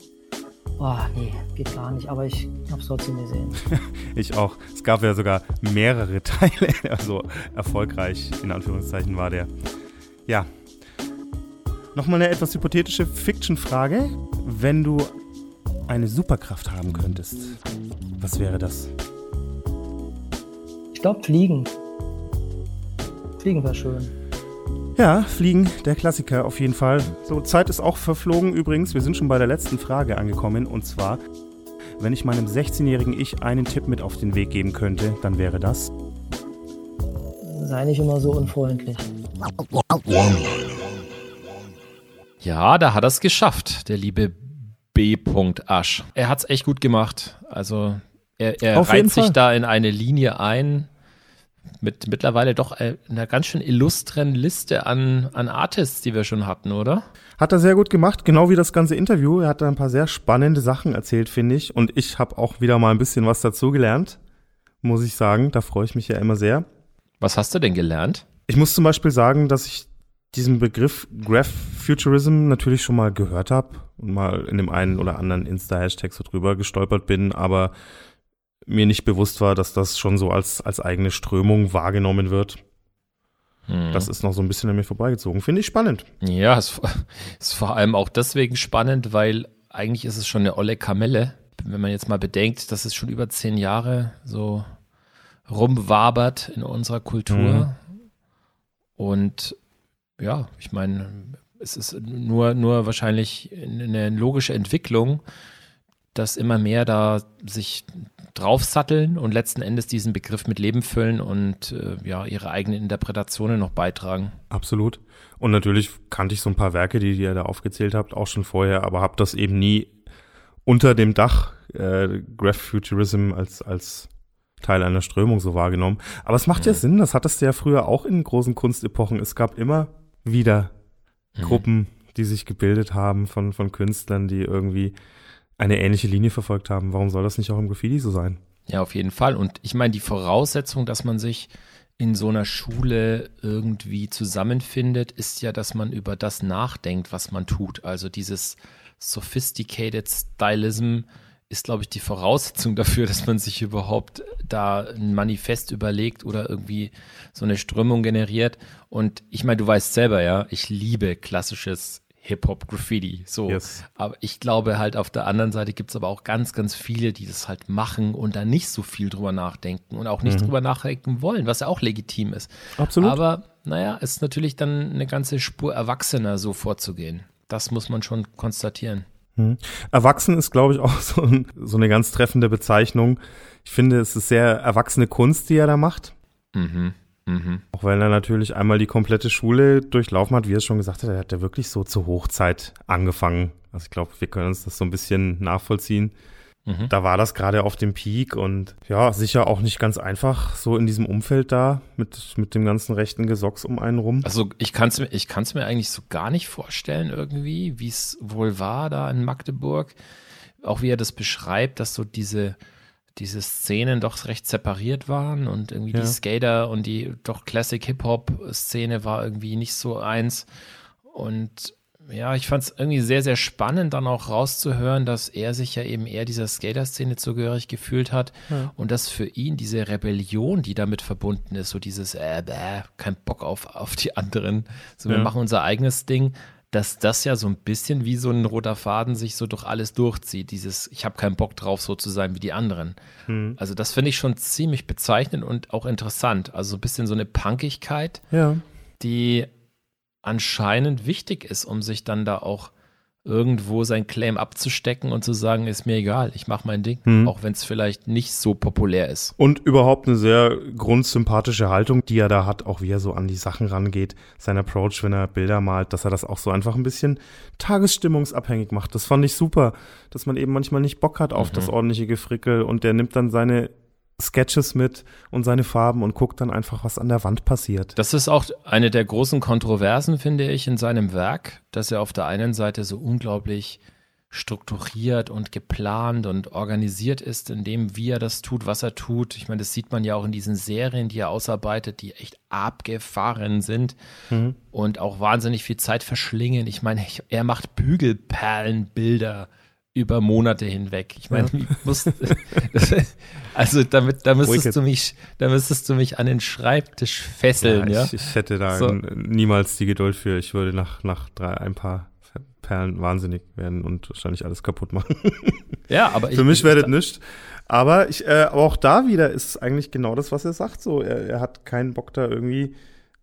Oh, nee, geht gar nicht, aber ich habe es trotzdem gesehen. ich auch. Es gab ja sogar mehrere Teile, also erfolgreich in Anführungszeichen war der. Ja. Nochmal eine etwas hypothetische Fiction-Frage. Wenn du eine Superkraft haben könntest, was wäre das? Ich glaube, Fliegen. Fliegen war schön. Ja, Fliegen, der Klassiker auf jeden Fall. So, Zeit ist auch verflogen übrigens. Wir sind schon bei der letzten Frage angekommen. Und zwar, wenn ich meinem 16-jährigen Ich einen Tipp mit auf den Weg geben könnte, dann wäre das. Sei nicht immer so unfreundlich. Ja, da hat er es geschafft, der liebe B. Asch. Er hat es echt gut gemacht. Also er, er reiht sich Fall. da in eine Linie ein mit mittlerweile doch äh, einer ganz schön illustren Liste an, an Artists, die wir schon hatten, oder? Hat er sehr gut gemacht, genau wie das ganze Interview. Er hat da ein paar sehr spannende Sachen erzählt, finde ich. Und ich habe auch wieder mal ein bisschen was dazugelernt, muss ich sagen. Da freue ich mich ja immer sehr. Was hast du denn gelernt? Ich muss zum Beispiel sagen, dass ich diesen Begriff Graph Futurism natürlich schon mal gehört habe und mal in dem einen oder anderen Insta-Hashtag so drüber gestolpert bin, aber mir nicht bewusst war, dass das schon so als, als eigene Strömung wahrgenommen wird. Hm. Das ist noch so ein bisschen an mir vorbeigezogen. Finde ich spannend. Ja, es ist vor allem auch deswegen spannend, weil eigentlich ist es schon eine olle Kamelle. Wenn man jetzt mal bedenkt, dass es schon über zehn Jahre so rumwabert in unserer Kultur. Mhm. Und ja, ich meine, es ist nur, nur wahrscheinlich eine logische Entwicklung, dass immer mehr da sich draufsatteln und letzten Endes diesen Begriff mit Leben füllen und äh, ja, ihre eigenen Interpretationen noch beitragen. Absolut. Und natürlich kannte ich so ein paar Werke, die, die ihr da aufgezählt habt, auch schon vorher, aber habe das eben nie unter dem Dach äh, Graph Futurism als, als Teil einer Strömung so wahrgenommen. Aber es macht ja, ja Sinn, das hattest du ja früher auch in großen Kunstepochen. Es gab immer wieder mhm. Gruppen, die sich gebildet haben von, von Künstlern, die irgendwie eine ähnliche Linie verfolgt haben. Warum soll das nicht auch im Graffiti so sein? Ja, auf jeden Fall. Und ich meine, die Voraussetzung, dass man sich in so einer Schule irgendwie zusammenfindet, ist ja, dass man über das nachdenkt, was man tut. Also dieses sophisticated Stylism ist, glaube ich, die Voraussetzung dafür, dass man sich überhaupt da ein Manifest überlegt oder irgendwie so eine Strömung generiert. Und ich meine, du weißt selber, ja, ich liebe klassisches Hip-Hop-Graffiti. So. Yes. Aber ich glaube halt auf der anderen Seite gibt es aber auch ganz, ganz viele, die das halt machen und da nicht so viel drüber nachdenken und auch nicht mhm. drüber nachdenken wollen, was ja auch legitim ist. Absolut. Aber naja, es ist natürlich dann eine ganze Spur erwachsener, so vorzugehen. Das muss man schon konstatieren. Mhm. Erwachsen ist, glaube ich, auch so, ein, so, eine ganz treffende Bezeichnung. Ich finde, es ist sehr erwachsene Kunst, die er da macht. Mhm. Mhm. Auch weil er natürlich einmal die komplette Schule durchlaufen hat, wie er es schon gesagt hat, er hat ja wirklich so zur Hochzeit angefangen. Also ich glaube, wir können uns das so ein bisschen nachvollziehen. Mhm. Da war das gerade auf dem Peak und ja, sicher auch nicht ganz einfach, so in diesem Umfeld da mit, mit dem ganzen rechten Gesocks um einen rum. Also ich kann es mir, ich kann's mir eigentlich so gar nicht vorstellen irgendwie, wie es wohl war da in Magdeburg. Auch wie er das beschreibt, dass so diese, diese Szenen doch recht separiert waren und irgendwie ja. die Skater und die doch Classic Hip-Hop-Szene war irgendwie nicht so eins. Und ja, ich fand es irgendwie sehr, sehr spannend, dann auch rauszuhören, dass er sich ja eben eher dieser Skater-Szene zugehörig gefühlt hat ja. und dass für ihn diese Rebellion, die damit verbunden ist, so dieses, äh, bäh, kein Bock auf, auf die anderen, so ja. wir machen unser eigenes Ding, dass das ja so ein bisschen wie so ein roter Faden sich so durch alles durchzieht. Dieses, ich habe keinen Bock drauf, so zu sein wie die anderen. Hm. Also das finde ich schon ziemlich bezeichnend und auch interessant. Also so ein bisschen so eine Punkigkeit, ja. die anscheinend wichtig ist, um sich dann da auch irgendwo sein Claim abzustecken und zu sagen, ist mir egal, ich mache mein Ding, hm. auch wenn es vielleicht nicht so populär ist. Und überhaupt eine sehr grundsympathische Haltung, die er da hat, auch wie er so an die Sachen rangeht, sein Approach, wenn er Bilder malt, dass er das auch so einfach ein bisschen tagesstimmungsabhängig macht. Das fand ich super, dass man eben manchmal nicht Bock hat auf mhm. das ordentliche Gefrickel und der nimmt dann seine Sketches mit und seine Farben und guckt dann einfach, was an der Wand passiert. Das ist auch eine der großen Kontroversen, finde ich, in seinem Werk, dass er auf der einen Seite so unglaublich strukturiert und geplant und organisiert ist, in dem, wie er das tut, was er tut. Ich meine, das sieht man ja auch in diesen Serien, die er ausarbeitet, die echt abgefahren sind mhm. und auch wahnsinnig viel Zeit verschlingen. Ich meine, er macht Bügelperlenbilder über Monate hinweg. Ich meine, ja. muss, also damit, da müsstest Wicked. du mich, da müsstest du mich an den Schreibtisch fesseln, ja. ja? Ich, ich, hätte da so. niemals die Geduld für. Ich würde nach, nach drei, ein paar Perlen wahnsinnig werden und wahrscheinlich alles kaputt machen. Ja, aber ich, für mich werdet nicht. Aber ich, äh, aber auch da wieder ist eigentlich genau das, was er sagt. So, er, er hat keinen Bock da irgendwie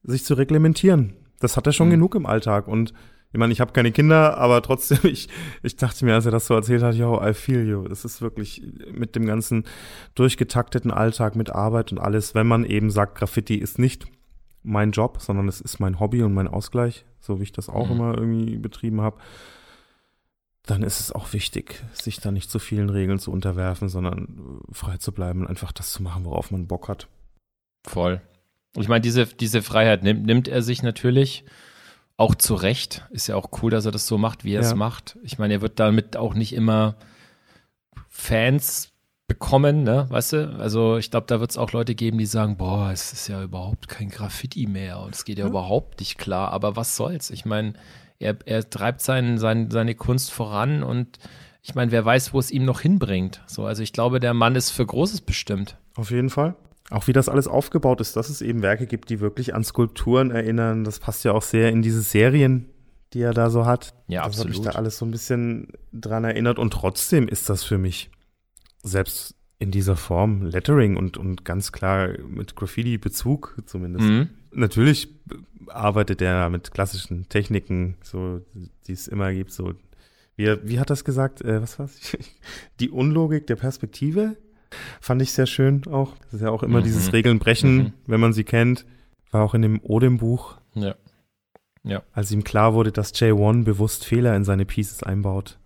sich zu reglementieren. Das hat er schon mhm. genug im Alltag und ich meine, ich habe keine Kinder, aber trotzdem, ich, ich dachte mir, als er das so erzählt hat, yo, I feel you. Es ist wirklich mit dem ganzen durchgetakteten Alltag, mit Arbeit und alles, wenn man eben sagt, Graffiti ist nicht mein Job, sondern es ist mein Hobby und mein Ausgleich, so wie ich das auch mhm. immer irgendwie betrieben habe. dann ist es auch wichtig, sich da nicht zu vielen Regeln zu unterwerfen, sondern frei zu bleiben und einfach das zu machen, worauf man Bock hat. Voll. Ich meine, diese, diese Freiheit nimmt, nimmt er sich natürlich auch zu Recht. Ist ja auch cool, dass er das so macht, wie er ja. es macht. Ich meine, er wird damit auch nicht immer Fans bekommen, ne, weißt du? Also ich glaube, da wird es auch Leute geben, die sagen, boah, es ist ja überhaupt kein Graffiti mehr und es geht ja, ja. überhaupt nicht klar. Aber was soll's? Ich meine, er, er treibt sein, sein, seine Kunst voran und ich meine, wer weiß, wo es ihm noch hinbringt. So, also ich glaube, der Mann ist für Großes bestimmt. Auf jeden Fall. Auch wie das alles aufgebaut ist, dass es eben Werke gibt, die wirklich an Skulpturen erinnern. Das passt ja auch sehr in diese Serien, die er da so hat. Ja, das absolut. Das hat mich da alles so ein bisschen dran erinnert. Und trotzdem ist das für mich selbst in dieser Form Lettering und, und ganz klar mit Graffiti-Bezug zumindest. Mhm. Natürlich arbeitet er mit klassischen Techniken, so, die es immer gibt, so, wie, wie hat das gesagt, äh, was war's? Die Unlogik der Perspektive fand ich sehr schön auch. Das ist ja auch immer mhm. dieses Regeln brechen, mhm. wenn man sie kennt. War auch in dem Odem-Buch. Ja. Ja. Als ihm klar wurde, dass J1 bewusst Fehler in seine Pieces einbaut.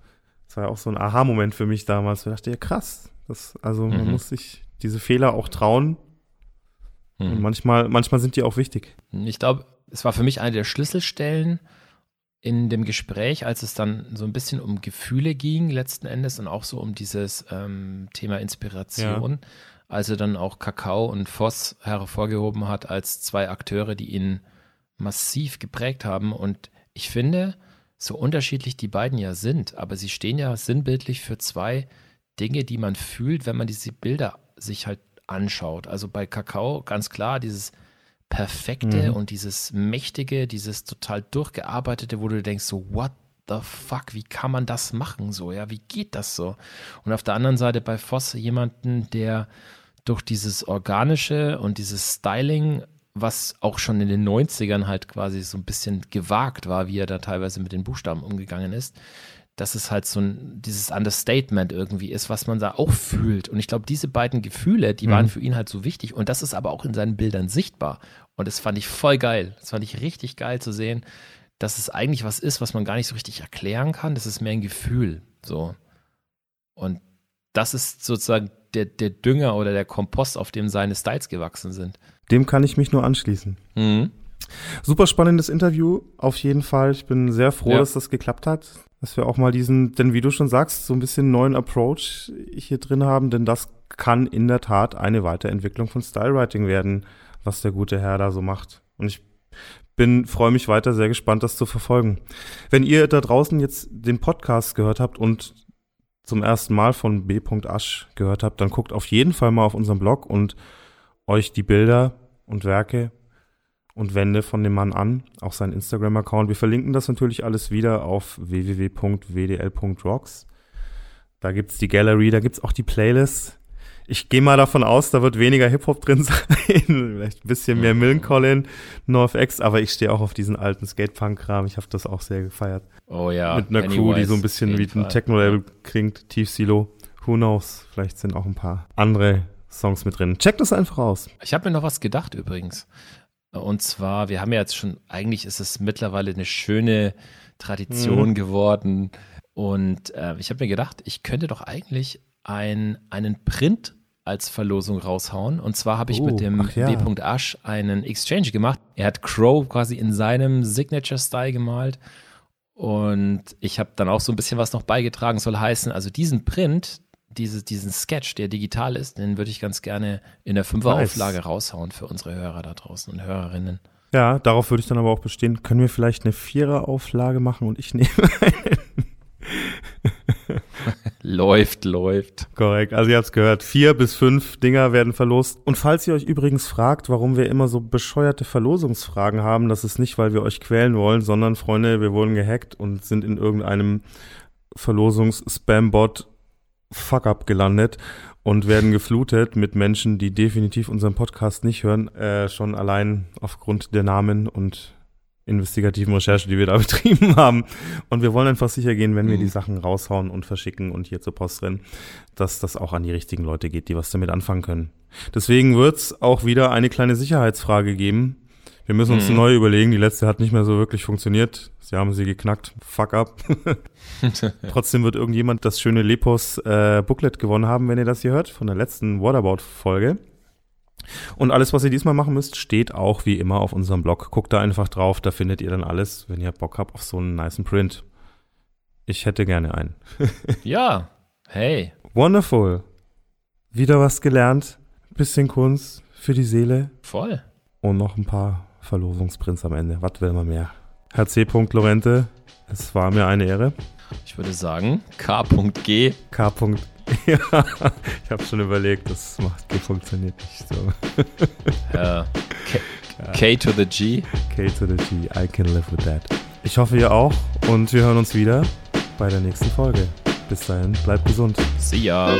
Das war ja auch so ein Aha-Moment für mich damals. Ich dachte, ja krass, das, also man mhm. muss sich diese Fehler auch trauen. Mhm. Und manchmal, manchmal sind die auch wichtig. Ich glaube, es war für mich eine der Schlüsselstellen in dem Gespräch, als es dann so ein bisschen um Gefühle ging, letzten Endes, und auch so um dieses ähm, Thema Inspiration. Ja. Also dann auch Kakao und Voss hervorgehoben hat als zwei Akteure, die ihn massiv geprägt haben. Und ich finde, so unterschiedlich die beiden ja sind, aber sie stehen ja sinnbildlich für zwei Dinge, die man fühlt, wenn man diese Bilder sich halt anschaut. Also bei Kakao ganz klar dieses perfekte mhm. und dieses mächtige, dieses total durchgearbeitete, wo du denkst so, what the fuck, wie kann man das machen so, ja, wie geht das so? Und auf der anderen Seite bei Voss jemanden, der durch dieses organische und dieses Styling was auch schon in den 90ern halt quasi so ein bisschen gewagt war, wie er da teilweise mit den Buchstaben umgegangen ist, dass es halt so ein, dieses Understatement irgendwie ist, was man da auch fühlt. Und ich glaube, diese beiden Gefühle, die mhm. waren für ihn halt so wichtig. Und das ist aber auch in seinen Bildern sichtbar. Und das fand ich voll geil. Das fand ich richtig geil zu sehen, dass es eigentlich was ist, was man gar nicht so richtig erklären kann. Das ist mehr ein Gefühl. So. Und das ist sozusagen der, der Dünger oder der Kompost, auf dem seine Styles gewachsen sind. Dem kann ich mich nur anschließen. Mhm. Super spannendes Interview, auf jeden Fall. Ich bin sehr froh, ja. dass das geklappt hat. Dass wir auch mal diesen, denn wie du schon sagst, so ein bisschen neuen Approach hier drin haben, denn das kann in der Tat eine Weiterentwicklung von Stylewriting werden, was der gute Herr da so macht. Und ich bin, freue mich weiter, sehr gespannt, das zu verfolgen. Wenn ihr da draußen jetzt den Podcast gehört habt und zum ersten Mal von B. Asch gehört habt, dann guckt auf jeden Fall mal auf unserem Blog und euch die Bilder und Werke und Wände von dem Mann an, auch sein Instagram-Account. Wir verlinken das natürlich alles wieder auf www.wdl.rocks. Da gibt's die Gallery, da gibt's auch die Playlist. Ich gehe mal davon aus, da wird weniger Hip-Hop drin sein, vielleicht ein bisschen mehr Millencolin, NoFX, aber ich stehe auch auf diesen alten Skatepunk-Kram. Ich habe das auch sehr gefeiert. Oh ja. Mit einer Crew, die so ein bisschen wie ein Techno-Label klingt, Tief Silo. Who knows? Vielleicht sind auch ein paar andere Songs mit drin. Check das einfach aus. Ich habe mir noch was gedacht übrigens. Und zwar, wir haben ja jetzt schon, eigentlich ist es mittlerweile eine schöne Tradition mhm. geworden. Und äh, ich habe mir gedacht, ich könnte doch eigentlich ein, einen Print als Verlosung raushauen. Und zwar habe ich oh, mit dem ja. B. Asch einen Exchange gemacht. Er hat Crow quasi in seinem Signature-Style gemalt. Und ich habe dann auch so ein bisschen was noch beigetragen, soll heißen, also diesen Print, diese, diesen Sketch, der digital ist, den würde ich ganz gerne in der Fünferauflage nice. raushauen für unsere Hörer da draußen und Hörerinnen. Ja, darauf würde ich dann aber auch bestehen. Können wir vielleicht eine Viererauflage machen und ich nehme einen? Läuft, läuft. Korrekt. Also ihr habt es gehört. Vier bis fünf Dinger werden verlost. Und falls ihr euch übrigens fragt, warum wir immer so bescheuerte Verlosungsfragen haben, das ist nicht, weil wir euch quälen wollen, sondern Freunde, wir wurden gehackt und sind in irgendeinem Verlosungs-Spam-Bot Fuck-up gelandet und werden geflutet mit Menschen, die definitiv unseren Podcast nicht hören, äh, schon allein aufgrund der Namen und investigativen Recherche, die wir da betrieben haben. Und wir wollen einfach sicher gehen, wenn wir die mhm. Sachen raushauen und verschicken und hier zur Post rennen, dass das auch an die richtigen Leute geht, die was damit anfangen können. Deswegen wird's auch wieder eine kleine Sicherheitsfrage geben. Wir müssen uns Mhm. neu überlegen. Die letzte hat nicht mehr so wirklich funktioniert. Sie haben sie geknackt. Fuck up. Trotzdem wird irgendjemand das schöne Lepos äh, Booklet gewonnen haben, wenn ihr das hier hört, von der letzten Whatabout-Folge. Und alles, was ihr diesmal machen müsst, steht auch wie immer auf unserem Blog. Guckt da einfach drauf, da findet ihr dann alles, wenn ihr Bock habt auf so einen niceen Print. Ich hätte gerne einen. Ja, hey. Wonderful. Wieder was gelernt. Bisschen Kunst für die Seele. Voll. Und noch ein paar Verlosungsprints am Ende. Was will man mehr? Herr C. Lorente, es war mir eine Ehre. Ich würde sagen, K.G. K. Ja, ich habe schon überlegt, das macht, funktioniert nicht so. Äh, K, K to the G. K to the G, I can live with that. Ich hoffe, ihr auch und wir hören uns wieder bei der nächsten Folge. Bis dahin, bleibt gesund. See ya.